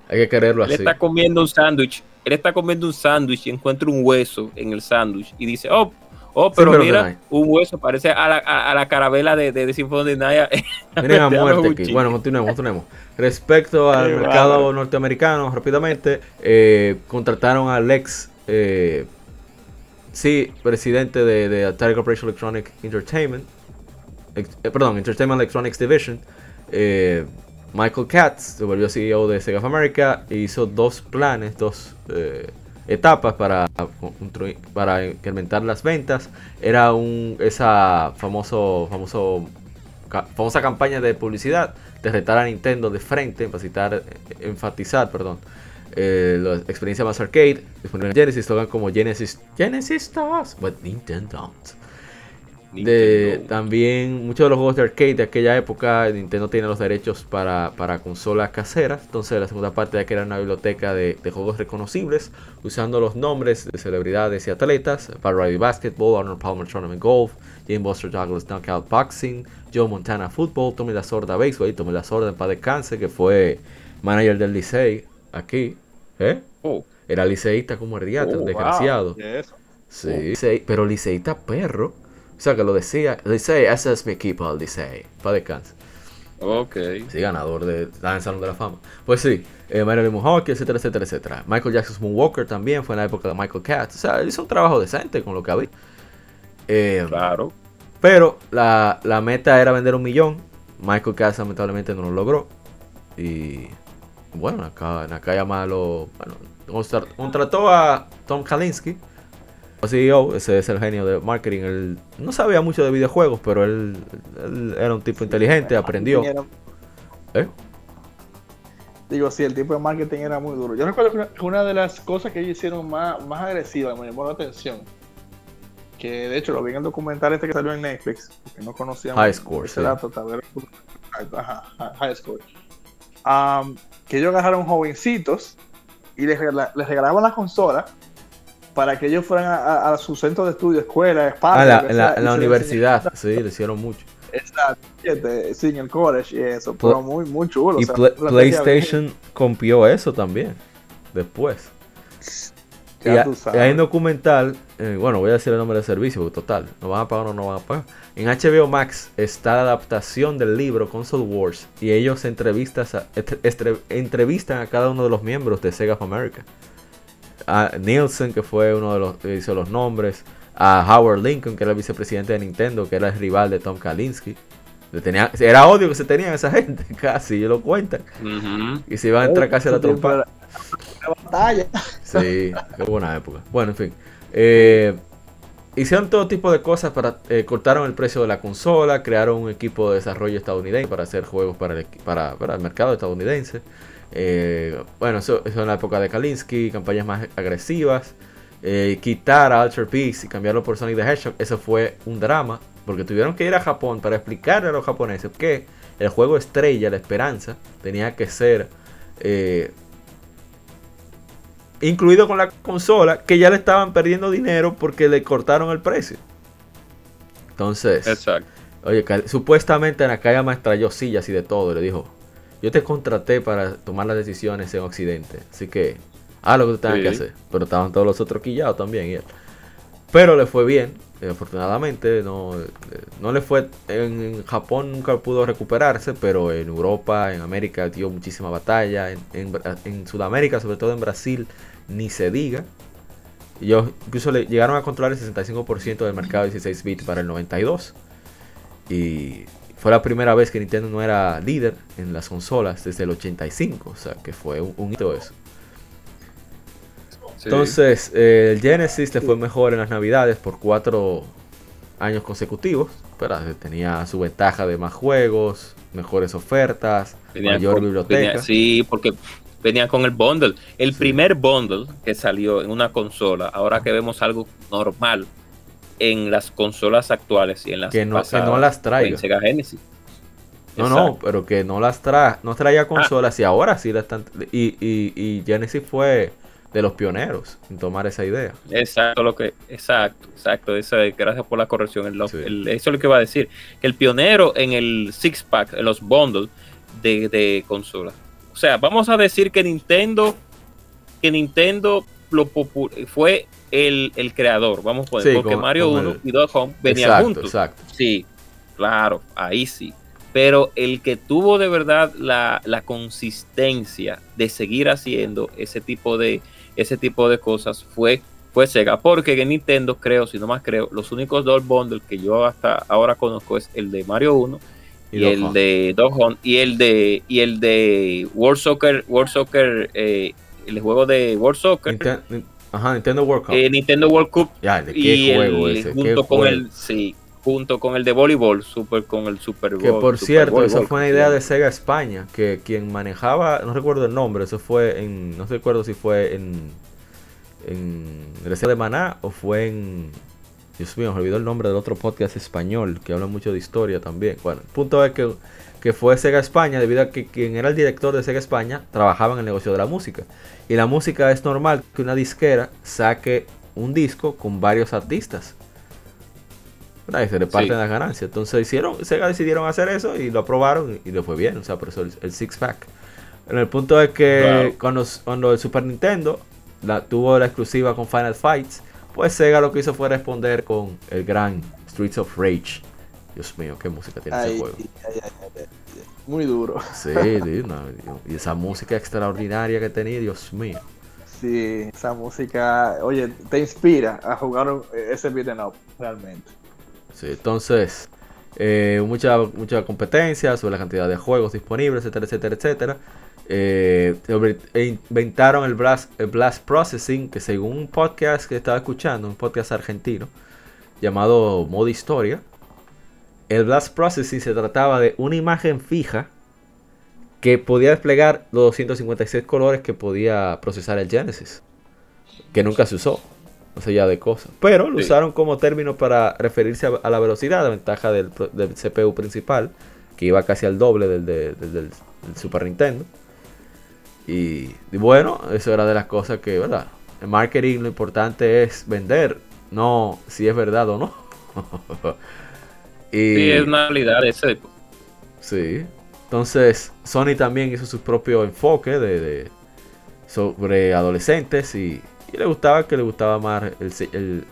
Hay que quererlo Él así. está comiendo un sándwich. Él está comiendo un sándwich y encuentra un hueso en el sándwich y dice, oh, oh, pero pero mira, un hueso parece a la, a, a la carabela de, de, de Symphony. Miren a muerte aquí. Bueno, continuemos, continuemos. Respecto al mercado norteamericano, rápidamente, eh, contrataron al ex, eh, sí, presidente de, de Atari Corporation Electronic Entertainment, ex- eh, perdón, Entertainment Electronics Division, eh, Michael Katz, se volvió CEO de Sega of America e hizo dos planes, dos eh, etapas para, incrementar las ventas. Era un esa famoso famoso famosa campaña de publicidad de retar a Nintendo de frente, enfatizar, enfatizar perdón, eh, la experiencia más arcade, disponible en Genesis, slogan como Genesis, Genesis does, but Nintendo don't. De, también muchos de los juegos de arcade de aquella época, Nintendo tiene los derechos para, para consolas caseras. Entonces, la segunda parte de que era una biblioteca de, de juegos reconocibles, usando los nombres de celebridades y atletas: Variety Basketball, Arnold Palmer Tournament Golf, Jane Buster Douglas Knockout Boxing, Joe Montana Football, Tommy La Sorda Baseball, y Tommy La Sorda en paz descanse, que fue manager del Licey aquí. ¿Eh? Oh, Era liceísta como herdiate, Oh, wow. desgraciado. Sí, pero liceísta perro. O sea, que lo decía. Licey, ese es mi equipo, el Licey. Para descanso. ok. Sí, ganador de. En el Salón de la Fama. Pues sí, eh, Marilyn Monroe, etcétera, etcétera, etcétera. Michael Jackson Moonwalker también fue en la época de Michael Katz. O sea, él hizo un trabajo decente con lo que había. Eh, Claro. pero la, la meta era vender un millón. Michael Katz lamentablemente no lo logró. Y bueno, acá, Nakaya Malo bueno, contrató a Tom Kalinske, CEO, ese es el genio de marketing. Él no sabía mucho de videojuegos, pero él, él era un tipo inteligente, aprendió. Era- ¿Eh? Digo, sí, el tipo de marketing era muy duro. Yo recuerdo que una, de las cosas que ellos hicieron más, más agresivas, me llamó la atención, que de hecho lo vi en el documental este que salió en Netflix, que no conocíamos High Score, ese sí. dato, ajá, High Score. Que ellos agarraron jovencitos y les, les regalaban la consola para que ellos fueran a, a- a su centro de estudio, escuela, spa. Ah, la- lo sea, universidad, sí, le hicieron mucho. Exacto, sí, en el college y eso, pero muy, muy chulo. Y o sea, PlayStation compió eso también, después. Y, tú y sabes. hay un documental, eh, bueno, voy a decir el nombre del servicio, porque total, no van a pagar o no van a pagar. En HBO Max está la adaptación del libro Console Wars y ellos entrevistas a- estre- entrevistan a cada uno de los miembros de Sega of America. A Nielsen, que fue uno de los que hizo los nombres, a Howard Lincoln, que era el vicepresidente de Nintendo, que era el rival de Tom Kalinske. Le tenía- era odio que se tenían esa gente, casi, ellos lo cuentan. Y se iban a entrar casi a la trompa. batalla. Sí, qué buena época. Bueno, en fin. Eh, hicieron todo tipo de cosas para eh, cortaron el precio de la consola, crearon un equipo de desarrollo estadounidense para hacer juegos para el, para, para el mercado estadounidense. Eh, bueno, eso, eso en la época de Kalinsky, campañas más agresivas. Eh, quitar a Ultra Beast y cambiarlo por Sonic the Hedgehog, eso fue un drama, porque tuvieron que ir a Japón para explicarle a los japoneses que el juego estrella, la esperanza, tenía que ser eh, incluido con la consola, que ya le estaban perdiendo dinero porque le cortaron el precio. Entonces, Exacto. oye, supuestamente Nakayama extrayó sillas y de todo. y Le dijo: Yo te contraté para tomar las decisiones en Occidente. Así que haz lo que tú tengas Sí. que hacer. Pero estaban todos los otros quillados también. y él. Pero le fue bien. eh, afortunadamente, no, eh, no le fue. En, Japón nunca pudo recuperarse, pero en Europa, en América, dio muchísima batalla. En, en Bra- en Sudamérica, sobre todo en Brasil, ni se diga. Ellos incluso le llegaron a controlar el 65% del mercado de 16 bits para el 92. Y fue la primera vez que Nintendo no era líder en las consolas desde el 85. O sea, que fue un, un hito eso. Entonces, eh, el Genesis le fue mejor en las navidades por cuatro años consecutivos. Pero tenía su ventaja de más juegos, mejores ofertas, mayor biblioteca. sí, porque venía con el bundle. El primer bundle que salió en una consola, ahora que vemos algo normal en las consolas actuales y en las que no, que no las trae Sega Genesis. No, no, pero que no las trae, no traía ah. consolas y ahora sí la están. Y, y, y Genesis fue de los pioneros en tomar esa idea. Exacto, lo que, exacto, exacto. Gracias por la corrección. eso es lo que iba a decir. Que el pionero en el six pack, en los bundles de, de consolas. O sea, vamos a decir que Nintendo, que Nintendo lo fue el, creador, vamos a poner, porque Mario 1 y 2 Home venían juntos. Exacto. Sí, claro, ahí sí pero el que tuvo de verdad la, la, consistencia de seguir haciendo ese tipo de, ese tipo de cosas fue, fue Sega. Porque en Nintendo, creo, si no más creo, los únicos dos bundles que yo hasta ahora conozco es el de Mario 1 y, el de Dog y el de y el de World Soccer, World Soccer, eh, el juego de World Soccer. Ajá, Nintendo World Cup. Eh, Nintendo World Cup. Ya, ¿de qué y juego ese? Junto con el, sí, junto con el de voleibol, super con el Super Bowl. Que por cierto, esa fue una idea de Sega España, que quien manejaba, no recuerdo el nombre, eso fue en, no recuerdo si fue en, en el de Maná o fue en, Dios mío, me olvidó el nombre del otro podcast español que habla mucho de historia también. Bueno, el punto es que, que fue Sega España debido a que quien era el director de Sega España trabajaba en el negocio de la música. Y la música es normal que una disquera saque un disco con varios artistas y se reparten las ganancias. Entonces hicieron, Sega decidieron hacer eso y lo aprobaron y, le fue bien. O sea, por eso el, six pack. En el punto es que cuando, cuando, el Super Nintendo la, tuvo la exclusiva con Final Fights, pues Sega lo que hizo fue responder con el gran Streets of Rage. Dios mío, qué música tiene ese juego. Muy duro. Sí, y esa música extraordinaria que tenía, Dios mío. Sí, esa música, oye, te inspira a jugar ese beat'em up, realmente entonces, eh, mucha, mucha competencia sobre la cantidad de juegos disponibles, etcétera, etcétera, etcétera. Eh, e inventaron el blast, blast Processing, que según un podcast que estaba escuchando, un podcast argentino, llamado Modo Historia, el Blast Processing se trataba de una imagen fija que podía desplegar los 256 colores que podía procesar el Genesis, que nunca se usó no ya de cosas. Pero lo usaron como término para referirse a, la velocidad, la ventaja del, CPU principal, que iba casi al doble del, del, Super Nintendo. Y, bueno, eso era de las cosas que, ¿verdad? En marketing lo importante es vender, no si es verdad o no. y, sí, es una realidad ese. Sí. Entonces, Sony también hizo su propio enfoque de sobre adolescentes y, y le gustaba que le gustaba más el, el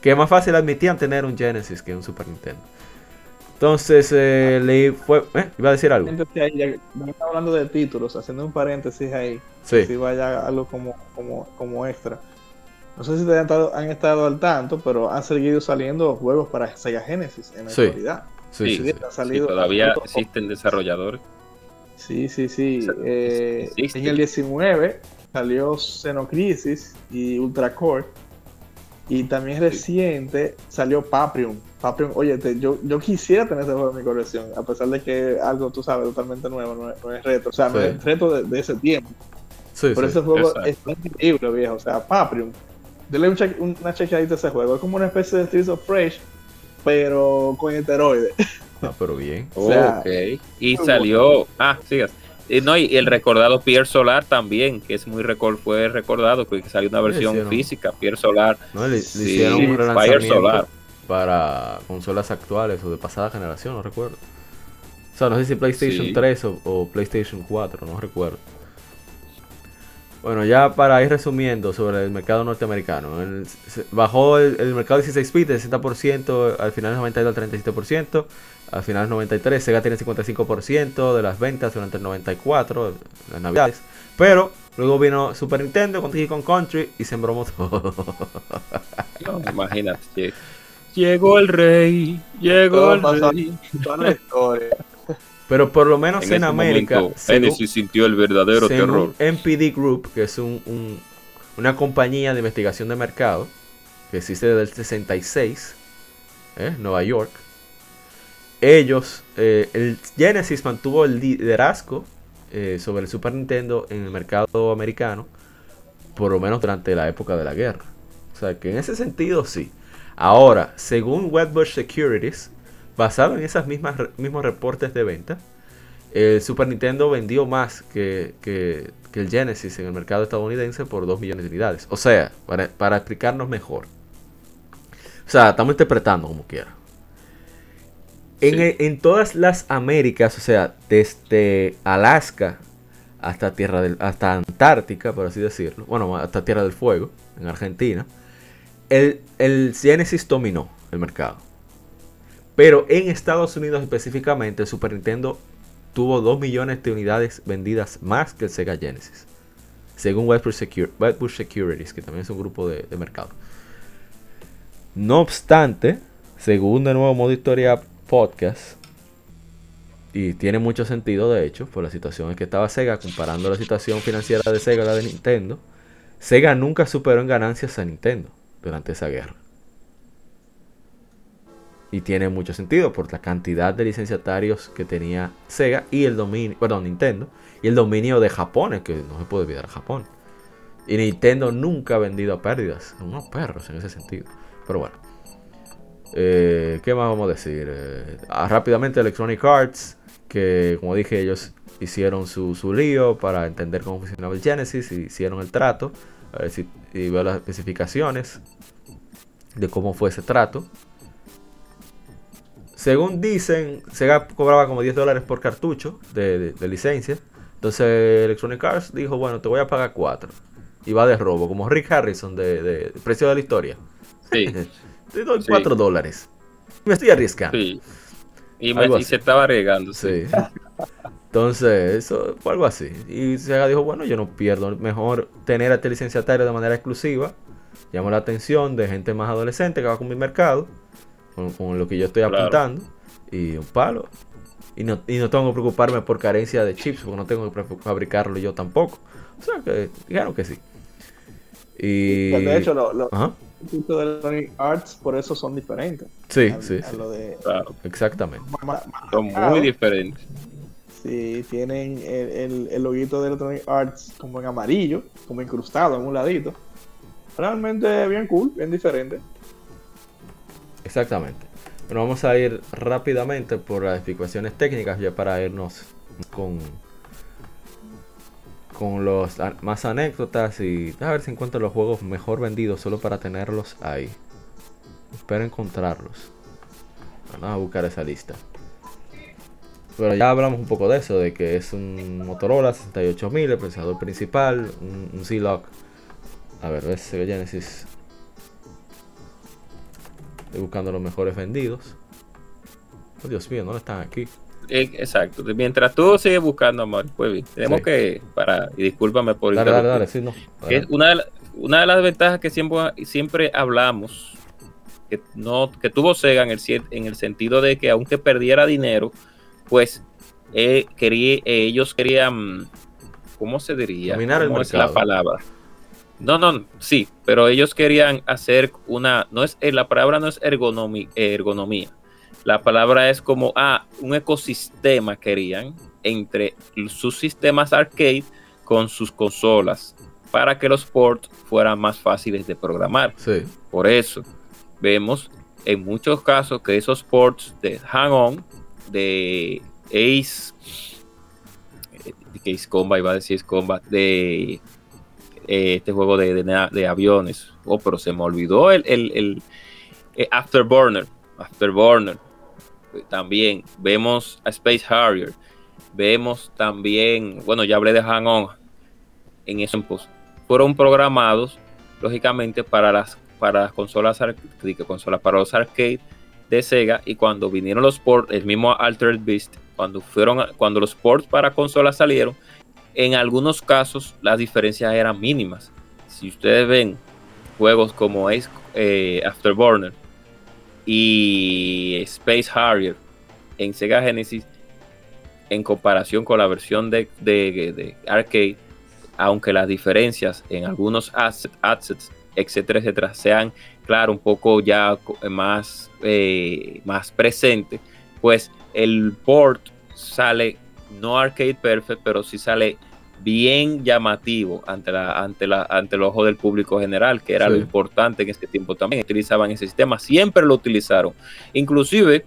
que más fácil admitían tener un Genesis que un Super Nintendo. Entonces eh, le fue. ¿eh? ¿Iba a decir algo? estaba hablando de títulos, haciendo un paréntesis ahí. Sí. Si vaya algo como, como, como extra. No sé si te han estado, han estado, al tanto, pero han seguido saliendo juegos para Sega Genesis en la actualidad. Sí, sí, sí, todavía existen desarrolladores. Sí, sí, sí. Eh, en el 19 salió Xenocrisis y Ultracore. Y también reciente salió Paprium. Paprium, oye, yo, yo quisiera tener ese juego en mi colección, a pesar de que algo, tú sabes, totalmente nuevo, no es, reto. O sea, no es reto de, ese tiempo. Sí, Pero ese juego es increíble, viejo. O sea, Paprium. Dele una chequeadita a ese juego. Es como una especie de Streets of Rage, pero con esteroides. Ah, pero bien. ok. Y salió. Ah, sigas. Y, no, y el recordado Pierre Solar también, que es muy record, fue recordado, que salió una versión física, Pierre Solar. No, le, hicieron un relanzamiento Solar. para consolas actuales o de pasada generación, no recuerdo. O sea, no sé si PlayStation 3 o, PlayStation 4, no recuerdo. Bueno, ya para ir resumiendo sobre el mercado norteamericano. bajó el, mercado 16 bits de 60% al final del 92 al 37%. Al final del 93 Sega tiene 55% de las ventas durante el 94, las navidades. Pero luego vino Super Nintendo con Donkey Country y se embromó todo. imagínate. Llegó el rey, llegó el rey. Pero por lo menos en, América. Genesis sintió el verdadero terror. MPD Group, que es un, una compañía de investigación de mercado que existe desde el 66, ¿eh? Nueva York. Ellos, eh, el Genesis mantuvo el liderazgo eh, sobre el Super Nintendo en el mercado americano, por lo menos durante la época de la guerra. O sea que en ese sentido sí. Ahora, según Wedbush Securities, basado en esos mismos reportes de venta, el Super Nintendo vendió más que, el Genesis en el mercado estadounidense por 2 millones de unidades. O sea, para, explicarnos mejor. O sea, estamos interpretando como quiera. En, en, todas las Américas, o sea, desde Alaska hasta Tierra del, hasta Antártica, por así decirlo, bueno, hasta Tierra del Fuego, en Argentina, el, el Genesis dominó el mercado. Pero en Estados Unidos específicamente, el Super Nintendo tuvo 2 millones de unidades vendidas más que el Sega Genesis. Según Wedbush, Securities, que también es un grupo de, mercado. No obstante, según de nuevo modo historia podcast, y tiene mucho sentido de hecho, por la situación en que estaba Sega, comparando la situación financiera de Sega a la de Nintendo, Sega nunca superó en ganancias a Nintendo durante esa guerra. Y tiene mucho sentido por la cantidad de licenciatarios que tenía Sega y el dominio, perdón, Nintendo, y el dominio de Japón, que no se puede olvidar Japón. Y Nintendo nunca ha vendido a pérdidas, unos perros en ese sentido. Pero bueno. Eh, ¿Qué más vamos a decir? Eh, ah, rápidamente Electronic Arts, que como dije ellos hicieron su, su, lío para entender cómo funcionaba el Genesis hicieron el trato. A ver si y veo las especificaciones de cómo fue ese trato. Según dicen, Sega cobraba como 10 dólares por cartucho de, licencia. Entonces Electronic Arts dijo, bueno, te voy a pagar 4. Y va de robo, como Rick Harrison de, Precio de la Historia. Sí. te doy 4 dólares. Me estoy arriesgando. Sí. Y, se estaba arriesgando. Sí. Entonces, eso fue algo así. Y Sega dijo, bueno, yo no pierdo. Mejor tener a este licenciatario de manera exclusiva. Llamo la atención de gente más adolescente que va con mi mercado con, lo que yo estoy apuntando y un palo. Y no, y no tengo que preocuparme por carencia de chips, porque no tengo que fabricarlo yo tampoco. O sea que dijeron que sí. Y... De hecho, los lo, de Electronic Arts por eso son diferentes. Sí, sí, sí. Exactamente. Son muy diferentes. Sí, tienen el, el, el, loguito de Electronic Arts como en amarillo, como incrustado en un ladito. Realmente bien cool, bien diferente. Exactamente. Bueno, vamos a ir rápidamente por las explicaciones técnicas ya para irnos con con los más anécdotas y a ver si encuentro los juegos mejor vendidos solo para tenerlos ahí. Espero encontrarlos. Vamos a buscar esa lista. Pero ya hablamos un poco de eso, de que es un Motorola 68000, el procesador principal, un, un C-Lock. A ver, ves Genesis Estoy buscando los mejores vendidos. Oh, Dios mío, no están aquí. Eh, exacto. Mientras tú sigues buscando, amor, pues bien. Tenemos que, para, y discúlpame por dale, dale, dale, sí, no. una, de una de las ventajas que siempre, siempre hablamos, que, no, que tuvo Sega en el, en el sentido de que aunque perdiera dinero, pues eh, quería, ellos querían, ¿cómo se diría? Dominar el mercado. la palabra? No, no, sí, pero ellos querían hacer una, no es, eh, la palabra no es ergonomía, ergonomía. La palabra es como, ah, un ecosistema querían entre sus sistemas arcade con sus consolas para que los ports fueran más fáciles de programar. Sí. Por eso vemos en muchos casos que esos ports de Hang-On, de Ace, eh, de Ace Combat, iba a decir Ace Combat, de eh, este juego de, aviones. Oh, pero se me olvidó el, el, eh, Afterburner. Afterburner. También vemos a Space Harrier. Vemos también, bueno, ya hablé de Hang On en esos tiempos. Fueron programados, lógicamente, para las, para las consolas, consolas, para los arcade de Sega. Y cuando vinieron los ports, el mismo Altered Beast, cuando, fueron, cuando los ports para consolas salieron, en algunos casos las diferencias eran mínimas. Si ustedes ven juegos como Ace, eh, Afterburner y Space Harrier en Sega Genesis, en comparación con la versión de, arcade, aunque las diferencias en algunos assets, etcétera, etcétera, sean, claro, un poco ya más, eh, más presente, pues el port sale no arcade perfect, pero sí sale bien llamativo ante, la, ante, la, ante el ojo del público general, que era lo importante en este tiempo también. Utilizaban ese sistema, siempre lo utilizaron. Inclusive,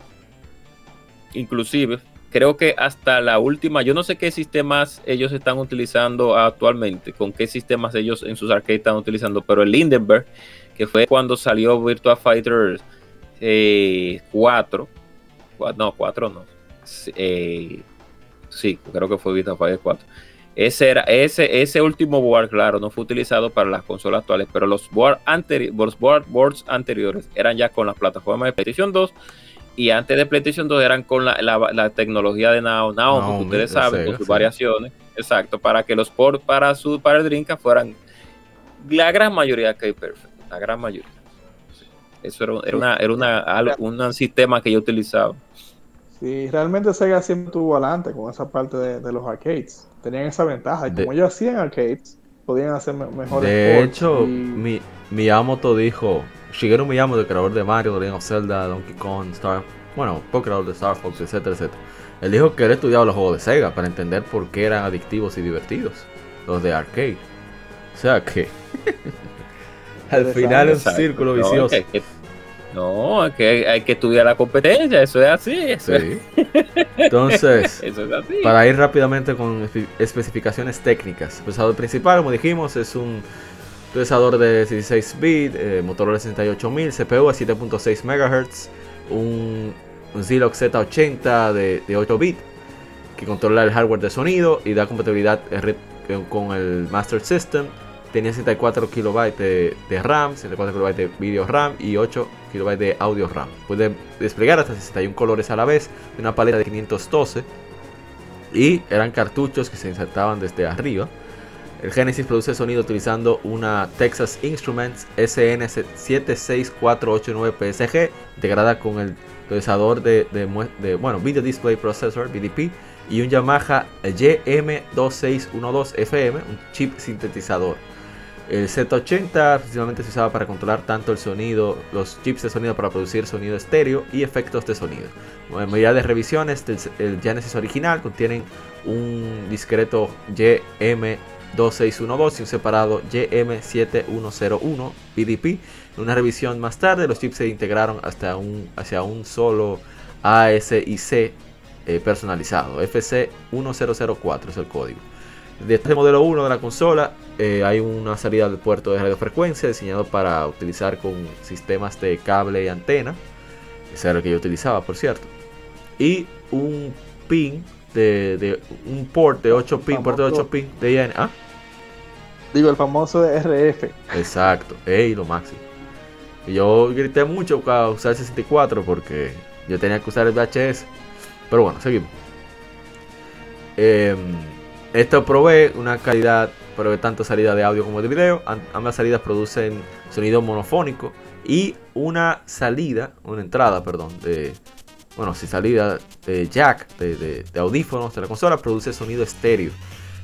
inclusive, creo que hasta la última, yo no sé qué sistemas ellos están utilizando actualmente, con qué sistemas ellos en sus arcades están utilizando, pero el Lindenberg, que fue cuando salió Virtua Fighter 4, eh, no, 4 no, eh, sí, creo que fue Virtua Fighter 4 ese, era, ese, ese último board, claro, no fue utilizado para las consolas actuales, pero los, board board, boards anteriores eran ya con las plataformas de PlayStation 2 y antes de PlayStation 2 eran con la, tecnología de Now, Now, ustedes saben, con sus variaciones, exacto, para que los ports para, su, para el Drinka fueran la gran mayoría que perfect, la gran mayoría. Eso era, era, una, era una, un sistema que yo utilizaba. Sí, realmente Sega siempre tuvo adelante con esa parte de los arcades tenían esa ventaja. Y como ellos hacían arcades, podían hacer mejores De hecho, mi, Miyamoto dijo, Shigeru Miyamoto, el creador de Mario, Legend of Zelda, Donkey Kong, Star, bueno, creador de Star Fox, etcétera, etcétera. Él dijo que él estudiaba los juegos de Sega para entender por qué eran adictivos y divertidos, los de arcade. O sea que al final es un círculo vicioso. No, es que hay, que estudiar la competencia, eso es así. Entonces, para ir rápidamente con especificaciones técnicas, el procesador principal, como dijimos, es un procesador de 16 bits, eh, Motorola 68000, CPU a 7.6 MHz, un, un Zilog Z80 de, de 8 bits que controla el hardware de sonido y da compatibilidad eh, con el Master System tenía 64 KB de, RAM, 64 KB de video RAM y 8 KB de audio RAM. Puede desplegar hasta 61 colores a la vez de una paleta de 512 y eran cartuchos que se insertaban desde arriba. El Genesis produce sonido utilizando una Texas Instruments SN76489 PSG integrada con el procesador de, bueno, Video Display Processor BDP y un Yamaha YM2612FM, un chip sintetizador. El Z80 principalmente se usaba para controlar tanto el sonido, los chips de sonido para producir sonido estéreo y efectos de sonido. La mayoría de revisiones del Genesis original contienen un discreto YM2612 y un separado YM7101 PDP. En una revisión más tarde, los chips se integraron hasta un, hacia un solo ASIC eh, personalizado. FC1004 es el código. De este modelo 1 de la consola eh, hay una salida del puerto de radiofrecuencia diseñado para utilizar con sistemas de cable y antena. Ese era el que yo utilizaba, por cierto. Y un pin de, un port de 8 pin, puerto de 8 pin de IN. ¿Ah? Digo, el famoso RF. Exacto, ey, lo máximo. Y yo grité mucho para usar el 64 porque yo tenía que usar el VHS. Pero bueno, seguimos. Eh, esto provee una calidad, provee tanto salida de audio como de video. Ambas salidas producen sonido monofónico y una salida, una entrada, perdón, de, bueno, si salida de jack, de, audífonos de la consola, produce sonido estéreo.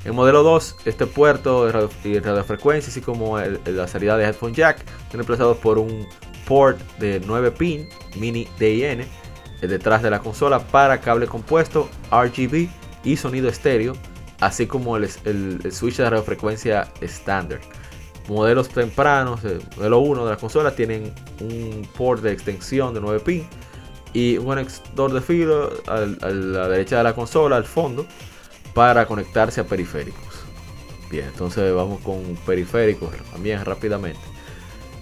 En modelo 2, este puerto de radio, y radiofrecuencia, así como la salida de headphone jack, están reemplazados por un port de 9 pin mini DIN eh, detrás de la consola para cable compuesto, RGB y sonido estéreo así como el, switch de radiofrecuencia estándar. Modelos tempranos, el modelo 1 de la consola, tienen un port de extensión de 9 pin y un conector de filo a la derecha de la consola, al fondo, para conectarse a periféricos. Bien, entonces vamos con periféricos también rápidamente.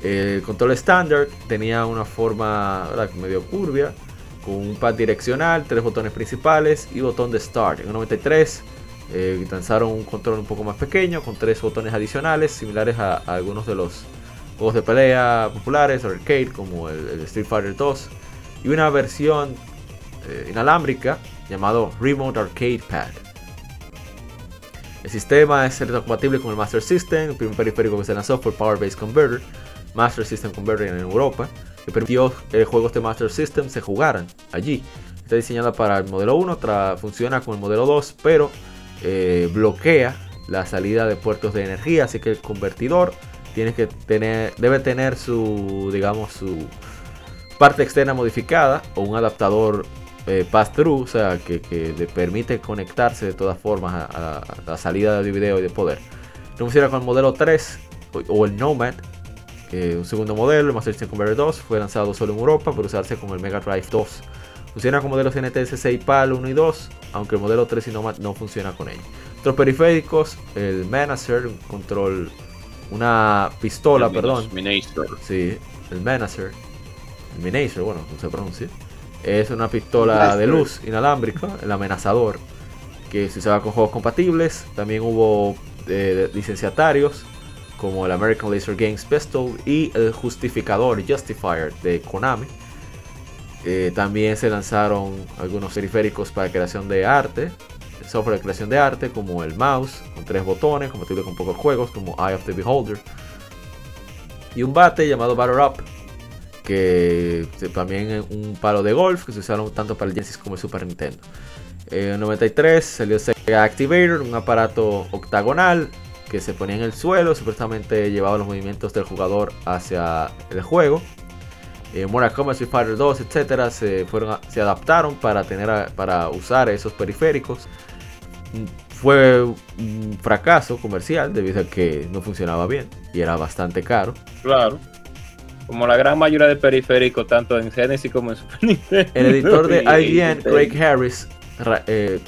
El control estándar tenía una forma medio curvia, con un pad direccional, tres botones principales y botón de start. En 93 eh, lanzaron un control un poco más pequeño con tres botones adicionales similares a, algunos de los juegos de pelea populares arcade como el, Street Fighter 2 y una versión eh, inalámbrica llamado Remote Arcade Pad. El sistema es compatible con el Master System, el primer periférico que se lanzó fue Power Base Converter, Master System Converter en Europa, que permitió que juegos de Master System se jugaran allí. Está diseñada para el modelo 1, funciona con el modelo 2, pero eh, bloquea la salida de puertos de energía, así que el convertidor tiene que tener, debe tener su, digamos, su parte externa modificada o un adaptador eh, pass-through, o sea, que, le permite conectarse de todas formas a, la salida de video y de poder. No funciona con el modelo 3 o, el Nomad, que un segundo modelo, el Master System Converter 2, fue lanzado solo en Europa para usarse con el Mega Drive 2. Funciona con modelos NTS 6 PAL 1 y 2, aunque el modelo 3 y Nomad no funciona con ellos. Otros periféricos, el Manacer, un control, una pistola, perdón. Sí, el Manacer. El Minacer, bueno, no se pronuncia. Es una pistola de luz inalámbrica, el amenazador, que se usaba con juegos compatibles. También hubo eh, licenciatarios como el American Laser Games Pistol y el justificador Justifier de Konami. Eh, también se lanzaron algunos periféricos para creación de arte, software de creación de arte como el mouse con tres botones, compatible con pocos juegos como Eye of the Beholder. Y un bate llamado Batter Up, que también es un palo de golf que se usaron tanto para el Genesis como el Super Nintendo. En 93 salió Sega Activator, un aparato octagonal que se ponía en el suelo, supuestamente llevaba los movimientos del jugador hacia el juego. Eh, Mortal Kombat, Street Fighter 2, etcétera, se, fueron se adaptaron para, tener para usar esos periféricos. Fue un fracaso comercial debido a que no funcionaba bien y era bastante caro. Claro. Como la gran mayoría de periféricos, tanto en Genesis como en Super Nintendo. El editor de IGN, Craig Harris, eh,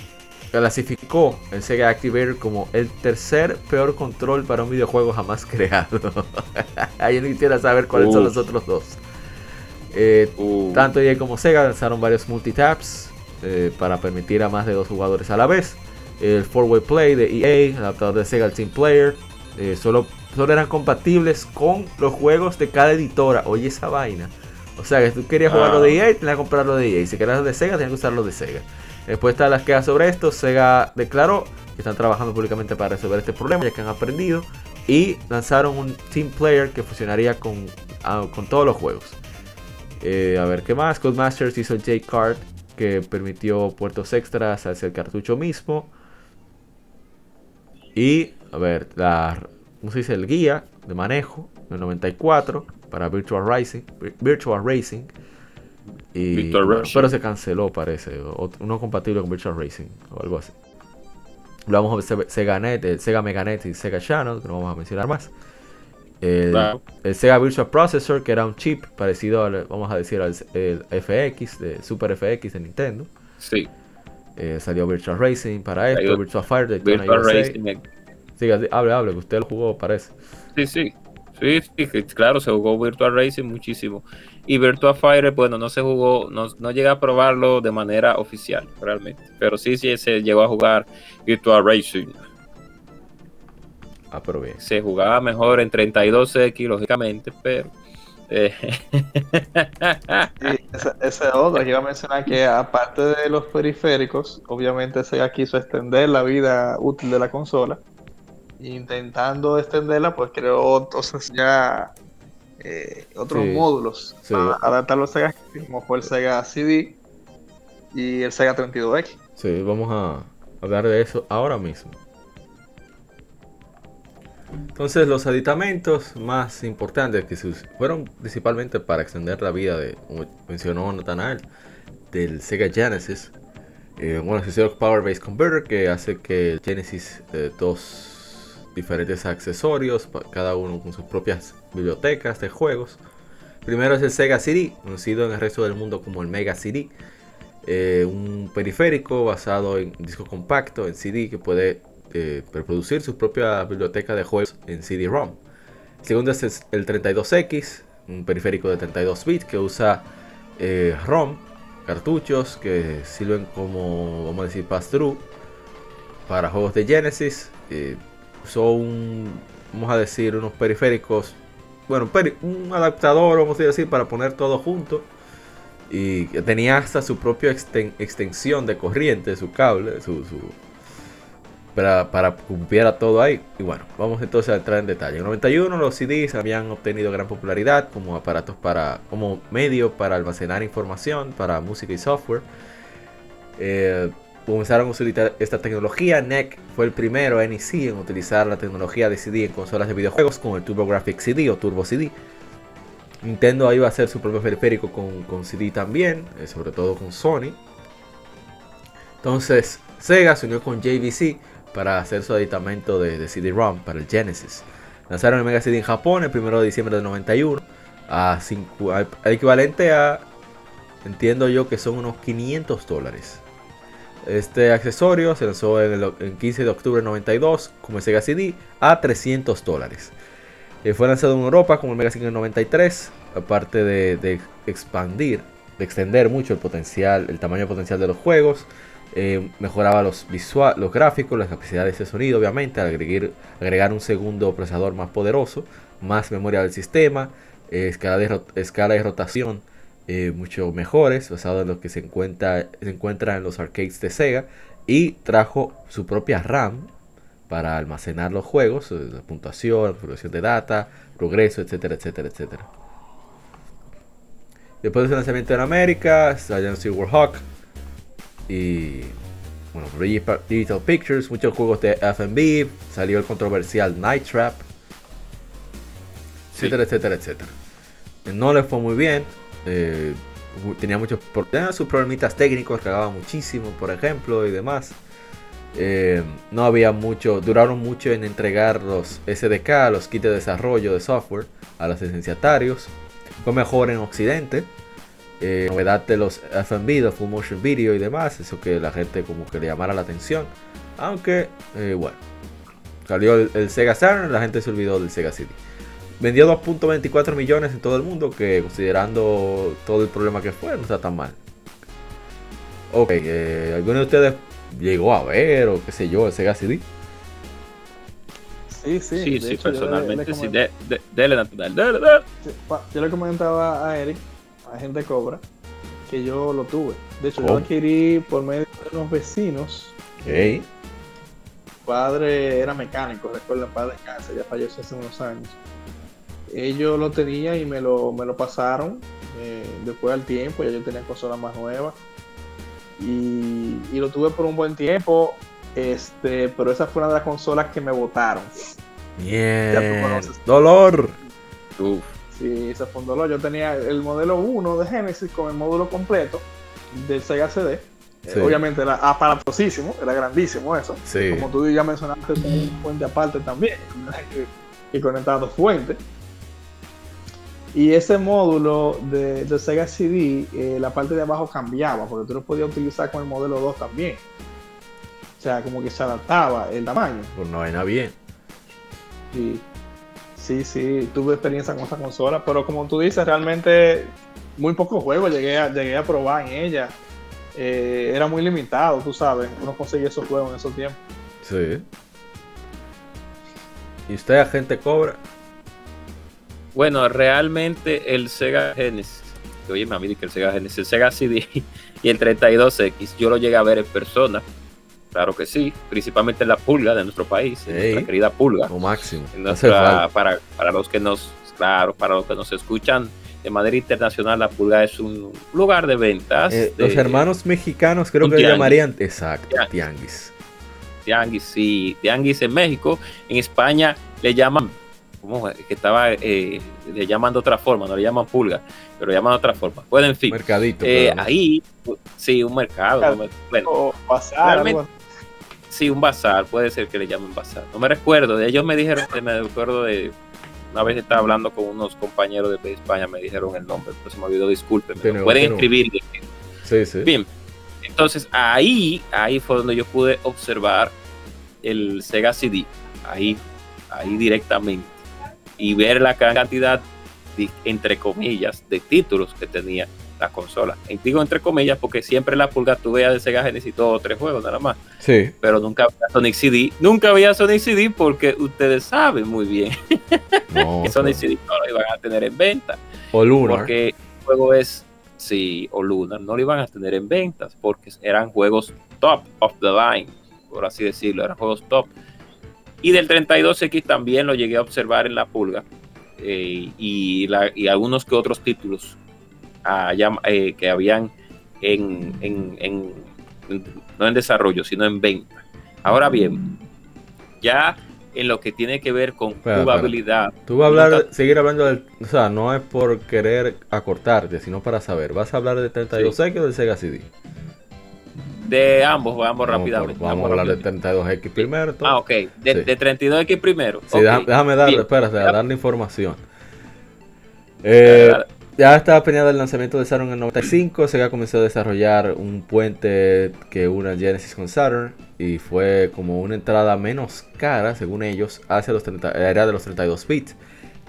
clasificó el Sega Activator como el tercer peor control para un videojuego jamás creado. Yo no quisiera saber cuáles son los otros dos. Eh, tanto EA como Sega lanzaron varios multitaps eh, para permitir a más de dos jugadores a la vez. El 4-Way Play de EA, el adaptador de Sega Team Player, eh, solo, solo eran compatibles con los juegos de cada editora. Oye, esa vaina. O sea, que si tú querías jugar lo de EA, tenías que comprar lo de EA. Y si querías lo de Sega, tenías que usar lo de Sega. Después están las quejas sobre esto. Sega declaró que están trabajando públicamente para resolver este problema, ya que han aprendido. Y lanzaron un Team Player que funcionaría con, ah, con todos los juegos. Eh, a ver, ¿qué más? Codemasters hizo el J-Card que permitió puertos extras hacia el cartucho mismo. Y, a ver, la, ¿cómo se dice? El guía de manejo del 94 para Virtual Racing. Virtual Racing. Y, pero se canceló, parece. uno compatible con Virtual Racing o algo así. A ver Sega Net, Sega Meganet y Sega Channel, que no vamos a mencionar más. El, Sega Virtual Processor, que era un chip parecido, al, vamos a decir, al FX, de Super FX de Nintendo. Sí. Eh, salió Virtual Racing para esto, Virtual Fire de Virtual Racing. Sí, hable, hable, que usted lo jugó, parece. Sí, sí. Sí, sí, claro, se jugó Virtual Racing muchísimo. Y Virtual Fire, bueno, no se jugó, no, no llegué a probarlo de manera oficial, realmente. Pero sí, sí, se llegó a jugar Virtual Racing. Ah, pero bien. Se jugaba mejor en 32X, lógicamente, pero. Eh. ese, otro, iba a mencionar que aparte de los periféricos, obviamente se quiso extender la vida útil de la consola intentando extenderla, pues creó entonces ya eh, otros módulos para adaptar los Sega, como fue el Sega CD y el Sega 32X. Sí, vamos a hablar de eso ahora mismo. Entonces los aditamentos más importantes que fueron principalmente para extender la vida de, como mencionó Nathanael, del Sega Genesis. Eh, bueno, se hizo Power Base Converter que hace que el Genesis 2 eh, diferentes accesorios, cada uno con sus propias bibliotecas de juegos. Primero es el Sega CD, conocido en el resto del mundo como el Mega CD. Eh, un periférico basado en disco compacto, en CD, que puede eh, reproducir su propia biblioteca de juegos en CD-ROM. Segundo es el 32X, un periférico de 32 bits que usa eh, ROM, cartuchos que sirven como, vamos a decir, pass-through para juegos de Genesis son, vamos a decir, unos periféricos, bueno, un adaptador, vamos a decir, para poner todo junto. Y tenía hasta su propia extensión de corriente, su cable, su, para, para que todo ahí. Y bueno, vamos entonces a entrar en detalle. En 91 los CDs habían obtenido gran popularidad como aparatos para, como medio para almacenar información para música y software. Eh, comenzaron a utilizar esta tecnología. NEC fue el primero NEC en utilizar la tecnología de CD en consolas de videojuegos con el TurboGrafx CD o Turbo CD. Nintendo iba a hacer su propio periférico con, CD también, eh, sobre todo con Sony. Entonces Sega se unió con JVC para hacer su aditamento de, CD-ROM para el Genesis. Lanzaron el Mega CD en Japón el 1 de diciembre del 91 a equivalente a, entiendo yo que son unos 500 dólares. Este accesorio se lanzó en el 15 de octubre del 92 como el Sega CD a 300 dólares. Eh, fue lanzado en Europa como el Mega CD en 93, aparte de, expandir, de extender mucho el potencial, el tamaño potencial de los juegos. Eh, mejoraba los, visual, los gráficos, las capacidades de sonido, obviamente, al agregar, un segundo procesador más poderoso, más memoria del sistema, escala, de, rotación eh, mucho mejores, basado en lo que se encuentra, se encuentra en los arcades de Sega, y trajo su propia RAM para almacenar los juegos, eh, la puntuación, progresión de data, progreso, etcétera, etcétera, etcétera. Después de su lanzamiento en América, Silver Silverhawk y bueno, Digital Pictures, muchos juegos de FB, salió el controversial Night Trap, etcétera, etcétera, etcétera. No le fue muy bien, eh, tenía muchos tenía sus problemitas técnicos, cagaba muchísimo, por ejemplo, y demás. Eh, no había mucho, duraron mucho en entregar los SDK, los kits de desarrollo de software a los licenciatarios. Fue mejor en Occidente. Eh, novedad de los FMV, de Full Motion Video y demás, eso que la gente como que le llamara la atención. Aunque, bueno, salió el, el Sega Saturn, la gente se olvidó del Sega CD. Vendió 2.24 millones en todo el mundo, que considerando todo el problema que fue, no está tan mal. Ok, eh, ¿alguno de ustedes llegó a ver o qué sé yo el Sega CD? Sí, sí. Sí, sí, personalmente sí. De, natural. Yo le comentaba a Eric, a gente cobra, que yo lo tuve. De hecho, yo lo adquirí por medio de unos vecinos. Okay. padre era mecánico, recuerdo, el padre de casa, ya falleció hace unos años ellos lo tenían y me lo, me lo pasaron eh, después al tiempo, ya yo tenía consolas más nuevas. Y, lo tuve por un buen tiempo, este, pero esa fue una de las consolas que me botaron. Bien. Dolor. Uf. Sí, ese fue un dolor. Yo tenía el modelo 1 de Genesis con el módulo completo del Sega CD. Eh, obviamente era aparatosísimo, era grandísimo eso. Como tú ya mencionaste, es un fuente aparte también, que conectaba dos fuentes. Y ese módulo de, Sega CD, eh, la parte de abajo cambiaba, porque tú lo podías utilizar con el modelo 2 también. O sea, como que se adaptaba el tamaño. Pues no era bien. Sí, sí, sí, tuve experiencia con esa consola, pero como tú dices, realmente muy pocos juegos llegué a, llegué a probar en ella. Eh, era muy limitado, tú sabes, uno conseguía esos juegos en esos tiempos. Sí. ¿Y usted, agente Cobra? Bueno, realmente el Sega Genesis, oye, me que el Sega Genesis, el Sega CD y el 32X, yo lo llegué a ver en persona. Claro que sí, principalmente en la pulga de nuestro país, nuestra querida pulga. Lo máximo. para, para los que nos, claro, para los que nos escuchan de manera internacional, la pulga es un lugar de ventas. Eh, los hermanos mexicanos creo que lo llamarían, exacto, tianguis. Tianguis, sí, tianguis en México. En España le llaman que estaba eh, le llaman de otra forma, no le llaman pulga, pero le llaman de otra forma. Bueno, en fin. Mercadito. Eh, ahí, sí, un mercado. Bueno, bazar, sí, un bazar, puede ser que le llamen bazar. No me recuerdo, ellos me dijeron, me recuerdo de una vez estaba hablando con unos compañeros de España, me dijeron el nombre, pero se me olvidó, disculpen. Pueden escribir. Sí, sí. Bien. Entonces ahí, ahí fue donde yo pude observar el Sega CD. Ahí, ahí directamente y ver la cantidad, entre comillas, de títulos que tenía la consola. Y digo entre comillas porque siempre la pulga tú veías de Sega Genesis dos o tres juegos nada más. Sí. Pero nunca había Sonic CD. Nunca había Sonic CD porque ustedes saben muy bien que Sonic CD no lo iban a tener en venta. O Lunar. Porque el juego es, sí, o Lunar, no lo iban a tener en ventas porque eran juegos top of the line, por así decirlo, eran juegos top. Y del 32X también lo llegué a observar en la pulga. Eh, y, algunos que otros títulos eh, que habían en, no en desarrollo, sino en venta. Ahora bien, ya en lo que tiene que ver con jugabilidad. Tú vas a hablar, seguir hablando del, o sea, no es por querer acortarte, sino para saber. ¿Vas a hablar de 32X o del Sega CD? De ambos, vamos, rápidamente. vamos a hablar de 32X primero. Ah, ok. De, 32X primero. Sí, déjame darle, espérate, darle información. Eh, ya estaba planeado el lanzamiento de Saturn en el 95. Sega comenzó a desarrollar un puente que una Genesis con Saturn. Y fue como una entrada menos cara, según ellos, hacia los 30, la era de los 32 bits.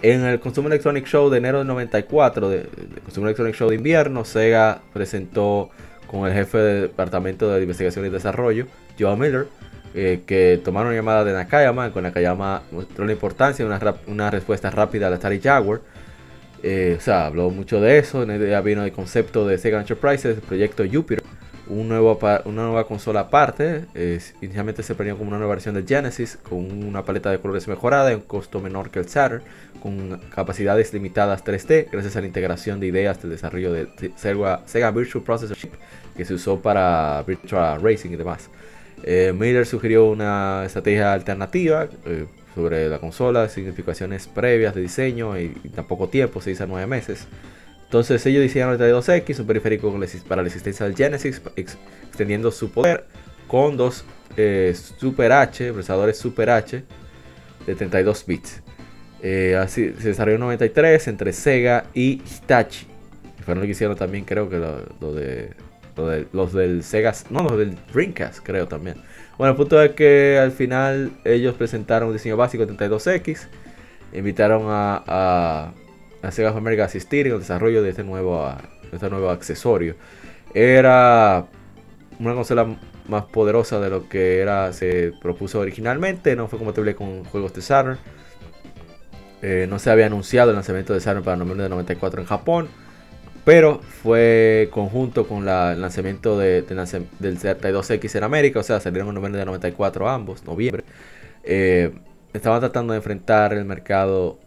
En el Consumer Electronic Show de enero del 94, de, Consumer Electronic Show de invierno, Sega presentó con el jefe del Departamento de Investigación y Desarrollo, Joe Miller, eh, que tomaron llamada de Nakayama. Con Nakayama mostró la importancia de una, una respuesta rápida al Atari Jaguar eh, o sea, habló mucho de eso. Ya vino el concepto de Sega Enterprises, el proyecto Jupiter, un nuevo, una nueva consola aparte. inicialmente se planeó como una nueva versión de Genesis, con una paleta de colores mejorada y un costo menor que el Saturn, con capacidades limitadas 3D, gracias a la integración de ideas del desarrollo de Sega, Virtual Processor Chip, que se usó para Virtual Racing y demás. Eh, Miller sugirió una estrategia alternativa. Eh, sobre la consola, significaciones previas de diseño y, tampoco tiempo, 6 a 9 meses. Entonces ellos diseñaron el 32X, un periférico para la existencia del Genesis, extendiendo su poder con dos eh, Super H, procesadores Super H de 32 bits. Eh, así se desarrolló en 93 entre Sega y Hitachi. Fueron los que hicieron también, creo que lo, de, los del Sega, no, los del Dreamcast, creo también. Bueno, el punto es que al final ellos presentaron un diseño básico de 32X. Invitaron a, a, Sega of America a asistir en el desarrollo de este nuevo, este nuevo accesorio. Era una consola más poderosa de lo que era se propuso originalmente. No fue compatible con juegos de Saturn. Eh, no se había anunciado el lanzamiento de Saturn para noviembre de 94 en Japón. Pero fue conjunto con el lanzamiento de, del 32X en América, o sea, salieron en noviembre de 94 ambos, noviembre. Eh, estaban tratando de enfrentar el mercado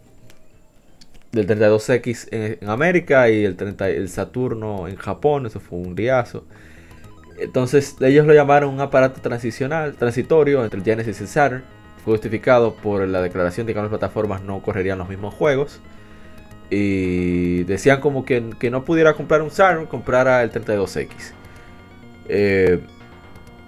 del 32X en, América y el, 30, el Saturno en Japón, eso fue un riazo. Entonces ellos lo llamaron un aparato transicional, transitorio entre el Genesis y Saturn. Fue justificado por la declaración de que las plataformas no correrían los mismos juegos. Y decían como que, no pudiera comprar un Saturn, comprara el 32X. Eh,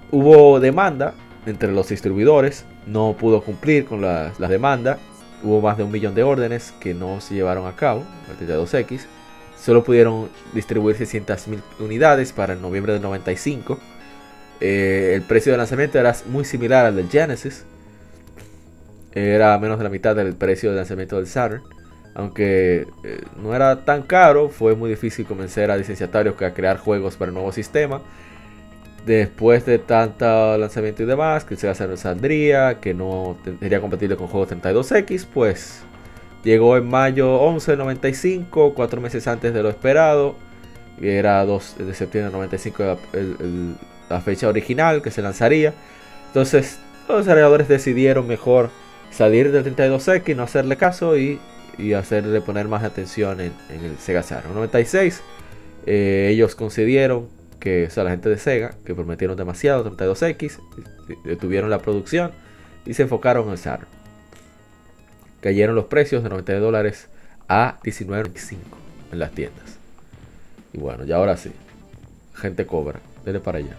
hubo demanda entre los distribuidores, no pudo cumplir con las la demandas. Hubo más de un millón de órdenes que no se llevaron a cabo, el 32X. Solo pudieron distribuir 600.000 unidades para el noviembre del 95. Eh, el precio de lanzamiento era muy similar al del Genesis. Era menos de la mitad del precio de lanzamiento del Saturn. Aunque eh, no era tan caro, fue muy difícil convencer a licenciatarios a crear juegos para el nuevo sistema. Después de tanto lanzamiento y demás, que se no saldría, que no sería compatible con juegos 32X, pues llegó en mayo 11 de 95, cuatro meses antes de lo esperado. Era 2 de septiembre de 95 la fecha original que se lanzaría. Entonces los desarrolladores decidieron mejor salir del 32X, no hacerle caso y y hacerle poner más atención en, el Sega Saturn. 96 eh, ellos concedieron que, o sea, la gente de Sega, que prometieron demasiado, 32X, detuvieron la producción y se enfocaron en el Saturn. Cayeron los precios de 90 dólares a 19.95 en las tiendas. Y bueno, ya ahora sí, gente cobra, dele para allá.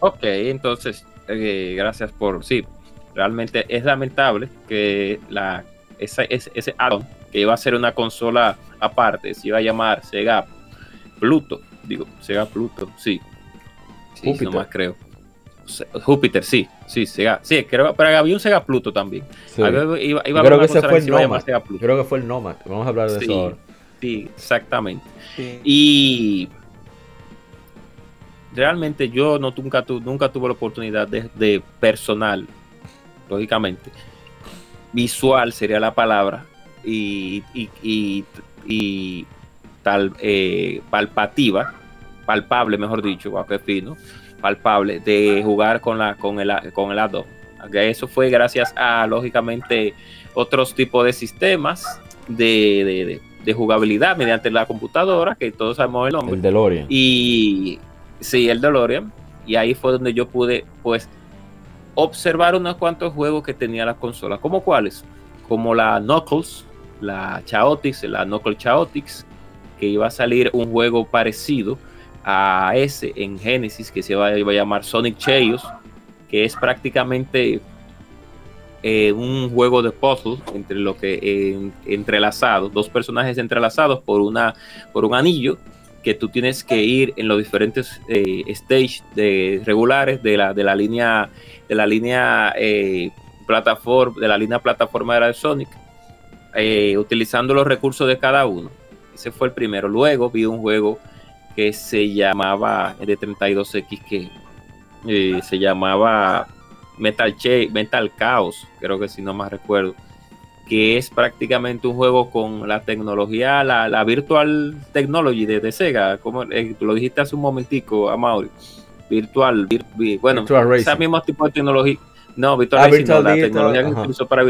Ok, entonces, eh, gracias por, sí, realmente es lamentable que la ese, ese, add que iba a ser una consola aparte, se iba a llamar Sega Pluto. Digo, Sega Pluto, sí. Sí, no más creo. Júpiter, sí, sí, Sega. Sí, creo, pero había un Sega Pluto también. Iba, creo que ese fue el Nomad. Creo que fue el Nomad. Vamos a hablar de eso ahora. Sí, exactamente. Y realmente yo no, nunca, tu, nunca tuve la oportunidad de, de personal, lógicamente, visual sería la palabra, y, tal eh, palpativa, palpable, mejor dicho, fino, palpable, de jugar con, la, con el, con el A2. Eso fue gracias a, lógicamente, otros tipos de sistemas de, jugabilidad mediante la computadora, que todos sabemos el nombre. El DeLorean. Y Sí, el DeLorean. Y ahí fue donde yo pude, pues, observar unos cuantos juegos que tenía la consola. ¿Como cuáles? Como la Knuckles, la Chaotix, la Knuckle Chaotix, que iba a salir un juego parecido a ese en Genesis que se iba, a llamar Sonic Chaos, que es prácticamente eh, un juego de puzzle entre lo que eh, entrelazados, dos personajes entrelazados por una por un anillo que tú tienes que ir en los diferentes eh, stages de regulares de la, de la línea de la línea eh, plataforma de la línea plataforma de Sonic eh, utilizando los recursos de cada uno. Ese fue el primero. Luego vi un juego que se llamaba de 32x que se llamaba Metal, che, Metal Chaos creo que si no más recuerdo que es prácticamente un juego con la tecnología, la, la Virtual Technology de, de Sega, como eh, tú lo dijiste hace un momentico, Amaury. Virtual, vir, vir, bueno, Virtual ese mismo tipo de tecnología. No, Virtual Ah, Racing, Virtual no, la Digital, tecnología que se utilizó para.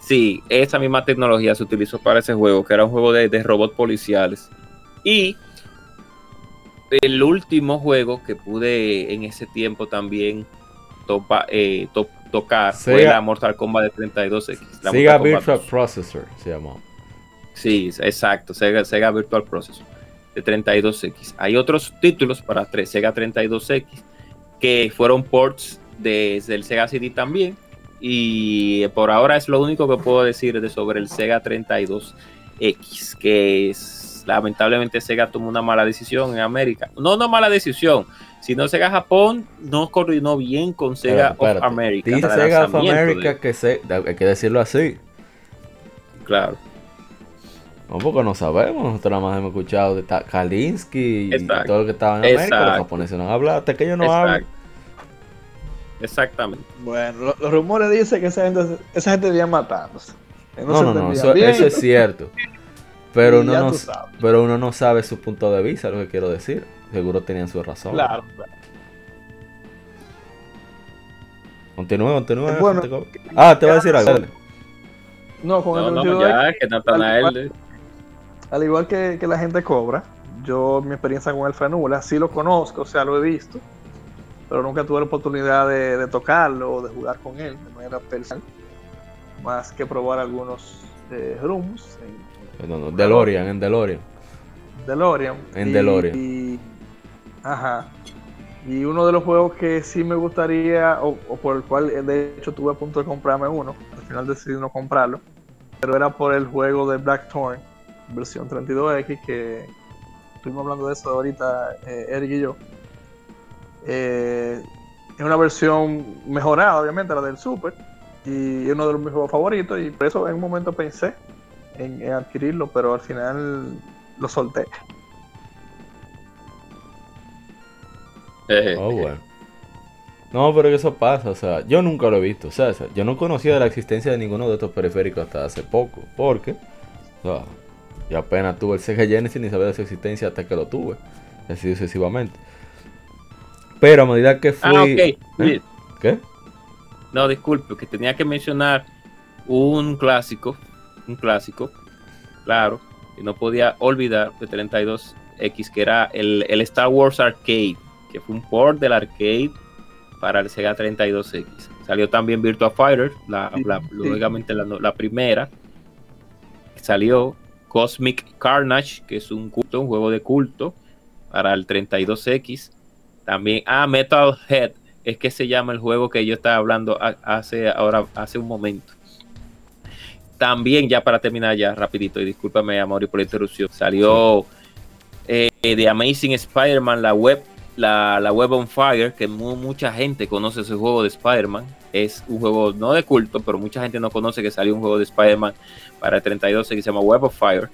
Sí, esa misma tecnología se utilizó para ese juego, que era un juego de, de robots policiales. Y el último juego que pude en ese tiempo también topa- eh, to- tocar fue Sega- la Mortal Kombat de 32X. la Sega Virtual 2. Processor se llamó. Sí, exacto, Sega, Sega Virtual Processor de 32X. Hay otros títulos para tres, Sega 32X que fueron ports desde el Sega CD también. Y por ahora es lo único que puedo decir de sobre el Sega 32X, que es lamentablemente Sega tomó una mala decisión en América. No una mala decisión, sino Sega Japón no coordinó bien con Sega of America. Dice Sega of America de- que se, hay que decirlo así. claro. No, porque no sabemos. Nosotros nada más hemos escuchado de Ta- Kalinsky y Exacto. todo lo que estaba en América. Los japoneses no han hablado. Hasta que ellos no hablan. Exactamente. Bueno, lo- los rumores dicen que esa gente, esa gente matándose. Que No, se no, no. entendía Eso, eso es cierto. Pero uno, no, pero uno no sabe su punto de vista, lo que quiero decir. Seguro tenían su razón. Claro, claro. Continúa, continúa. Bueno, gente. ah, te voy a decir algo. dale. No, con No, el no, 32X, ya, que Natanael. al igual que, que la gente cobra, yo mi experiencia con el fue nula, sí lo conozco, o sea, lo he visto, pero nunca tuve la oportunidad de, de tocarlo o de jugar con él de manera personal, más que probar algunos eh, rooms en, No, no, DeLorean, en DeLorean. DeLorean. En y- DeLorean. y- ajá. Y uno de los juegos que sí me gustaría, o, o por el cual eh, de hecho estuve a punto de comprarme uno, al final decidí no comprarlo, pero era por el juego de Blackthorn, versión 32X, que estuvimos hablando de eso ahorita, eh, Eric y yo. Eh, es una versión mejorada, obviamente, la del Super, y es uno de mis juegos favoritos, y por eso en un momento pensé en, en adquirirlo, pero al final lo solté. Oh, bueno. No, pero eso pasa, o sea, yo nunca lo he visto, o sea, yo no conocía de la existencia de ninguno de estos periféricos hasta hace poco, porque, o sea, yo apenas tuve el Sega Genesis ni sabía de su existencia hasta que lo tuve, así sucesivamente. Pero a medida que fui... Ah, ok. ¿Eh? ¿Qué? No, disculpe, que tenía que mencionar un clásico, un clásico, claro, y no podía olvidar de 32X, que era el, el Star Wars Arcade, que fue un port del arcade para el Sega 32X. Salió también Virtua Fighter, la, la- sí. lógicamente la, la primera. Salió Cosmic Carnage, que es un culto, un juego de culto para el 32X. También, ah, Metal Head, es que se llama el juego que yo estaba hablando hace ahora hace un momento. También ya para terminar ya rapidito y discúlpame Amori por la interrupción. Salió eh, The Amazing Spider-Man la web la, la web on fire que mu- mucha gente conoce ese juego de Spider-Man. Es un juego no de culto, pero mucha gente no conoce que salió un juego de Spider-Man para el 32 que se llama Web of Fire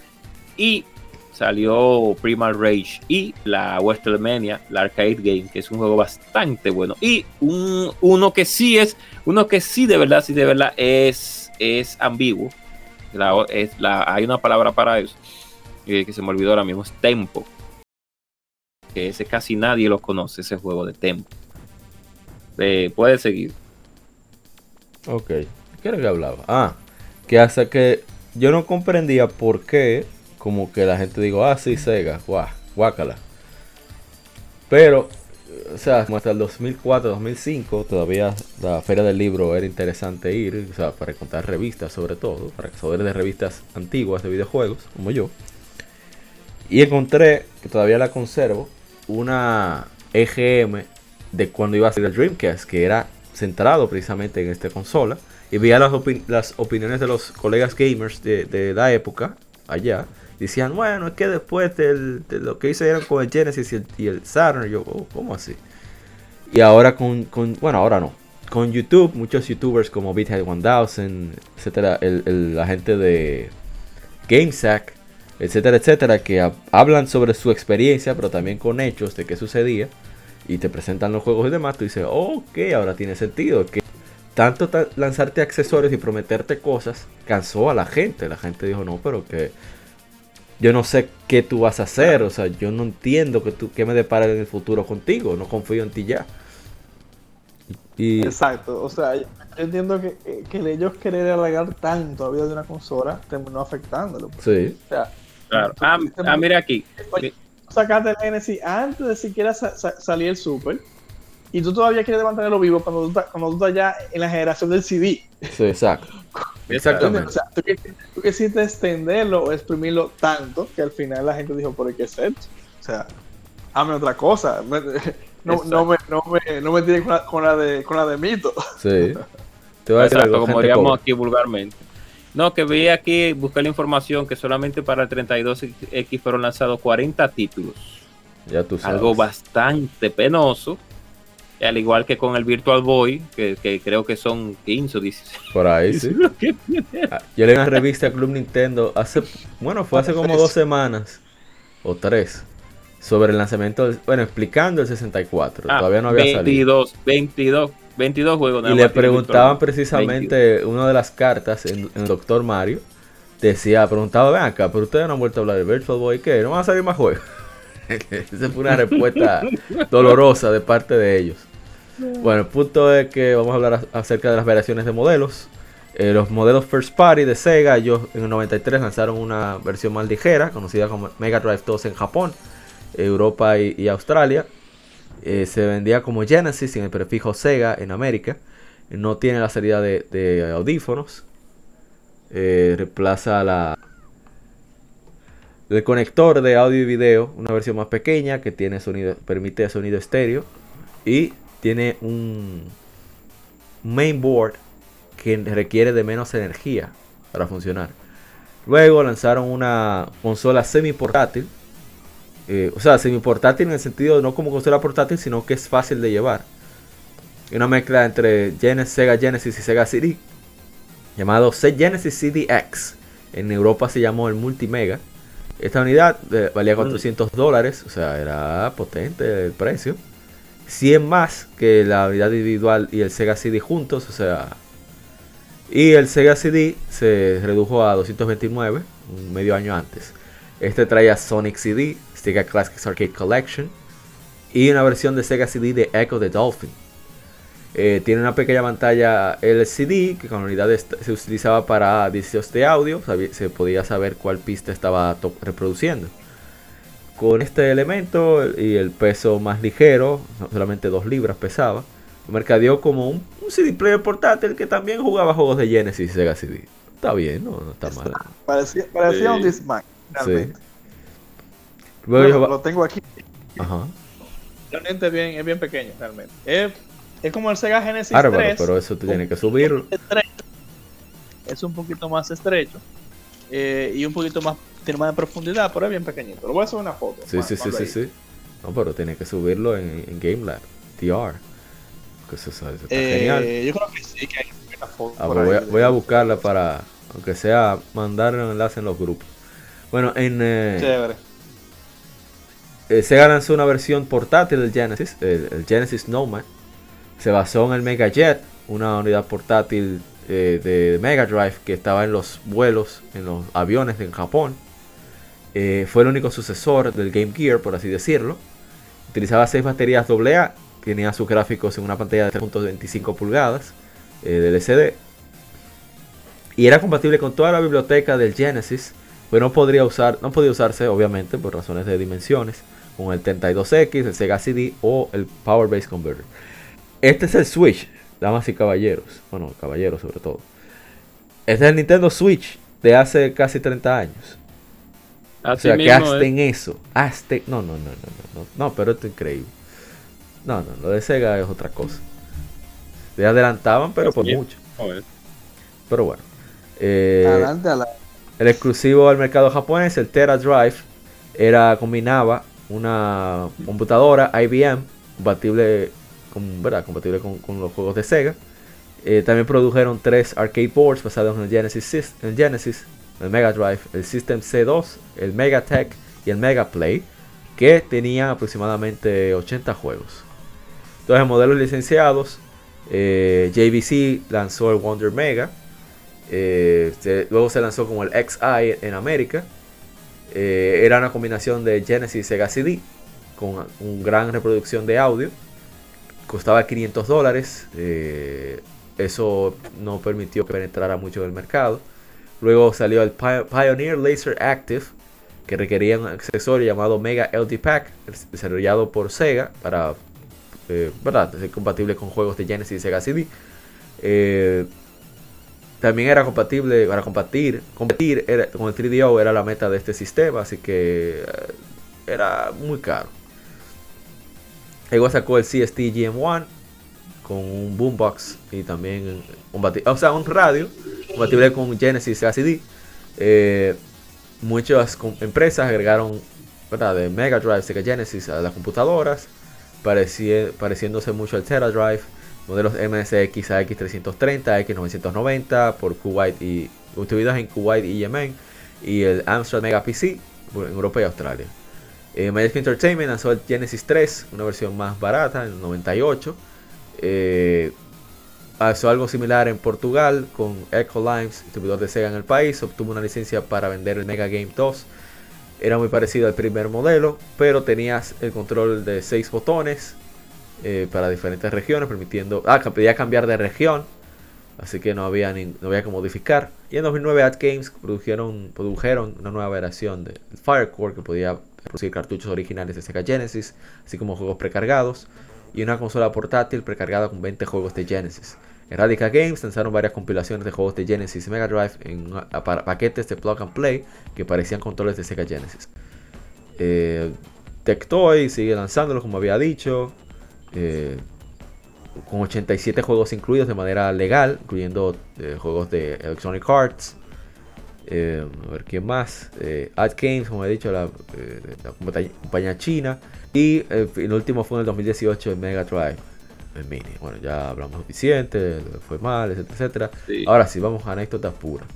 y salió Primal Rage y la WrestleMania, la arcade game, que es un juego bastante bueno. Y un, uno que sí es, uno que sí de verdad, sí de verdad es, es ambiguo. La- es la, hay una palabra para eso, eh, que se me olvidó ahora mismo, es Tempo. Que ese casi nadie lo conoce, ese juego de Tempo. Eh, puede seguir. Ok. ¿Qué era que hablaba? Ah, que hasta que yo no comprendía por qué, como que la gente digo, ah, sí, Sega, guau, guácala. Pero, o sea, como hasta el 2004, 2005, todavía la feria del libro era interesante ir, o sea, para contar revistas sobre todo, para saber de revistas antiguas de videojuegos, como yo. Y encontré, que todavía la conservo, una EGM de cuando iba a salir el Dreamcast, que era centrado precisamente en esta consola. Y veía las, las opiniones de los colegas gamers de, de la época allá decían, bueno, es que después de lo que hicieron con el Genesis y el, el Saturn, yo, oh, ¿cómo así? Y ahora con, con, bueno, ahora no. Con YouTube, muchos youtubers como BitHead 1000, etcétera, el, la gente de GameSack, etcétera, etcétera, que hablan sobre su experiencia, pero también con hechos de qué sucedía, y te presentan los juegos y demás, tú dices, ok, ahora tiene sentido, que tanto lanzarte accesorios y prometerte cosas cansó a la gente, la gente dijo, no, pero que yo no sé qué tú vas a hacer, o sea, yo no entiendo que tú, qué me depara en el futuro contigo, no confío en ti ya. Y... Exacto, o sea, yo entiendo que, que ellos querer alargar tanto la vida de una consola terminó afectándolo. Pues. Sí. O sea, claro. Ah, ah mira aquí. Sacaste el Genesis antes de siquiera salir el Super. Y tú todavía quieres mantenerlo vivo cuando tú, cuando tú estás ya en la generación del CD. Sí, exacto. Exactamente. O sea, tú, quisiste extenderlo o exprimirlo tanto que al final la gente dijo, ¿por qué ser? O sea, hazme otra cosa. No, no, me, no, me, no me tires con la, de, con la de mito. Sí. Te voy a decir algo, como diríamos aquí vulgarmente. No, que vi aquí, busqué la información que solamente para el 32X fueron lanzados 40 títulos. Ya tú sabes. Algo bastante penoso al igual que con el Virtual Boy, que, creo que son 15 o 16. Por ahí, sí. Ah, yo leí una revista Club Nintendo hace, bueno, fue hace como dos semanas o tres, sobre el lanzamiento, bueno, explicando el 64. Ah, Todavía no había 22, salido. 22, 22 juegos. Y le preguntaban precisamente una de las cartas en, el Doctor Mario. Decía, preguntaba, ven acá, pero ustedes no han vuelto a hablar del Virtual Boy, ¿qué? ¿No van a salir más juegos? Esa fue una respuesta dolorosa de parte de ellos. Bueno, el punto es que vamos a hablar acerca de las variaciones de modelos. Eh, los modelos First Party de Sega, ellos en el 93 lanzaron una versión más ligera, conocida como Mega Drive 2 en Japón, Europa y, Australia. Eh, se vendía como Genesis sin el prefijo Sega en América. No tiene la salida de, audífonos. Eh, reemplaza la, el conector de audio y video, una versión más pequeña que tiene sonido, permite sonido estéreo. Y tiene un mainboard que requiere de menos energía para funcionar. Luego lanzaron una consola semi portátil. Eh, o sea, semi portátil en el sentido no como consola portátil, sino que es fácil de llevar. Una mezcla entre Genesis, Sega Genesis y Sega CD. Llamado Genesis CDX. En Europa se llamó el Multimega. Esta unidad eh, valía 400 dólares. O sea, era potente el precio. 100 más que la unidad individual y el Sega CD juntos, o sea... Y el Sega CD se redujo a 229, un medio año antes. Este traía Sonic CD, Sega Classics Arcade Collection y una versión de Sega CD de Echo the Dolphin. Eh, tiene una pequeña pantalla LCD que con unidad se utilizaba para discos de audio, se podía saber cuál pista estaba reproduciendo. Con este elemento y el peso más ligero, solamente 2 libras pesaba, mercadeó como un, CD player portátil que también jugaba juegos de Genesis y Sega CD. Está bien, no, está, mal. Parecía, un Discman, Sí. Lo tengo aquí. Ajá. Realmente es bien, es bien pequeño, realmente. Es, es como el Sega Genesis Bárbaro, 3. pero eso tú tienes que subirlo. Es un poquito más estrecho. Eh, y un poquito más tiene más de profundidad, pero es bien pequeñito. Lo voy a hacer una foto. Sí, sí, sí, sí, sí. No, pero tiene que subirlo en, en GameLab, TR. Que eso, eso está eh, genial. Yo creo que sí, que hay una foto. Ah, pues voy, a, voy, a, buscarla para, aunque sea, mandar un enlace en los grupos. Bueno, en. Eh, Chévere. Eh, Sega lanzó una versión portátil del Genesis, el, Genesis Nomad. Se basó en el Mega Jet, una unidad portátil eh, de Mega Drive que estaba en los vuelos, en los aviones en Japón. Eh, fue el único sucesor del Game Gear, por así decirlo. Utilizaba 6 baterías AA, tenía sus gráficos en una pantalla de 3.25 pulgadas eh, de LCD. Y era compatible con toda la biblioteca del Genesis, pero no, podría usar, no podía usarse, obviamente, por razones de dimensiones, con el 32X, el Sega CD o el Power Base Converter. Este es el Switch, damas y caballeros. Bueno, caballeros sobre todo. Este es el Nintendo Switch de hace casi 30 años. o sea, que hasta en eso. Hasta... No, no, no, no, no, no. No, pero esto es increíble. No, no, lo de Sega es otra cosa. Se adelantaban, pero por mucho. Pero bueno. Eh, el exclusivo al mercado japonés, el Tera Drive, era combinaba una computadora IBM compatible con, ¿verdad? compatible con, los juegos de Sega. Eh, también produjeron tres arcade boards basados en el Genesis, el Genesis, el Mega Drive, el System C2, el Megatech y el Mega Play, que tenían aproximadamente 80 juegos. Entonces, modelos licenciados, eh, JVC lanzó el Wonder Mega, eh, luego se lanzó como el XI en América. Eh, era una combinación de Genesis y Sega CD con una gran reproducción de audio. Costaba 500 dólares. Eh, eso no permitió que penetrara mucho del mercado. Luego salió el Pioneer Laser Active, que requería un accesorio llamado Mega LD Pack, desarrollado por Sega para ser compatible con juegos de Genesis y Sega CD. También era compatible para competir, competir con el 3DO era la meta de este sistema, así que eh, era muy caro. Luego sacó el CST GM1 con un boombox y también un, radio compatible con Genesis ACD. Eh, muchas empresas agregaron ¿verdad? de Mega Drive, Sega Genesis a las computadoras, pareciéndose mucho al Tera Drive modelos MSX AX330, X990 por Kuwait y distribuidos en Kuwait y Yemen y el Amstrad Mega PC en Europa y Australia. Eh, Magic Entertainment lanzó el Genesis 3, una versión más barata, en el 98. Eh, hizo algo similar en Portugal con Echo Limes, distribuidor de Sega en el país. Obtuvo una licencia para vender el Mega Game 2. Era muy parecido al primer modelo, pero tenías el control de 6 botones, eh, para diferentes regiones, permitiendo. Ah, podía cambiar de región, así que no había, ni, no había que modificar. Y en 2009 Ad Games produjeron, produjeron una nueva versión de Firecore que podía producir cartuchos originales de Sega Genesis, así como juegos precargados, y una consola portátil precargada con 20 juegos de Genesis. En Radical Games lanzaron varias compilaciones de juegos de Genesis y Mega Drive en paquetes de plug and play que parecían controles de Sega Genesis. Eh, Tectoy sigue lanzándolo como había dicho. Eh, con 87 juegos incluidos de manera legal, incluyendo eh, juegos de Electronic Arts. Eh, a ver quién más. Ad Games, como he dicho, la, compañía china. Y el último fue en el 2018 el Mega Drive. El mini. Bueno, ya hablamos suficiente, fue mal, etcétera, etcétera. Ahora sí, vamos a anécdotas puras.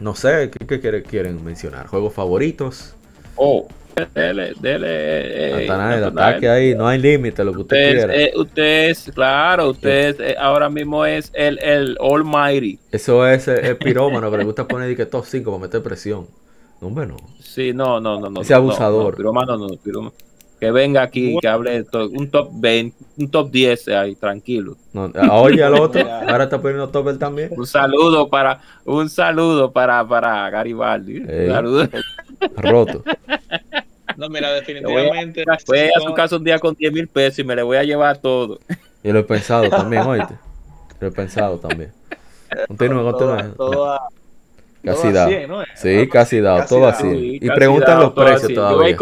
no sé, ¿qué, qué, quieren mencionar? ¿Juegos favoritos? Oh, Dele, dele. Eh, ataque ahí, no hay límite, lo que usted, quiera. Eh, usted es, claro, usted eh, ahora mismo es el, el Almighty. Eso es el, pirómano que le gusta poner que top 5 para meter presión. No, hombre, no. Sí, no, no, no. no Ese abusador. pirómano no, pirómano. Que venga aquí, que hable un top 20, un top 10 ahí, tranquilo. No, oye al otro, ahora está poniendo top él también. Un saludo para, un saludo para, para Garibaldi. Un saludo. Roto. No, mira, definitivamente. Voy a, su casa un día con 10 mil pesos y me le voy a llevar todo. Yo lo he pensado también, oíste. Lo he pensado también. Continúa, continúa. Casi dado. Sí, casi dado, todo así. y preguntan los precios todavía.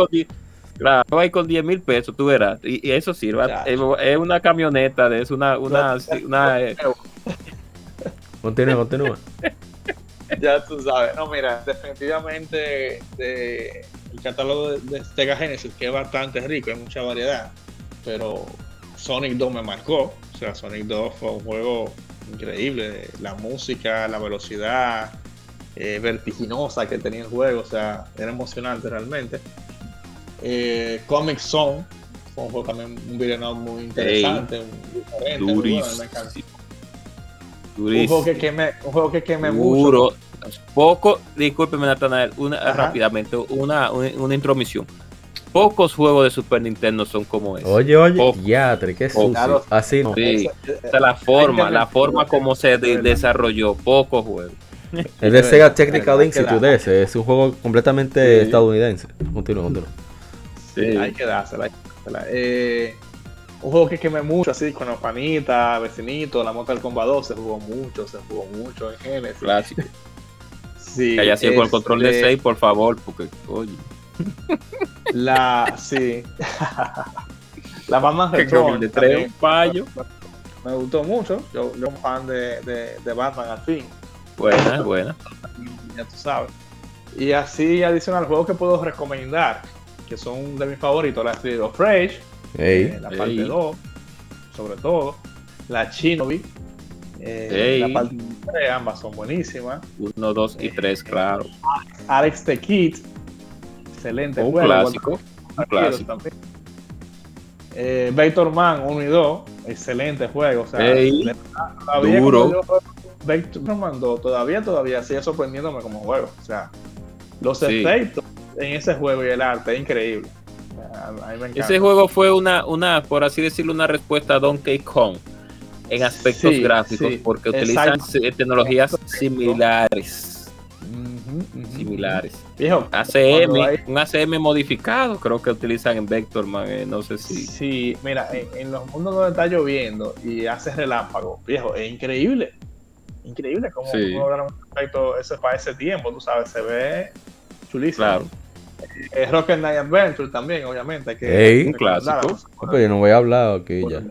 Claro, voy con 10 mil pesos, tú verás. Y, eso sirve. Es, una camioneta, es una. una, una eh. Continúa, continúa. ya tú sabes. No, mira, definitivamente de, el catálogo de, Sega Genesis, que es bastante rico, hay mucha variedad, pero Sonic 2 me marcó. O sea, Sonic 2 fue un juego increíble. La música, la velocidad eh, vertiginosa que tenía el juego, o sea, era emocionante realmente. Eh, Comic Zone fue un juego también un video muy interesante, diferente, muy bueno, me encantó. Un juego que queme, un juego que queme mucho poco, discúlpeme Natanael, una, rápidamente, una, una, intromisión. Pocos juegos de Super Nintendo son como ese. Oye, oye, ya, qué sucio. Así no. Sí, la forma, la forma como se desarrolló, pocos juegos. Es de Sega Technical Institute ese, es un juego completamente Sí. estadounidense. Continúa, continúa. Sí. Hay que dársela. hay que dársela. Eh, un juego que quemé mucho, así con los panitas, vecinitos, la Mortal Kombat 2 se jugó mucho, se jugó mucho en Genesis. Clásico. Sí, Que haya sido con el control de este, 6, por favor, porque, oye, La, sí. la Batman que el de 3 también un fallo. me gustó mucho. Yo, yo soy un fan de, de, de Batman al fin, Buena, buena. ya tú sabes. Y así adicional, juegos que puedo recomendar, que son de mis favoritos, la Street of Rage, eh, la parte Ey. 2, sobre todo, la Shinobi, eh, Ey. la parte 3, ambas son buenísimas. 1, 2 y 3, claro. Alex the Kid, excelente Un juego. clásico. Un clásico. Eh, Vector Man 1 y 2, excelente juego. O sea, Ey, le- todavía duro. yo Vector Man 2, todavía, todavía sigue sorprendiéndome como juego. O sea, los Sí. efectos en ese juego y el arte es increíble. A mí me. Ese juego fue una, una, por así decirlo, una respuesta a Donkey Kong en aspectos Sí, gráficos, sí, porque utilizan exacto. eh, tecnologías similares. Similares. Viejo, ACM, cuando hay- un ACM modificado, creo que utilizan en Vectorman, eh, no sé si. Sí, mira, en, en los mundos donde está lloviendo y hace relámpago, viejo, es increíble. Increíble cómo, Sí. cómo lograron un efecto ese para ese tiempo, tú sabes, se ve chulísimo. Claro. Eh, Rocket Knight Adventure también, obviamente. Que Ey. Un clásico. Ah, pero yo no voy a hablar aquí ya.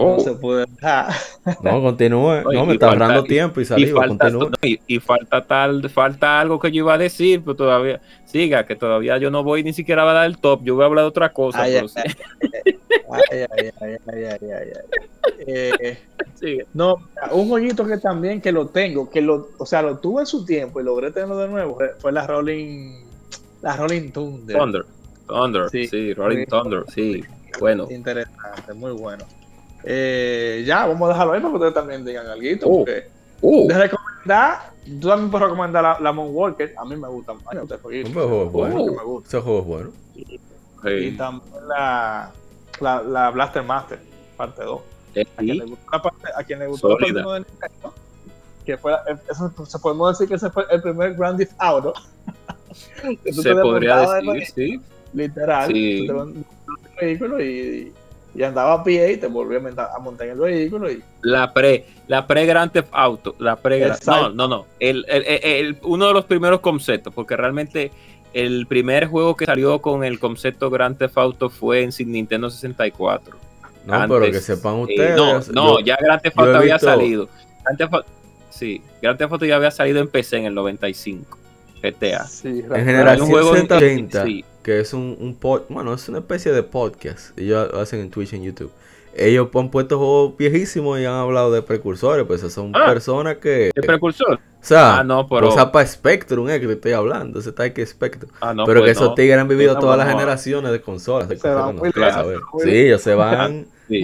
Oh, No se puede dejar. No, continúe. No, me y está falta- ahorrando y- tiempo y y, saliva. falta, Continúe. y, y falta tal, falta algo que yo iba a decir, pero todavía, siga, que todavía yo no voy ni siquiera a dar el top, yo voy a hablar de otra cosa, Ay, pero ay, sí, Ay, ay, ay, ay, ay, ay, ay, ay. Eh, no, un jueguito que también que lo tengo, que lo, o sea, lo tuve en su tiempo y logré tenerlo de nuevo, fue- fue la Rolling, la Rolling Thunder. Thunder, Thunder, sí, Sí. Rolling Sí. Thunder, sí, bueno. Interesante, muy bueno. Eh, ya, vamos a dejarlo ahí para que ustedes también digan algo. Oh. Uh, de recomendar, tú también puedes recomendar la, la Moonwalker. A mí me gusta. El jueguito. Hombre, juego es bueno. Porque me gusta. Ese juego es bueno. sí. Y también la, la, la Blaster Master, parte 2. Eh, A quien le gustó la parte, a quien le gustó la parte Sólida. uno de Nintendo, que fue, eso, se podemos decir que ese fue el primer Grand Theft Auto. Se podría decir, sí. literal, Sí. tú te montabas en el vehículo y, y andaba a pie y te volvías a montar, a montar en el vehículo y La pre, la pre Grand Theft Auto, la pre no, Exacto. no, no, el, el- el- el- uno de los primeros conceptos, porque realmente el primer juego que salió con el concepto Grand Theft Auto fue en Sin- Nintendo 64. No, Antes, pero que sepan Eh, ustedes. no, no, yo- ya Grand Theft Auto había visto- salido. Grand Theft sí, Grand Theft Auto ya había salido en PC en el 95. GTA. sí, En un juego 180, sí. que es un, un pod- bueno, es una especie de podcast. Ellos lo hacen en Twitch y en YouTube. Ellos han puesto juegos viejísimos y han hablado de precursores, pues son Ah. personas que. ¿El precursor? O sea, Ah, no, pero. o sea, para Spectrum, eh, que te estoy hablando, ese está que Spectrum. ah, no, pero que pues esos no. tigres han vivido No, todas las generaciones de consolas. de lejos, sabemos. muy Sí, ellos se van Sí.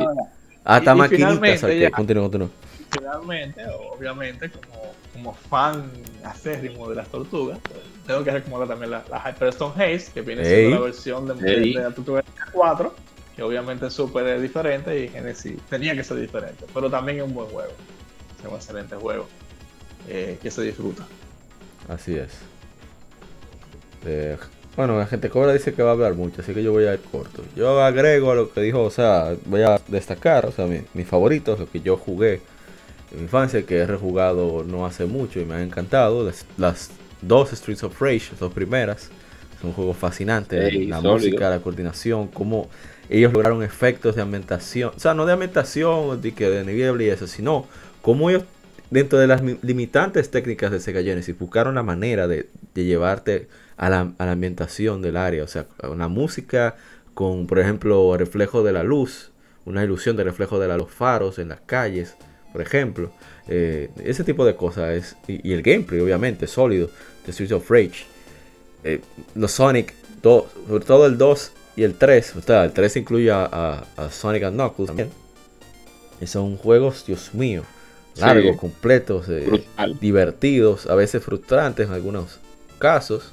hasta Y- y maquinitas. finalmente al que- ya- Continúa, continúa. finalmente, obviamente, como, como fan acérrimo de las tortugas, tengo que recomendar también la, la Hyperstone Haze, que viene siendo Ey. la versión de, de- Ey. de la tortuga Ninja 4, que obviamente es súper diferente y Genesis tenía que ser diferente, pero también es un buen juego. Es un excelente juego eh, que se disfruta. Así es. Eh, bueno, la gente cobra dice que va a hablar mucho, así que yo voy a ir corto. Yo agrego a lo que dijo, o sea, voy a destacar, o sea, mi- mis favoritos, lo que yo jugué mi infancia, que he rejugado no hace mucho y me han encantado. Las, las dos Streets of Rage, las dos primeras, son juegos fascinantes. Ey, la sólido. música, la coordinación, cómo ellos lograron efectos de ambientación, o sea, no de ambientación, de, que de niebla y eso, sino cómo ellos dentro de las mi- limitantes técnicas de Sega Genesis, buscaron la manera de, de llevarte a la, a la ambientación del área. O sea, una música con, por ejemplo, reflejo de la luz, una ilusión de reflejo de la- los faros en las calles, por ejemplo. Eh, ese tipo de cosas. Es, y, y el gameplay, obviamente, sólido, de Streets of Rage. Eh, los Sonic 2, sobre todo el 2 y el 3. O sea, el 3 incluye a, a- a Sonic and Knuckles también. Y son juegos, Dios mío, largos, Sí. completos, eh, divertidos, a veces frustrantes en algunos casos,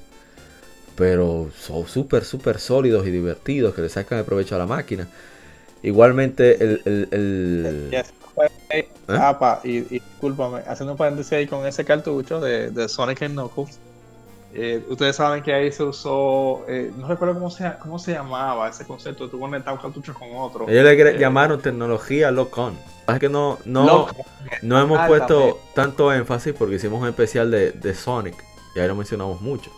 pero son súper, súper sólidos y divertidos que le sacan el provecho a la máquina. Igualmente, el, el- el- Yes. Eh, y, y, discúlpame, haciendo un paréntesis ahí con ese cartucho de, de Sonic and Knuckles. Eh, ustedes saben que ahí se usó, eh, no recuerdo cómo se, cómo se llamaba ese concepto, tú conectas un cartucho con otro. Ellos le eh, llamaron tecnología lock-on. Es que no, no, no hemos puesto tanto énfasis porque hicimos un especial de, de Sonic y ahí lo mencionamos mucho.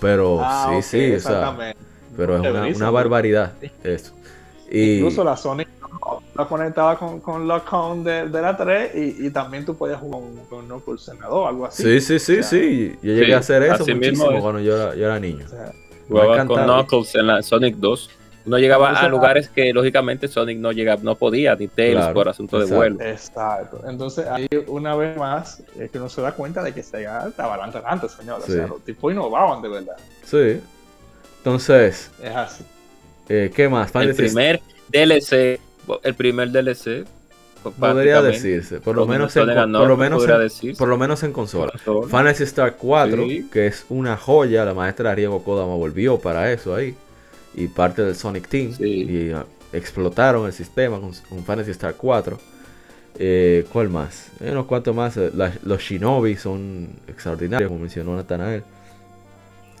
Pero ah, sí, sí, o sea, pero es una, una barbaridad eso. Y... Incluso la Sonic lo conectaba con, con Lock-On de, de, la 3 y, y, también tú podías jugar con, con el senador, algo así. Sí, sí, sí, sí. Yo llegué a hacer eso muchísimo cuando yo era, yo era niño. jugaba con Knuckles en la Sonic 2. Uno llegaba a lugares que lógicamente Sonic no llegaba, no podía, ni Tails por asunto de vuelo. Exacto. Entonces ahí una vez más es que uno se da cuenta de que Sega estaba adelante adelante, señor. O sea, los tipos innovaban de verdad. Sí. Entonces. Es así. Eh, ¿Qué más? El primer DLC el primer DLC. Podría decirse, por lo menos, en, por, lo menos en, por lo menos en consola. Fantasy Star 4, que es una joya, la maestra Riego Kodama volvió para eso ahí. Y parte del Sonic Team. Y ah, explotaron el sistema con, Fantasy Star 4. Eh, ¿Cuál más? Hay unos cuantos más. Eh, los Shinobi son extraordinarios, como mencionó Nathanael.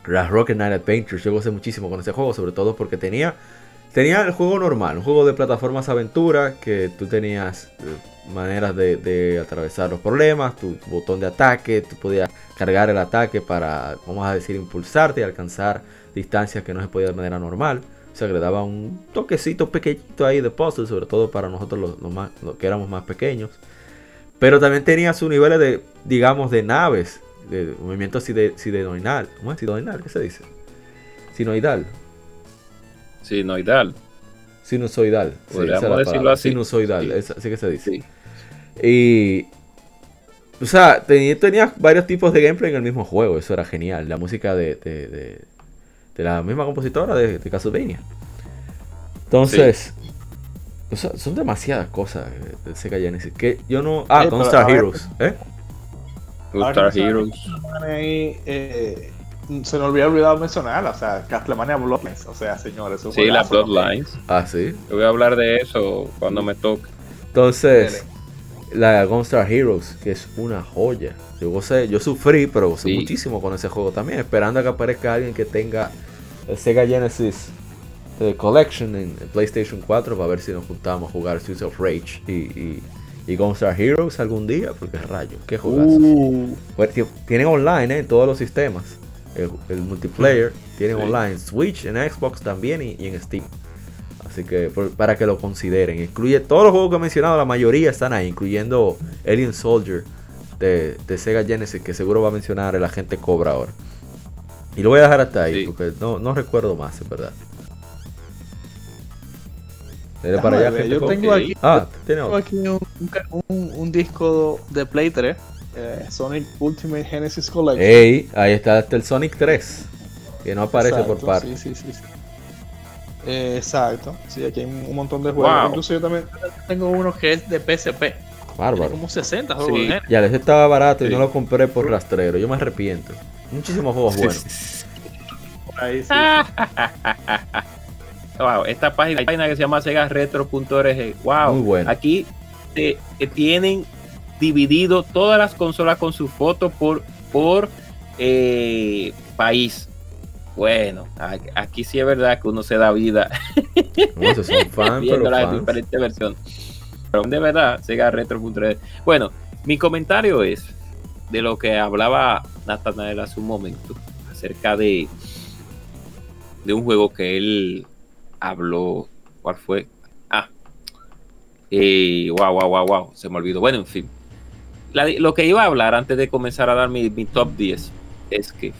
Las Rocket Knight Adventures, yo gocé muchísimo con ese juego, sobre todo porque tenía Tenía el juego normal, un juego de plataformas aventura que tú tenías eh, maneras de, atravesar los problemas, tu, botón de ataque, tú podías cargar el ataque para, vamos a decir, impulsarte y alcanzar distancias que no se podía de manera normal. O sea, que daba un toquecito pequeñito ahí de puzzle, sobre todo para nosotros los, más, que éramos más pequeños. Pero también tenía sus niveles de, digamos, de naves, de movimiento sideroidal. ¿Cómo es sideroidal? ¿Qué se dice? Sinoidal. Sinusoidal. Sinusoidal. Podríamos decirlo así. Sinusoidal, así que se dice. Y. O sea, tenía, varios tipos de gameplay en el mismo juego, eso era genial. La música de, de, la misma compositora de, de Castlevania. Entonces, o sea, son demasiadas cosas de Sega Genesis. Que yo no. Ah, con Star Heroes. ¿Eh? Star Heroes. Eh, se nos había olvidado mencionar, o sea, Castlevania Bloodlines, o sea, señores. Sí, la Bloodlines. Ah, sí. Yo voy a hablar de eso cuando me toque. Entonces, la Gunstar Heroes, que es una joya. Yo gocé, yo sufrí, pero gocé muchísimo con ese juego también, esperando a que aparezca alguien que tenga el Sega Genesis eh, Collection en, PlayStation 4 para ver si nos juntamos a jugar Streets of Rage y, y, y Gunstar Heroes algún día, porque rayo, qué jugazo. Uh. Pues, tienen online eh, en todos los sistemas el, multiplayer. Tienen online Switch, en Xbox también y, en Steam. Así que para que lo consideren. Incluye todos los juegos que he mencionado, la mayoría están ahí, incluyendo Alien Soldier de, Sega Genesis, que seguro va a mencionar el agente Cobra ahora. Y lo voy a dejar hasta ahí, porque no, recuerdo más, en verdad. para allá, yo tengo aquí, ah, tengo aquí un, disco de Play 3 eh, Sonic Ultimate Genesis Collection. Ey, ahí está hasta el Sonic 3, que no aparece por parte. Sí, sí, sí. Eh, exacto, sí, aquí hay un montón de juegos. Incluso yo también tengo uno que es de PSP. Bárbaro. como 60 juegos. Sí. Ya, ese estaba barato y no lo compré por rastrero. Yo me arrepiento. Muchísimos juegos buenos. Ahí sí. wow, esta página, página que se llama segaretro.org. Wow. Muy bueno. Aquí eh, tienen dividido todas las consolas con su foto por, por eh, país. Bueno, aquí sí es verdad que uno se da vida viendo las diferentes versiones. Pero de verdad, Sega Retro. Bueno, mi comentario es de lo que hablaba Nathanael hace un momento acerca de, de un juego que él habló. ¿Cuál fue? Ah, eh, wow, wow, wow, wow, se me olvidó. Bueno, en fin, lo que iba a hablar antes de comenzar a dar mi, top 10 es que,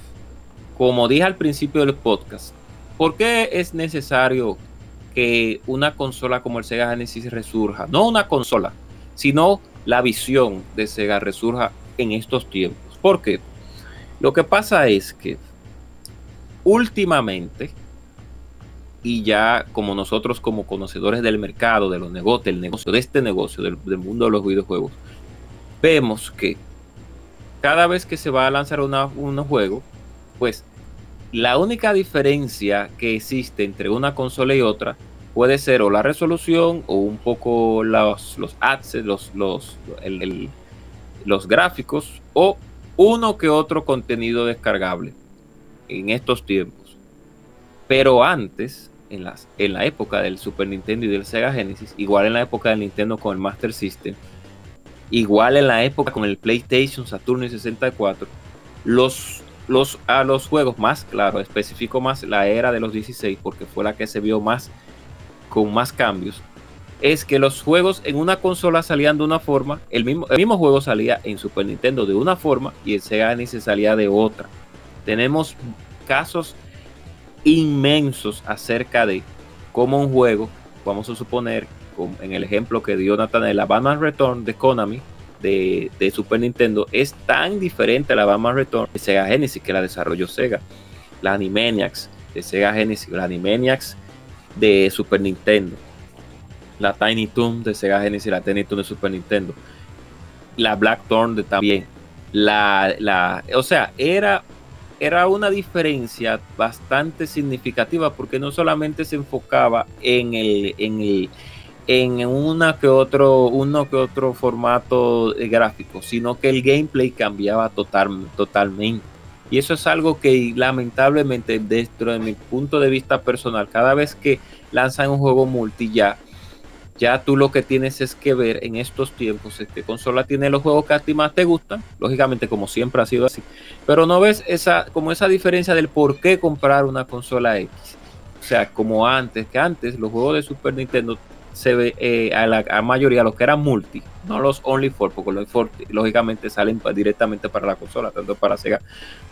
como dije al principio del podcast, ¿por qué es necesario que una consola como el Sega Genesis resurja? No una consola, sino la visión de Sega resurja en estos tiempos. ¿Por qué? Lo que pasa es que últimamente, y ya como nosotros como conocedores del mercado, de los negocios, del negocio, de este negocio, del mundo de los videojuegos, vemos que cada vez que se va a lanzar un juego, pues la única diferencia que existe entre una consola y otra puede ser o la resolución o un poco los, los los, los, los gráficos o uno que otro contenido descargable en estos tiempos. Pero antes, en, las, en la época del Super Nintendo y del Sega Genesis, igual en la época del Nintendo con el Master System, igual en la época con el PlayStation, Saturn y 64, los, los, a los juegos más, claro, especifico más la era de los 16 porque fue la que se vio más con más cambios, es que los juegos en una consola salían de una forma, el mismo, el mismo juego salía en Super Nintendo de una forma y en Sega Genesis salía de otra. Tenemos casos inmensos acerca de cómo un juego, vamos a suponer, en el ejemplo que dio Nathan, la Batman Return de Konami, de, de, Super Nintendo, es tan diferente a la Batman Return de Sega Genesis que la desarrolló Sega. La Animaniacs de Sega Genesis, la Animaniacs de Super Nintendo, la Tiny Toon de Sega Genesis, la Tiny Toon de Super Nintendo, la Blackthorn de también. La, o sea, era, era una diferencia bastante significativa porque no solamente se enfocaba en el en una que otro, uno que otro formato gráfico, sino que el gameplay cambiaba total, totalmente. Y eso es algo que lamentablemente dentro de mi punto de vista personal, cada vez que lanzan un juego multi ya, tú lo que tienes es que ver en estos tiempos que consola tiene los juegos que a ti más te gustan, lógicamente como siempre ha sido así, pero no ves esa como esa diferencia del por qué comprar una consola X. O sea, como antes, que antes los juegos de Super Nintendo se ve eh, a la mayoría los que eran multi, no los only for, porque los for lógicamente salen directamente para la consola, tanto para Sega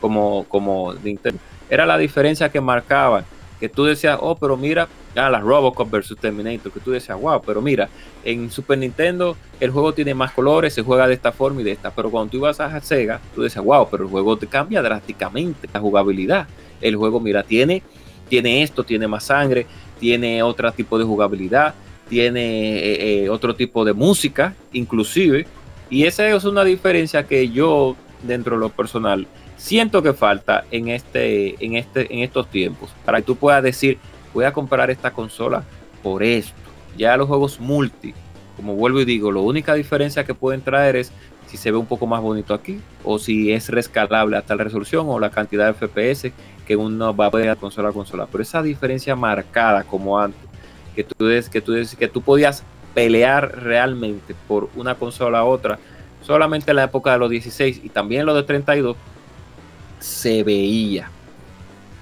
como, como Nintendo. Era la diferencia que marcaban, que tú decías, oh, pero mira, ah, las Robocop versus Terminator, que tú decías, wow, pero mira, en Super Nintendo el juego tiene más colores, se juega de esta forma y de esta, pero cuando tú ibas a Sega, tú decías, wow, pero el juego te cambia drásticamente la jugabilidad. El juego, mira, tiene, tiene esto, tiene más sangre, tiene otro tipo de jugabilidad, tiene eh, eh, otro tipo de música, inclusive. Y esa es una diferencia que yo, dentro de lo personal, siento que falta en, este, en, este, en estos tiempos. Para que tú puedas decir, voy a comprar esta consola por esto. Ya los juegos multi, como vuelvo y digo, la única diferencia que pueden traer es si se ve un poco más bonito aquí o si es rescalable a tal resolución o la cantidad de FPS que uno va a poder consola a consola. Pero esa diferencia marcada como antes que tú, que tú, que tú podías pelear realmente por una consola a otra, solamente en la época de los 16 y también lo de 32, se veía.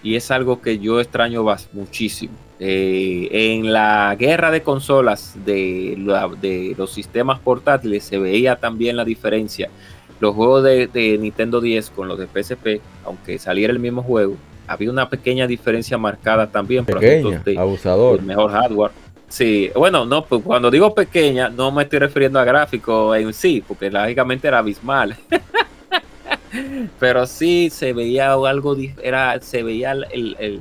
Y es algo que yo extraño muchísimo. Eh, en la guerra de consolas de, de, los sistemas portátiles se veía también la diferencia. Los juegos de Nintendo 10 con los de PSP, aunque saliera el mismo juego, había una pequeña diferencia marcada también por pequeña, abusador. El mejor hardware. Sí, bueno, no, pues cuando digo pequeña, no me estoy refiriendo a gráfico en sí, porque lógicamente era abismal. Pero sí se veía algo, era, se veía el,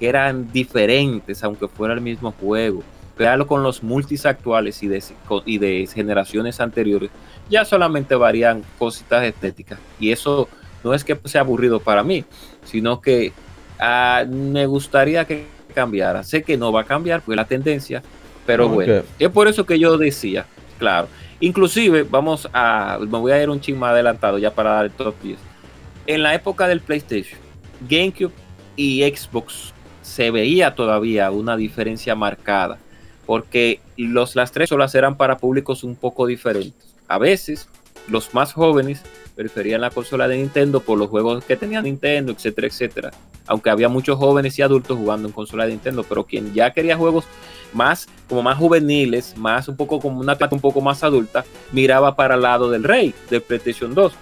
que eran diferentes, aunque fuera el mismo juego. Pero con los multis actuales y de, y de generaciones anteriores, ya solamente varían cositas estéticas. Y eso no es que sea aburrido para mí, sino que ah, me gustaría que cambiara. Sé que no va a cambiar, fue la tendencia, pero bueno, es por eso que yo decía, claro. Inclusive, vamos a, me voy a ir un ching más adelantado ya para dar el top 10. En la época del PlayStation, GameCube y Xbox se veía todavía una diferencia marcada, porque los, las tres solas eran para públicos un poco diferentes. A veces, los más jóvenes preferían la consola de Nintendo por los juegos que tenía Nintendo, etcétera, etcétera. Aunque había muchos jóvenes y adultos jugando en consola de Nintendo, pero quien ya quería juegos más como más juveniles, más un poco como una plata un poco más adulta, miraba para el lado del rey de PlayStation 2.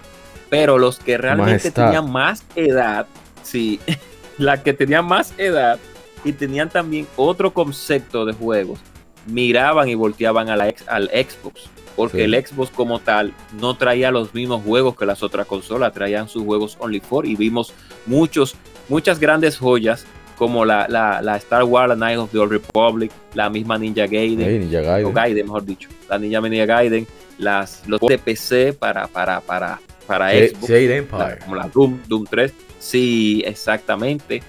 Pero los que realmente tenían más edad, sí, la que tenían más edad y tenían también otro concepto de juegos, miraban y volteaban a la, al Xbox porque el Xbox como tal no traía los mismos juegos que las otras consolas, traían sus juegos Only for y vimos muchos, muchas grandes joyas como la, la, Star Wars, la Night of the Old Republic, la misma Ninja Gaiden, Ninja Gaiden. O Gaiden, mejor dicho, la Ninja Ninja Gaiden, las, los de PC para, para, para, para Xbox, Empire. como la Doom, Doom 3, sí, exactamente.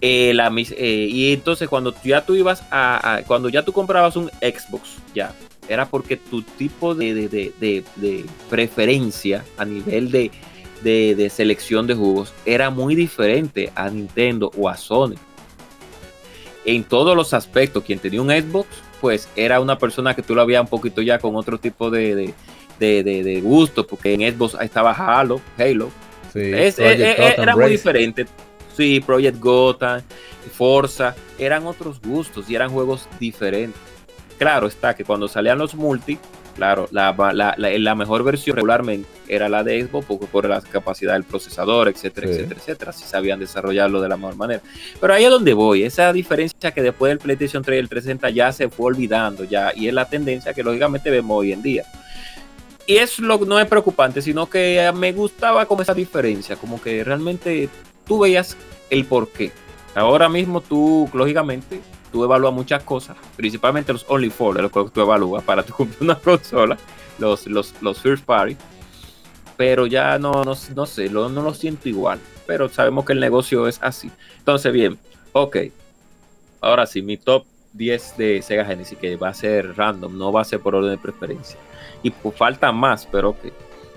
Eh, la, eh, y entonces cuando ya tú ibas a, a- cuando ya tú comprabas un Xbox, ya, era porque tu tipo de, de- de- de- preferencia a nivel de, de- de selección de juegos era muy diferente a Nintendo o a Sony. En todos los aspectos, quien tenía un Xbox, pues era una persona que tú lo veías un poquito ya con otro tipo de, gusto, porque en Xbox estaba Halo, Halo, Sí, es- era muy diferente. Sí, Project Gotham, Forza, eran otros gustos y eran juegos diferentes. Claro está que cuando salían los multi, claro, la, la- la- la mejor versión regularmente era la de Xbox porque por la capacidad del procesador, etcétera, Sí. etcétera, etcétera. Si sabían desarrollarlo de la mejor manera. Pero ahí es donde voy, esa diferencia que después del PlayStation 3 y el 360 ya se fue olvidando ya y es la tendencia que lógicamente vemos hoy en día. Y eso lo, no es preocupante, sino que me gustaba como esa diferencia, como que realmente tú veías el porqué. Ahora mismo tú, lógicamente, tú evalúas muchas cosas, principalmente los Only For, los que tú evalúas para tu comprar una consola, los, los, los First Party, pero ya no, no, no sé, lo- no lo siento igual, pero sabemos que el negocio es así. Entonces, bien, ok, ahora sí, mi top 10 de Sega Genesis, que va a ser random, no va a ser por orden de preferencia. Y faltan más, pero ok.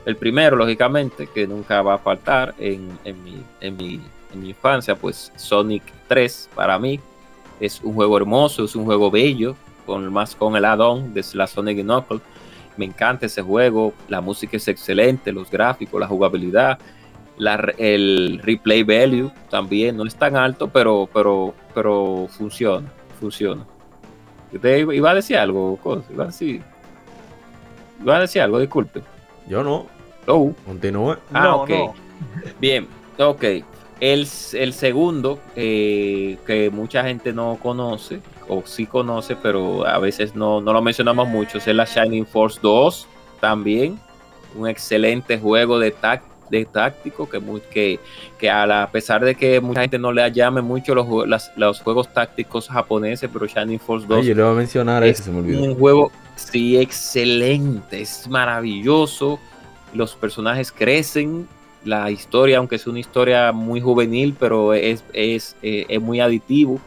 El primero, lógicamente, que nunca va a faltar en, en mi, en, mi, en mi infancia, pues Sonic 3 para mí es un juego hermoso, es un juego bello, con más con el add-on de la Sonic Knuckle. Me encanta ese juego, la música es excelente, los gráficos, la jugabilidad, la el replay value también no es tan alto, pero, pero, pero funciona, funciona. ¿Usted iba- a decir algo? Cos? Iba a decir, iba a decir algo, disculpe. Yo no. Oh. Continúa. Ah, No, ok. no. Bien, ok. El, el segundo, eh, que mucha gente no conoce, o sí conoce, pero a veces no, no lo mencionamos mucho, es la Shining Force 2, también. Un excelente juego de, tac- de táctico, que, muy, que, que a, la- a pesar de que mucha gente no le llame mucho los, las- los juegos tácticos japoneses, pero Shining Force 2 Ay, yo le iba a mencionar es ese, se me olvidó. un juego, sí, excelente, es maravilloso. Los personajes crecen, la historia, aunque es una historia muy juvenil, pero es, es, eh, es muy aditivo.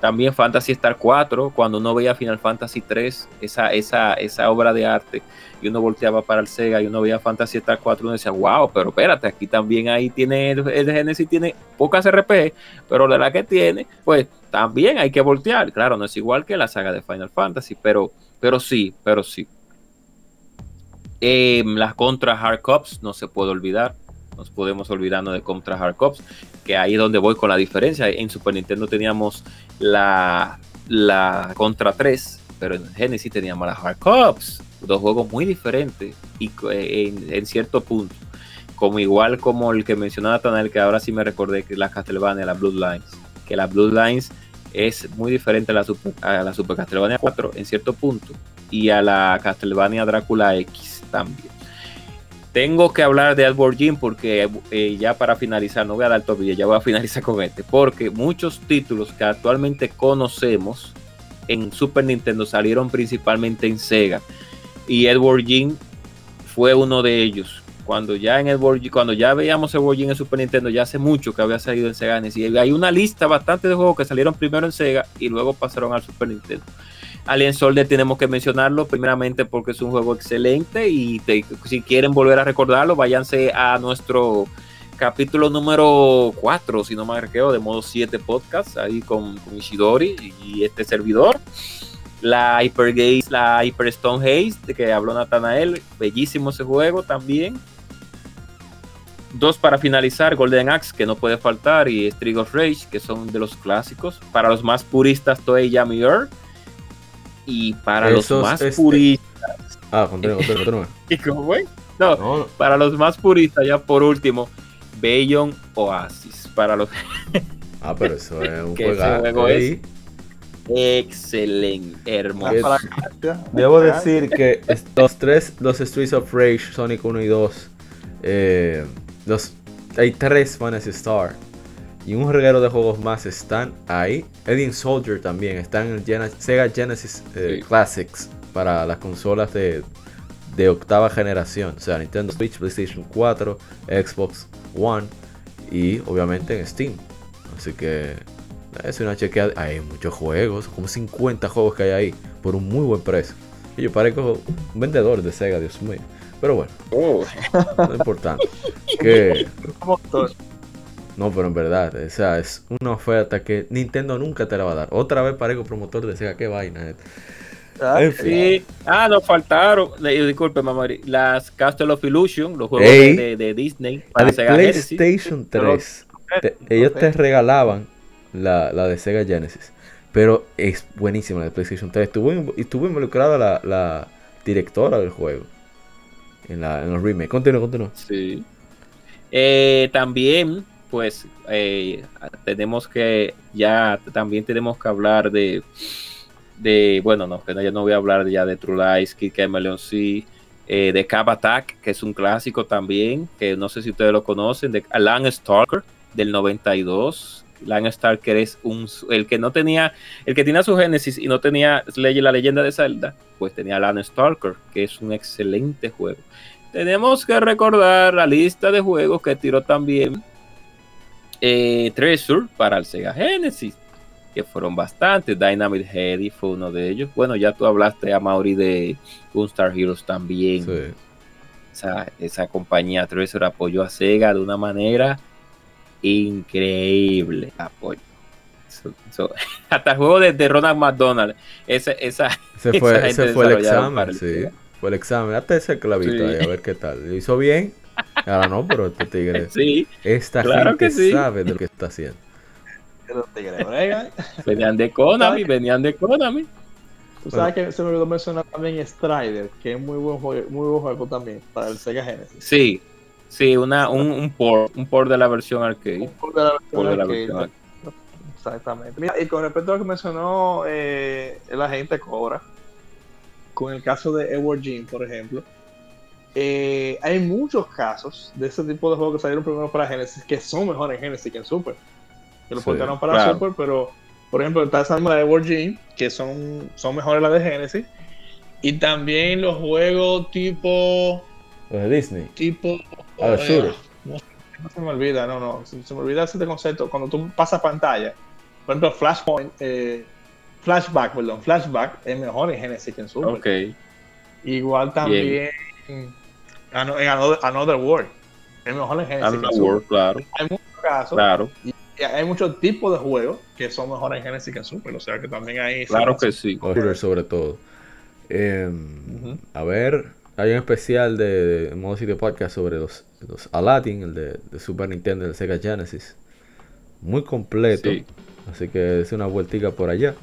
También Fantasy Star 4, cuando uno veía Final Fantasy 3, esa, esa, esa obra de arte, y uno volteaba para el Sega y uno veía Fantasy Star 4, uno decía, wow, pero espérate, aquí también ahí tiene, el, Genesis tiene pocas RPG, pero la que tiene, pues también hay que voltear. Claro, no es igual que la saga de Final Fantasy, pero, pero sí, pero sí. Eh, las contra Hard Cops no se puede olvidar. Nos podemos olvidarnos de contra Hard Cops, que ahí es donde voy con la diferencia. En Super Nintendo teníamos la, la Contra 3, pero en Genesis teníamos la Hard Cops. Dos juegos muy diferentes y eh, en, en cierto punto. Como igual como el que mencionaba Tanel, que ahora sí me recordé que la Castlevania, la Bloodlines. Que la Bloodlines es muy diferente a la Super, a la Super Castlevania 4 en cierto punto y a la Castlevania Drácula X también. Tengo que hablar de Edward Jim porque eh, ya para finalizar, no voy a dar 10, ya voy a finalizar con este, porque muchos títulos que actualmente conocemos en Super Nintendo salieron principalmente en Sega y Edward Jim fue uno de ellos. Cuando ya en Edward Jim- cuando ya veíamos Edward Jim en Super Nintendo, ya hace mucho que había salido en Sega Genesis. Y hay una lista bastante de juegos que salieron primero en Sega y luego pasaron al Super Nintendo. Alien Soldier tenemos que mencionarlo primeramente porque es un juego excelente y si quieren volver a recordarlo, váyanse a nuestro capítulo número 4, si no me equivoco, de modo 7 podcast, ahí con, con Ishidori y este servidor. La Hyper Gaze, la Hyper Stone Haze, de que habló Nathanael, bellísimo ese juego también. Dos para finalizar, Golden Axe, que no puede faltar, y Street of Rage, que son de los clásicos. Para los más puristas, Toei Yami Earth. Y para Esos, los más este- puristas. Ah, continúa, continúa, continúa. ¿Y cómo fue? No, No, para los más puristas, ya por último, Bayon Oasis. Para los Ah, pero eso es un juego. ahí. excelente, hermoso. Es- Debo decir que es- los tres, los Streets of Rage, Sonic 1 y 2, eh, los, hay tres Fantasy Star y un reguero de juegos más están ahí. Alien Soldier también está en el Sega Genesis eh, Sí. Classics para las consolas de, de octava generación, o sea, Nintendo Switch, PlayStation 4, Xbox One y obviamente en Steam. Así que es una chequeada. Hay muchos juegos, como 50 juegos que hay ahí, por un muy buen precio. Y yo parezco un vendedor de Sega, Dios mío. Pero bueno, Oh, no es importante. Que. No, pero en verdad, o sea, es una oferta que Nintendo nunca te la va a dar. Otra vez parezco promotor de Sega, qué vaina. Ah, En fin. sí. Ah, nos faltaron, disculpe, mamá, las Castle of Illusion, los juegos Ey. de, de Disney La para de Sega Genesis. PlayStation 3, te- ok. ellos te regalaban la, la de Sega Genesis. Pero es buenísima la de PlayStation 3. Estuvo, estuvo involucrada la, la directora del juego. En, la, en los remakes. Continúa, continúa. Sí. Eh, también, pues, eh, tenemos que, ya también tenemos que hablar de, de bueno, no, que no, yo no voy a hablar ya de True Lies, Kid Chameleon C, eh, de Cap Attack, que es un clásico también, que no sé si ustedes lo conocen, de Alan Stalker, del 92. Alan Stalker es un, el que no tenía, el que tenía su Genesis y no tenía la leyenda de Zelda, pues tenía Alan Stalker, que es un excelente juego. Tenemos que recordar la lista de juegos que tiró también eh, Treasure para el Sega Genesis, que fueron bastantes. Dynamite Heady fue uno de ellos. Bueno, ya tú hablaste a Mauri de Gunstar Heroes también. Sí. Esa, esa compañía Treasure apoyó a Sega de una manera increíble. Apoyo. So- so- hasta el juego de, de Ronald McDonald. Esa, esa, Ese fue, ese fue el examen, sí. Fue el examen. Hasta ese clavito Sí. ahí, a ver qué tal. Lo hizo bien. Ahora no, pero este tigre. Sí, Esta claro gente que sí. sabe de lo que está haciendo. Los tigres bregan. venían de Konami, venían de Konami. Tú sabes que se me olvidó mencionar también Strider, que es muy buen juego, muy buen juego también para el Sega Genesis. Sí, sí, una, un, un port, un port de la versión arcade. Un juego de la versión Port de la arcade, versión arcade. Exactamente. Mira, y con respecto a lo que mencionó eh, el agente Cobra, con el caso de Edward Jean, por ejemplo, eh, hay muchos casos de ese tipo de juegos que salieron primero para Genesis que son mejores en Genesis que en Super. Que lo Sí, portaron para claro. Super, pero por ejemplo está esa arma de Edward Jean, que son, son mejores las de Genesis. Y también los juegos tipo. Los de Disney. tipo. Ah, los eh, no, no se me olvida, no, no. Se, se me olvida ese concepto. Cuando tú pasas pantalla, por ejemplo, Flashpoint, eh, Flashback, perdón, Flashback es mejor en Genesis que en Super. Ok, Igual también en Another, Another World. Es mejor en Genesis Super. world, claro, Hay muchos casos, claro, y hay muchos tipos de juegos que son mejores en Genesis que en Super. O sea que también hay. claro que sí. Shooters sobre todo. Eh, Ujú. A ver, hay un especial de, de modo sitio podcast sobre los, los Aladdin, el de, de Super Nintendo, el Sega Genesis. Muy completo. Sí. Así que es una vueltica por allá.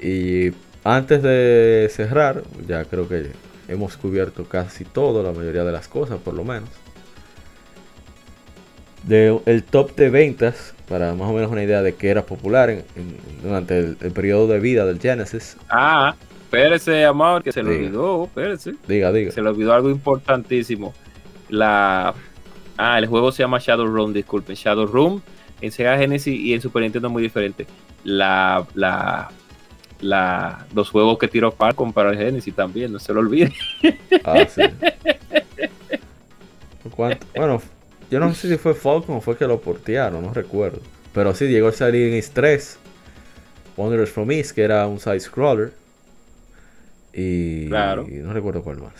Y antes de cerrar, ya creo que hemos cubierto casi todo, la mayoría de las cosas por lo menos. De, el top de ventas, para más o menos una idea de qué era popular en- en- durante el, el periodo de vida del Genesis. Ah, espérese, amor, que se le olvidó, espérese. Diga, diga. Se le olvidó algo importantísimo. La. Ah, el juego se llama Shadow Room, disculpen. Shadow Room en Sega Genesis y en Super Nintendo muy diferente. La. la la, los juegos que tiró Falcon para el Genesis también, no se lo olvide. Ah, sí. ¿Cuánto? Bueno, yo no sé si fue Falcon o fue que lo portearon, no recuerdo. Pero sí, llegó a salir en East 3. Wanderers from East, que era un side-scroller. Y, Claro. y no recuerdo cuál más.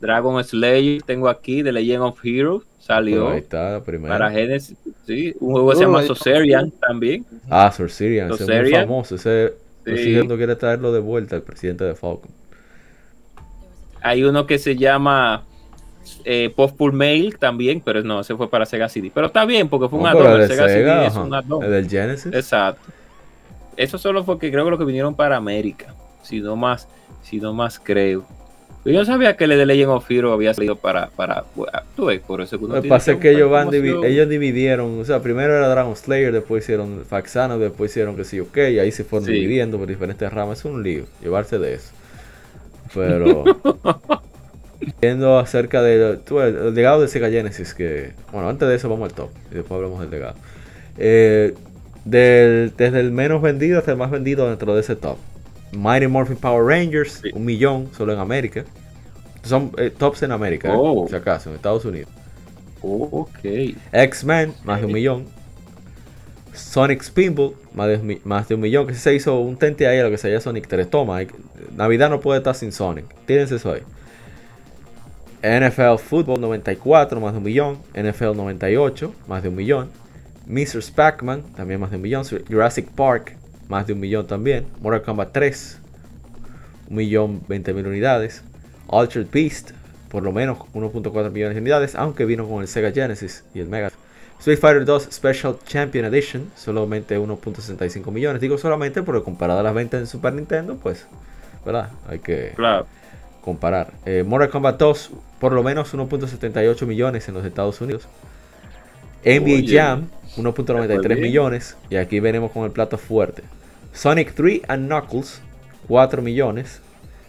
Dragon Slayer tengo aquí, The Legend of Heroes, salió ahí está para Genesis. Sí, un juego que se llama Uy. Soserian también. Ah, Sorcerian, ese es muy Sorcerian. famoso. Ese Sí. Nintendo quiere traerlo de vuelta al presidente de Falcon. Hay uno que se llama eh, Mail también, pero no, ese fue para Sega CD. Pero está bien, porque fue un No, add-on. El el de Sega CD Sega, es un add-on. El del Genesis. Exacto. Eso solo fue que creo que lo que vinieron para América. Si no más, si no más creo. Yo sabía que el de Legend of Hero había salido para, para, bueno, tú ves, por eso que uno Lo que tiene pasa es que buscar ellos, van divi- ellos dividieron, o sea, primero era Dragon Slayer, después hicieron Faxano, después hicieron que sí, ok, y ahí se fueron Sí. dividiendo por diferentes ramas. Es un lío llevarse de eso. Pero, viendo acerca del el legado de Sega Genesis, que, bueno, antes de eso vamos al top, y después hablamos del legado. Eh, del- desde el menos vendido hasta el más vendido dentro de ese top. Mighty Morphin Power Rangers, Sí. un millón solo en América. Son eh, tops en América, eh, Oh. por si acaso, en Estados Unidos. Oh, ok. X-Men, más de un millón. Sonic Spinball, más de, más de un millón. Que se hizo un tente ahí a lo que sería Sonic 3. Toma, hay Navidad no puede estar sin Sonic. Tírense eso ahí. NFL Football 94, más de un millón. NFL 98, más de un millón. Mr. Pac-Man, también más de un millón. Jurassic Park, más de un millón también. Mortal Kombat 3, un millón 20 mil unidades. Altered Beast, por lo menos 1.4 millones de unidades, aunque vino con el Sega Genesis y el Mega. Street Fighter 2 Special Champion Edition, solamente 1.65 millones. Digo solamente porque comparado a las ventas en Super Nintendo, pues, ¿verdad? Hay que Claro. comparar. Eh, Mortal Kombat 2, por lo menos 1.78 millones en los Estados Unidos. NBA Oye. Jam, 1.93 Muy bien. millones. Y aquí venimos con el plato fuerte. Sonic 3 and Knuckles, 4 millones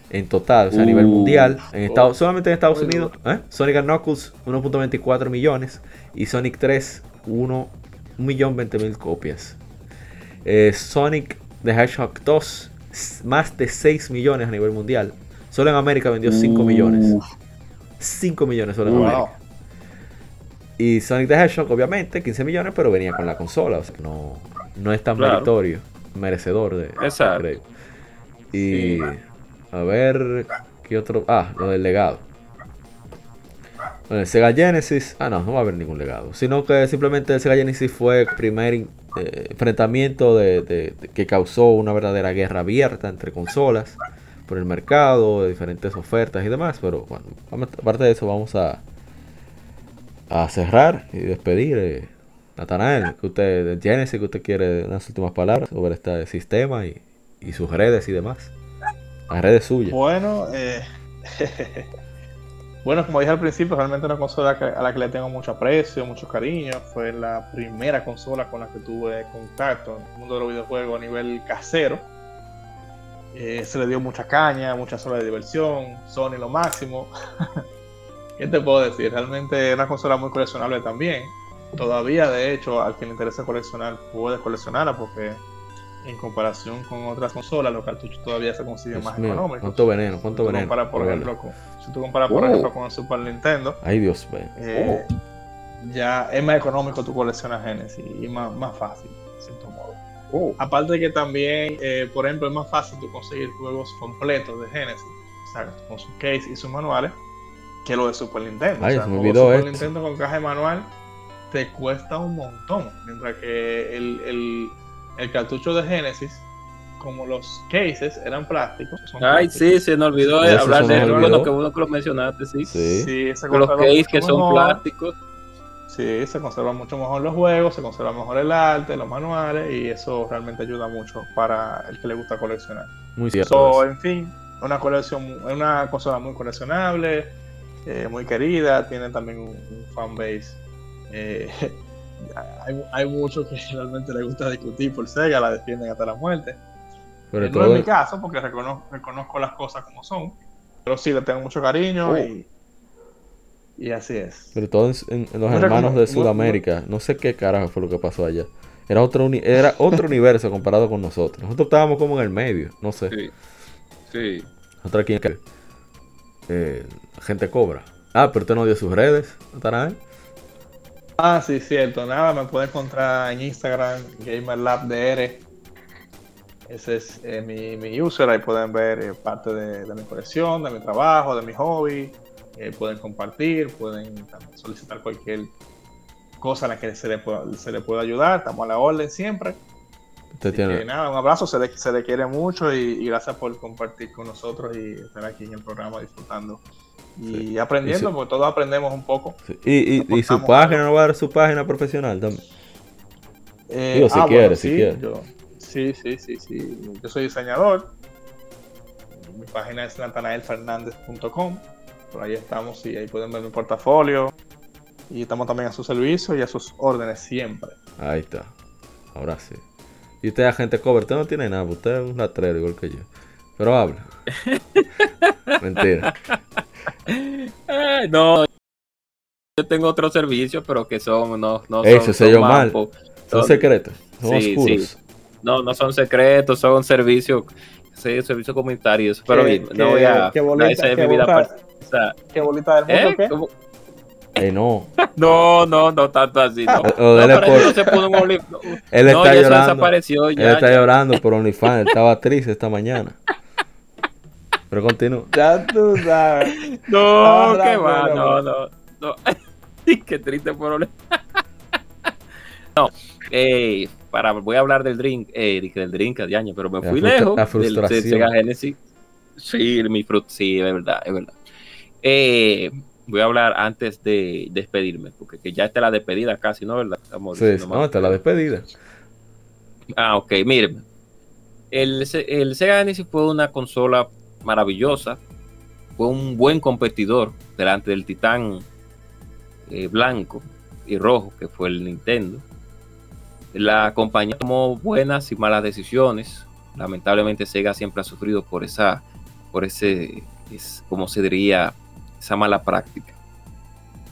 en total, o sea, a nivel Uh. mundial. En Estados, Oh. solamente en Estados Unidos, ¿eh? Sonic and Knuckles, 1.24 millones. Y Sonic 3, 1 millón 20 mil copias. Eh, Sonic the Hedgehog 2, s- más de 6 millones a nivel mundial. Solo en América vendió 5 millones. 5 millones solo en Wow. América. Y Sonic the Hedgehog, obviamente, 15 millones, pero venía con la consola. O sea, no, no es tan Claro. meritorio, merecedor de. Exacto. creo. Y a ver, ¿qué otro? Ah, lo del legado. Bueno, el Sega Genesis. Ah, no, no va a haber ningún legado. Sino que simplemente el Sega Genesis fue el primer eh, enfrentamiento de, de- de- que causó una verdadera guerra abierta entre consolas por el mercado, de diferentes ofertas y demás. Pero bueno, aparte de eso, vamos a, a cerrar y despedir. Eh, Natanael, que usted, Genesis, que usted quiere unas últimas palabras sobre este sistema y, sus redes y demás. Las redes suyas. Bueno, eh, bueno, como dije al principio, realmente una consola a la que le tengo mucho aprecio, mucho cariño. Fue la primera consola con la que tuve contacto en el mundo de los videojuegos a nivel casero. Eh, se le dio mucha caña, muchas horas de diversión, Sony lo máximo. ¿Qué te puedo decir? Realmente es una consola muy coleccionable también. Todavía, de hecho, al que le interesa coleccionar, puede coleccionarla porque en comparación con otras consolas, los cartuchos todavía se consiguen Dios más mío, económicos. cuánto veneno, cuánto Si veneno. comparas, por ejemplo, con, si tú comparas, por Oh. ejemplo, con el Super Nintendo, Ay, Dios mío. eh, Oh. ya es más económico tu coleccionar Genesis y más, más fácil, de cierto modo. Oh. Aparte de que también, eh, por ejemplo, es más fácil tú conseguir juegos completos de Genesis, exacto, con sus case y sus manuales, que lo de Super Nintendo. Ay, o sea, se me olvidó Super esto. Nintendo con caja de manual te cuesta un montón, mientras que el, el- el cartucho de Genesis, como los cases eran plásticos, son Ay, plásticos. sí, se nos olvidó hablar de eso. Bueno, que bueno que lo mencionaste, sí. Sí. Sí, se los conserva case mucho que son mejor. plásticos. Sí, se conservan mucho mejor los juegos, se conserva mejor el arte, los manuales y eso realmente ayuda mucho para el que le gusta coleccionar. Muy cierto. So, en fin, una colección, una consola muy coleccionable, eh, muy querida, tiene también un, un fanbase. eh, hay, hay muchos que realmente les gusta discutir por Sega, la defienden hasta la muerte. Sobre Eh, no es mi caso, porque reconozco, reconozco las cosas como son, pero sí le tengo mucho cariño Oh. y, y así es. sobre todo en, en- en los hermanos de Sudamérica. No sé qué carajo fue lo que pasó allá. Era otro, uni- era otro universo comparado con nosotros. Nosotros estábamos como en el medio. No sé. Sí. Sí. Nosotros aquí en eh, gente cobra. Ah, pero usted no dio sus redes, Natanael. Ah, sí, cierto. Nada, me pueden encontrar en Instagram, GamerLabDR. Ese es eh, mi, mi user. Ahí pueden ver eh, parte de, de mi colección, de mi trabajo, de mi hobby. Eh, pueden compartir, pueden solicitar cualquier cosa en la que se le se le pueda ayudar. Estamos a la orden siempre. Tiene. que nada, un abrazo, se le, se le quiere mucho y, y gracias por compartir con nosotros y estar aquí en el programa disfrutando y aprendiendo, Y su- porque todos aprendemos un poco. sí. Y, y- y su página, no va a dar su página profesional también. Eh, Digo, si quiere, si sí, quiere. yo- sí, sí, sí, sí. Yo soy diseñador. Mi página es natanaelfernandez.com. Por ahí estamos y ahí pueden ver mi portafolio. Y estamos también a su servicio y a sus órdenes siempre. Ahí está. Ahora sí. Y usted, agente cover, usted no tiene nada. Usted es un latrero igual que yo. Pero habla. Mentira. Ay, no. Yo tengo otros servicios, pero que son. No, no Ey, son, se son mal. Son Son- secretos. Son Sí, oscuros. sí. No, no son secretos, son servicios. Sí, servicios comunitarios. Pero Qué- bien, qué- no voy a. qué bonita- esa es qué mi vida bonita- per- o sea, ¿Qué bolita del mundo ¿eh? qué? Eh, no. No, no, no tanto así. No, no, por- eso se puso un Only- Él No, está ya llorando. desapareció, Él ya, está ya. llorando por OnlyFans. Él estaba triste esta mañana. Pero continúa. Ya tú sabes. No, Ah, qué no, va, no, no, no. no. qué triste problema. no, eh, para, voy a hablar del drink, eh, dije del drink de año, pero me La fui lejos la del, del frustración. Sega Genesis. Sí, mi frut, sí, es verdad, es verdad. Eh, voy a hablar antes de despedirme, porque que ya está la despedida casi, ¿no? ¿Verdad? Estamos Sí, no, más. esta es la despedida. Ah, ok, miren. El Sega Genesis fue una consola maravillosa. Fue un buen competidor delante del titán eh, blanco y rojo que fue el Nintendo. La compañía tomó buenas y malas decisiones. Lamentablemente Sega siempre ha sufrido por esa, por ese, es, como se diría, esa mala práctica.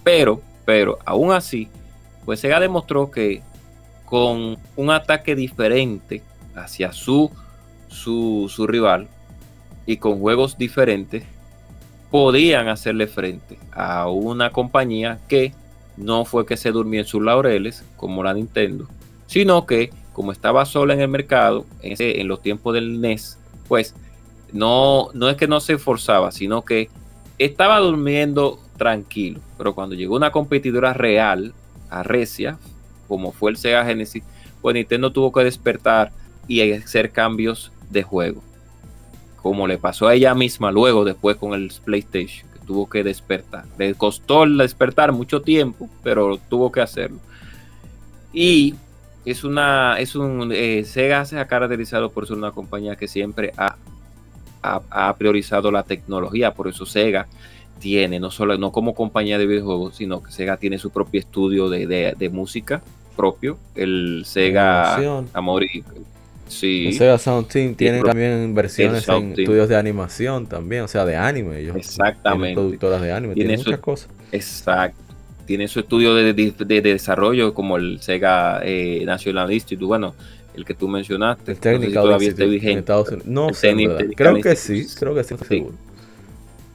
Pero, pero, aún así, pues Sega demostró que con un ataque diferente hacia su, su, su rival y con juegos diferentes, podían hacerle frente a una compañía que no fue que se durmió en sus laureles, como la Nintendo, sino que como estaba sola en el mercado, en, los tiempos del NES, pues no, no es que no se esforzaba, sino que estaba durmiendo tranquilo. Pero cuando llegó una competidora real, a Recia, como fue el Sega Genesis, pues Nintendo tuvo que despertar y hacer cambios de juego. Como le pasó a ella misma luego, después con el PlayStation, que tuvo que despertar. Le costó despertar mucho tiempo, pero tuvo que hacerlo. Y es una, es un, eh, Sega se ha caracterizado por ser una compañía que siempre ha, ha, ha priorizado la tecnología, por eso Sega tiene, no solo no como compañía de videojuegos, sino que Sega tiene su propio estudio de, de- de música propio, el Sega Animación. Amor y sí, El Sega Sound Team tiene también Sound en Team. estudios de animación también, o sea, de anime. Ellos Exactamente. productoras de anime, Tiene muchas cosas. exacto. Tiene su estudio de, de- de desarrollo como el Sega eh, National Institute, bueno, el que tú mencionaste. El no sé si Technical Institute en vigente. Estados Unidos. No sé, en. Technical Creo que sí, creo que sí, estoy Sí. seguro.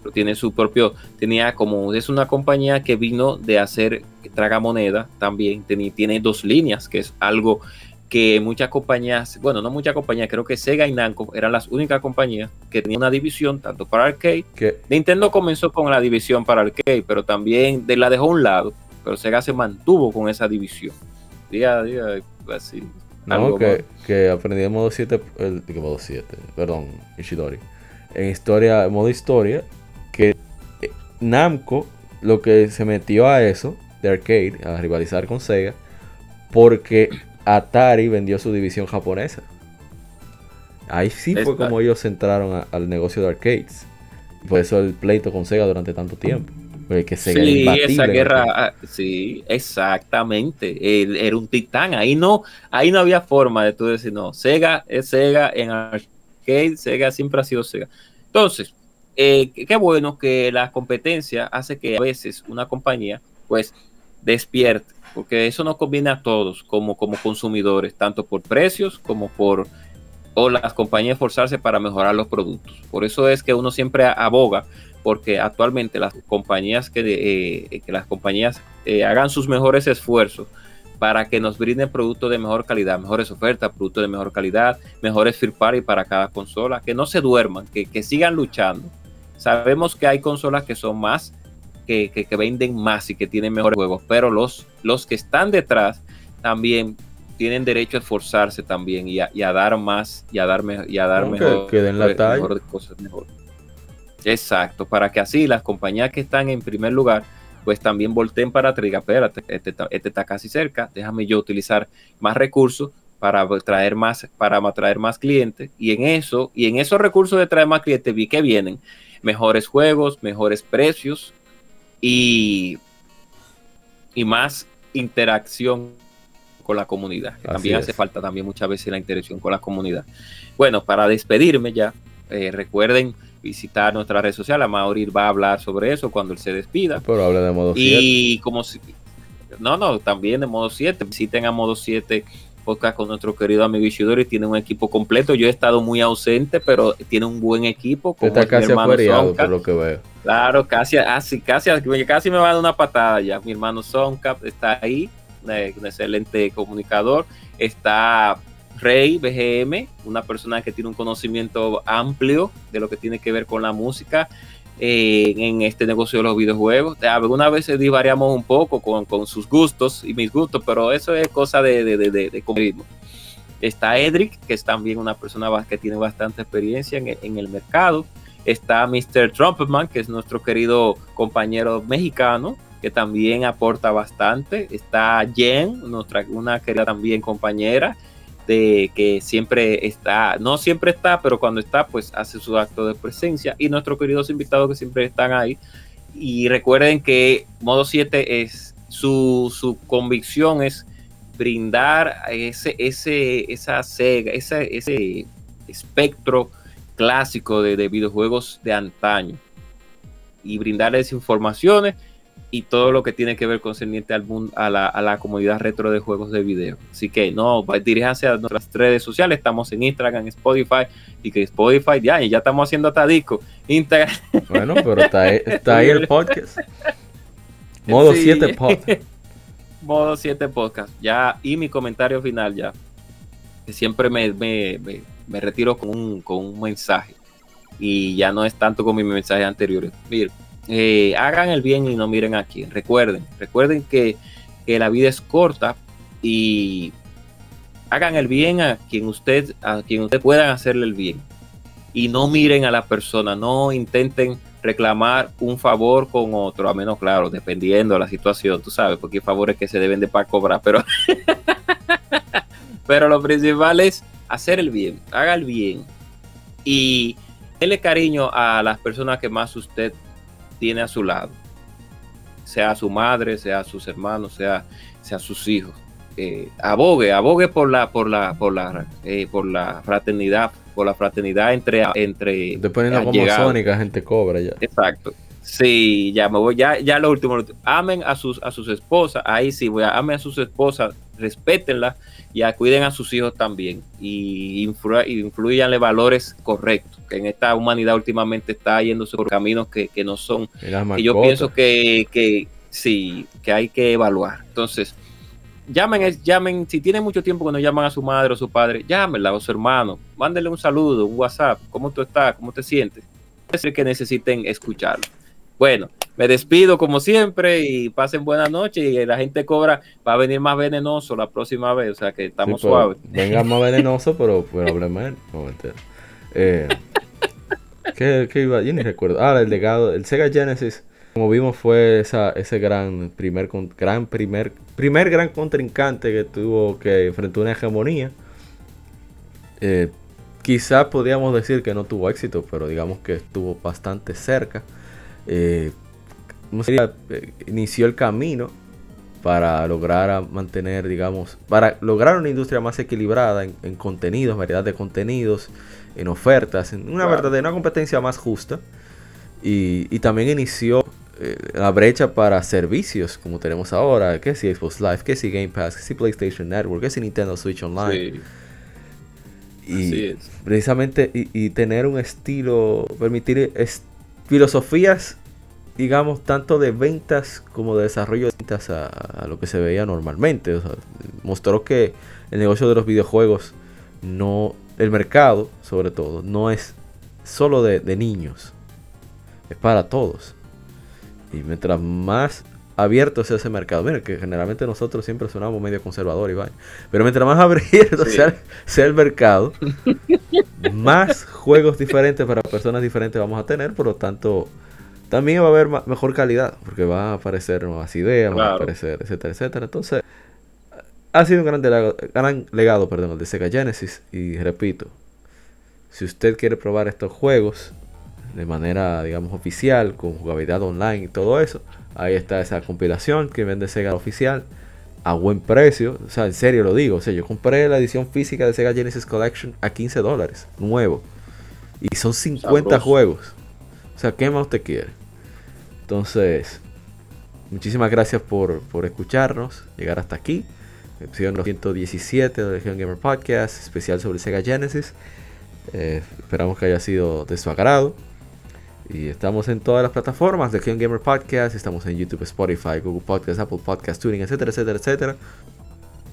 pero tiene su propio, tenía como, es una compañía que vino de hacer tragamoneda también, tiene, tiene dos líneas, que es algo que muchas compañías, bueno, no muchas compañías, creo que Sega y Namco eran las únicas compañías que tenían una división tanto para arcade. Que Nintendo comenzó con la división para arcade, pero también de, la dejó a un lado, pero Sega se mantuvo con esa división. Día a día, así. No, que, que aprendí en modo 7, el, que modo 7, perdón, Ishidori. En historia, en modo historia, que eh, Namco lo que se metió a eso, de arcade, a rivalizar con Sega, porque Atari vendió su división japonesa. Ahí sí fue como ellos entraron a- al negocio de arcades. Por eso el pleito con Sega durante tanto tiempo. Porque Sega Sí, esa guerra, arcade. ah, sí, exactamente. Él era un titán. Ahí no, ahí no había forma de tú decir, no, Sega es Sega en arcade, Sega siempre ha sido Sega. Entonces, eh, qué bueno que la competencia hace que a veces una compañía, pues, despierte, porque eso nos conviene a todos como, como consumidores, tanto por precios como por o las compañías esforzarse para mejorar los productos. Por eso es que uno siempre aboga porque actualmente las compañías que, eh, que las compañías eh, hagan sus mejores esfuerzos para que nos brinden productos de mejor calidad, mejores ofertas, productos de mejor calidad, mejores first party para cada consola, que no se duerman, que, que sigan luchando. Sabemos que hay consolas que son más, que, que- que venden más y que tienen mejores juegos, pero los, los que están detrás también tienen derecho a esforzarse también y a, y a dar más y a dar, me- y a dar mejor, que den la talla. mejor cosas mejor. Exacto, para que así las compañías que están en primer lugar, pues también volteen para atrás y digan, espérate, este, está- este está casi cerca, déjame yo utilizar más recursos para traer más, para traer más clientes. Y en eso, y en esos recursos de traer más clientes, vi que vienen mejores juegos, mejores precios y, y más interacción con la comunidad. que también es. hace falta también muchas veces la interacción con la comunidad. Bueno, para despedirme ya, eh, recuerden visitar nuestra red social. Mauri va a hablar sobre eso cuando él se despida. Pero habla de modo 7. Y como si. No, no, también de modo 7. Visiten a modo 7 podcast con nuestro querido amigo Ishidori. Tiene un equipo completo. Yo he estado muy ausente, pero tiene un buen equipo. Como Está casi Sonka. por lo que veo. Claro, casi, así, casi, casi me va a dar una patada ya. Mi hermano Soncap está ahí, un excelente comunicador. Está Rey BGM, una persona que tiene un conocimiento amplio de lo que tiene que ver con la música eh, en este negocio de los videojuegos. Algunas veces divariamos un poco con, sus gustos y mis gustos, pero eso es cosa de, de, de, de Está Edric, que es también una persona que tiene bastante experiencia en el, mercado. Está Mr. Trumpman, que es nuestro querido compañero mexicano, que también aporta bastante. Está Jen, nuestra, una querida también compañera, de que siempre está, no siempre está, pero cuando está, pues hace su acto de presencia. Y nuestros queridos invitados que siempre están ahí. Y recuerden que Modo 7 es su, su convicción es brindar ese, ese, esa sega, ese, ese espectro clásico de, videojuegos de antaño y brindarles informaciones y todo lo que tiene que ver concerniente al mundo, a la, a la comunidad retro de juegos de video. Así que no, diríjanse a nuestras redes sociales, estamos en Instagram, Spotify, y que Spotify ya, y ya estamos haciendo hasta disco. Instagram. Bueno, pero está ahí, está ahí el podcast. Modo 7 podcast modo 7 podcast. Ya, y mi comentario final ya. Que siempre me, me, retiro con un, con un, mensaje. Y ya no es tanto como mi mensaje anterior. Miren, eh, hagan el bien y no miren aquí. Recuerden, recuerden que, que la vida es corta y hagan el bien a quien usted, a quien usted puedan hacerle el bien. Y no miren a la persona, no intenten reclamar un favor con otro, a menos claro, dependiendo de la situación, tú sabes, porque hay favores que se deben de para cobrar, pero, pero lo principal es hacer el bien, haga el bien y déle cariño a las personas que más usted tiene a su lado, sea su madre, sea sus hermanos, sea, sea sus hijos. Eh, abogue, abogue por la, por la, por la, eh, por la fraternidad, por la fraternidad entre, entre Dependiendo cómo Sónica, gente cobra ya. Exacto. Sí, ya me voy, ya, ya lo último, amen a sus, a sus esposas, ahí sí voy a amen a sus esposas, respétenlas y cuiden a sus hijos también y influ, influyanle valores correctos, que en esta humanidad últimamente está yéndose por caminos que, que no son, y yo pienso que, que sí, que hay que evaluar. Entonces, llamen, llamen, si tienen mucho tiempo cuando llaman a su madre o su padre, llámenla o su hermano, mándenle un saludo, un WhatsApp, ¿cómo tú estás? ¿Cómo te sientes? Es que necesiten escucharlo. Bueno, me despido como siempre y pasen buena noche y la gente cobra, va a venir más venenoso la próxima vez, o sea que estamos suaves. Venga más venenoso, pero, pero hablemos no, eh, ¿qué, ¿qué, iba? Yo ni recuerdo. Ah, el legado, el Sega Genesis como vimos fue esa, ese gran primer, gran primer, primer gran contrincante que tuvo que enfrentar una hegemonía. Eh, quizás podríamos decir que no tuvo éxito, pero digamos que estuvo bastante cerca. Eh, eh, inició el camino para lograr mantener, digamos, para lograr una industria más equilibrada en, contenidos, variedad de contenidos, en ofertas, en una verdadera competencia más justa. Y, y, también inició eh, la brecha para servicios como tenemos ahora, que si Xbox Live, que si Game Pass, que si PlayStation Network, que si Nintendo Switch Online. Y precisamente y, tener un estilo, permitir filosofías, digamos, tanto de ventas como de desarrollo de ventas a, lo que se veía normalmente. mostró que el negocio de los videojuegos no, el mercado sobre todo, no es solo de, de niños, es para todos. Y mientras más abierto sea ese mercado, mira que generalmente nosotros siempre sonamos medio conservador y pero mientras más abierto sea, el mercado, más juegos diferentes para personas diferentes vamos a tener, por lo tanto, también va a haber mejor calidad, porque va a aparecer nuevas ideas, va a aparecer, etcétera, etcétera. Entonces, ha sido un gran legado, gran legado perdón, el de Sega Genesis, y repito, si usted quiere probar estos juegos, de manera, digamos, oficial, con jugabilidad online y todo eso. Ahí está esa compilación que vende Sega oficial a buen precio. O sea, en serio lo digo. O sea, yo compré la edición física de Sega Genesis Collection a 15 dólares, nuevo. Y son 50 juegos. O sea, ¿qué más usted quiere? Entonces, muchísimas gracias por, por escucharnos, llegar hasta aquí. Episodio 117 de Legion Gamer Podcast, especial sobre Sega Genesis. Eh, esperamos que haya sido de su agrado. Y estamos en todas las plataformas de Legion Gamer Podcast. Estamos en YouTube, Spotify, Google Podcast, Apple Podcast, Tuning, etcétera, etcétera, etcétera.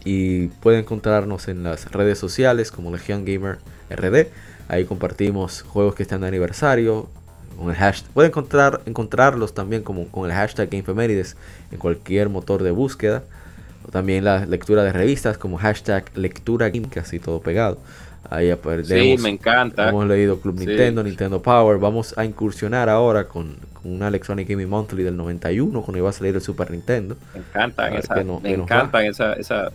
Y pueden encontrarnos en las redes sociales como Legion Gamer RD. Ahí compartimos juegos que están de aniversario. Con el hashtag. Pueden encontrar, encontrarlos también como, con el hashtag GameFemérides en cualquier motor de búsqueda. O también la lectura de revistas como hashtag lectura game, casi todo pegado. Ahí Sí, me encanta. Hemos leído Club Nintendo, Nintendo Power. Vamos a incursionar ahora con, con una Electronic Gaming Monthly del 91, cuando iba a salir el Super Nintendo. Me encantan, esa, me encantan esa, esa,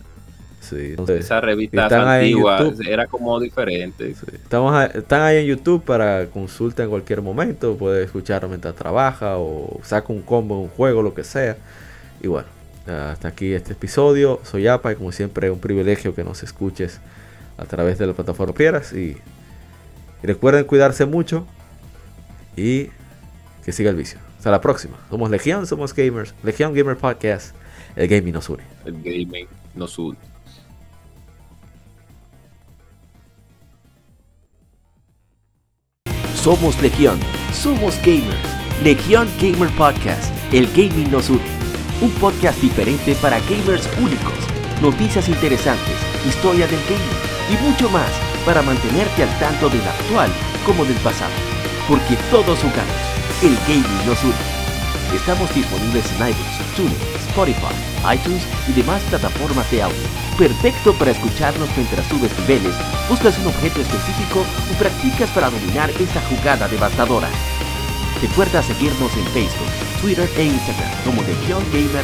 Sí, Esas revistas antiguas era como diferente. Estamos están ahí en YouTube para consulta en cualquier momento. Puede escuchar mientras trabaja o saca un combo, un juego, lo que sea. Y bueno, hasta aquí este episodio. Soy APA y como siempre es un privilegio que nos escuches a través de la plataforma Pieras. Y, y recuerden cuidarse mucho y que siga el vicio. Hasta la próxima. Somos Legión, somos gamers. Legión Gamer Podcast. El gaming nos une. El gaming nos une. Somos Legión, somos gamers. Legión Gamer Podcast, el gaming nos une. Un podcast diferente para gamers únicos, noticias interesantes, historia del gaming y mucho más para mantenerte al tanto del actual como del pasado. Porque todos jugamos, el gaming nos une. Estamos disponibles en iBooks, TuneIn, Spotify, iTunes y demás plataformas de audio. Perfecto para escucharnos mientras subes niveles, buscas un objeto específico y practicas para dominar esta jugada devastadora. Recuerda seguirnos en Facebook, Twitter e Instagram como Legion Gamer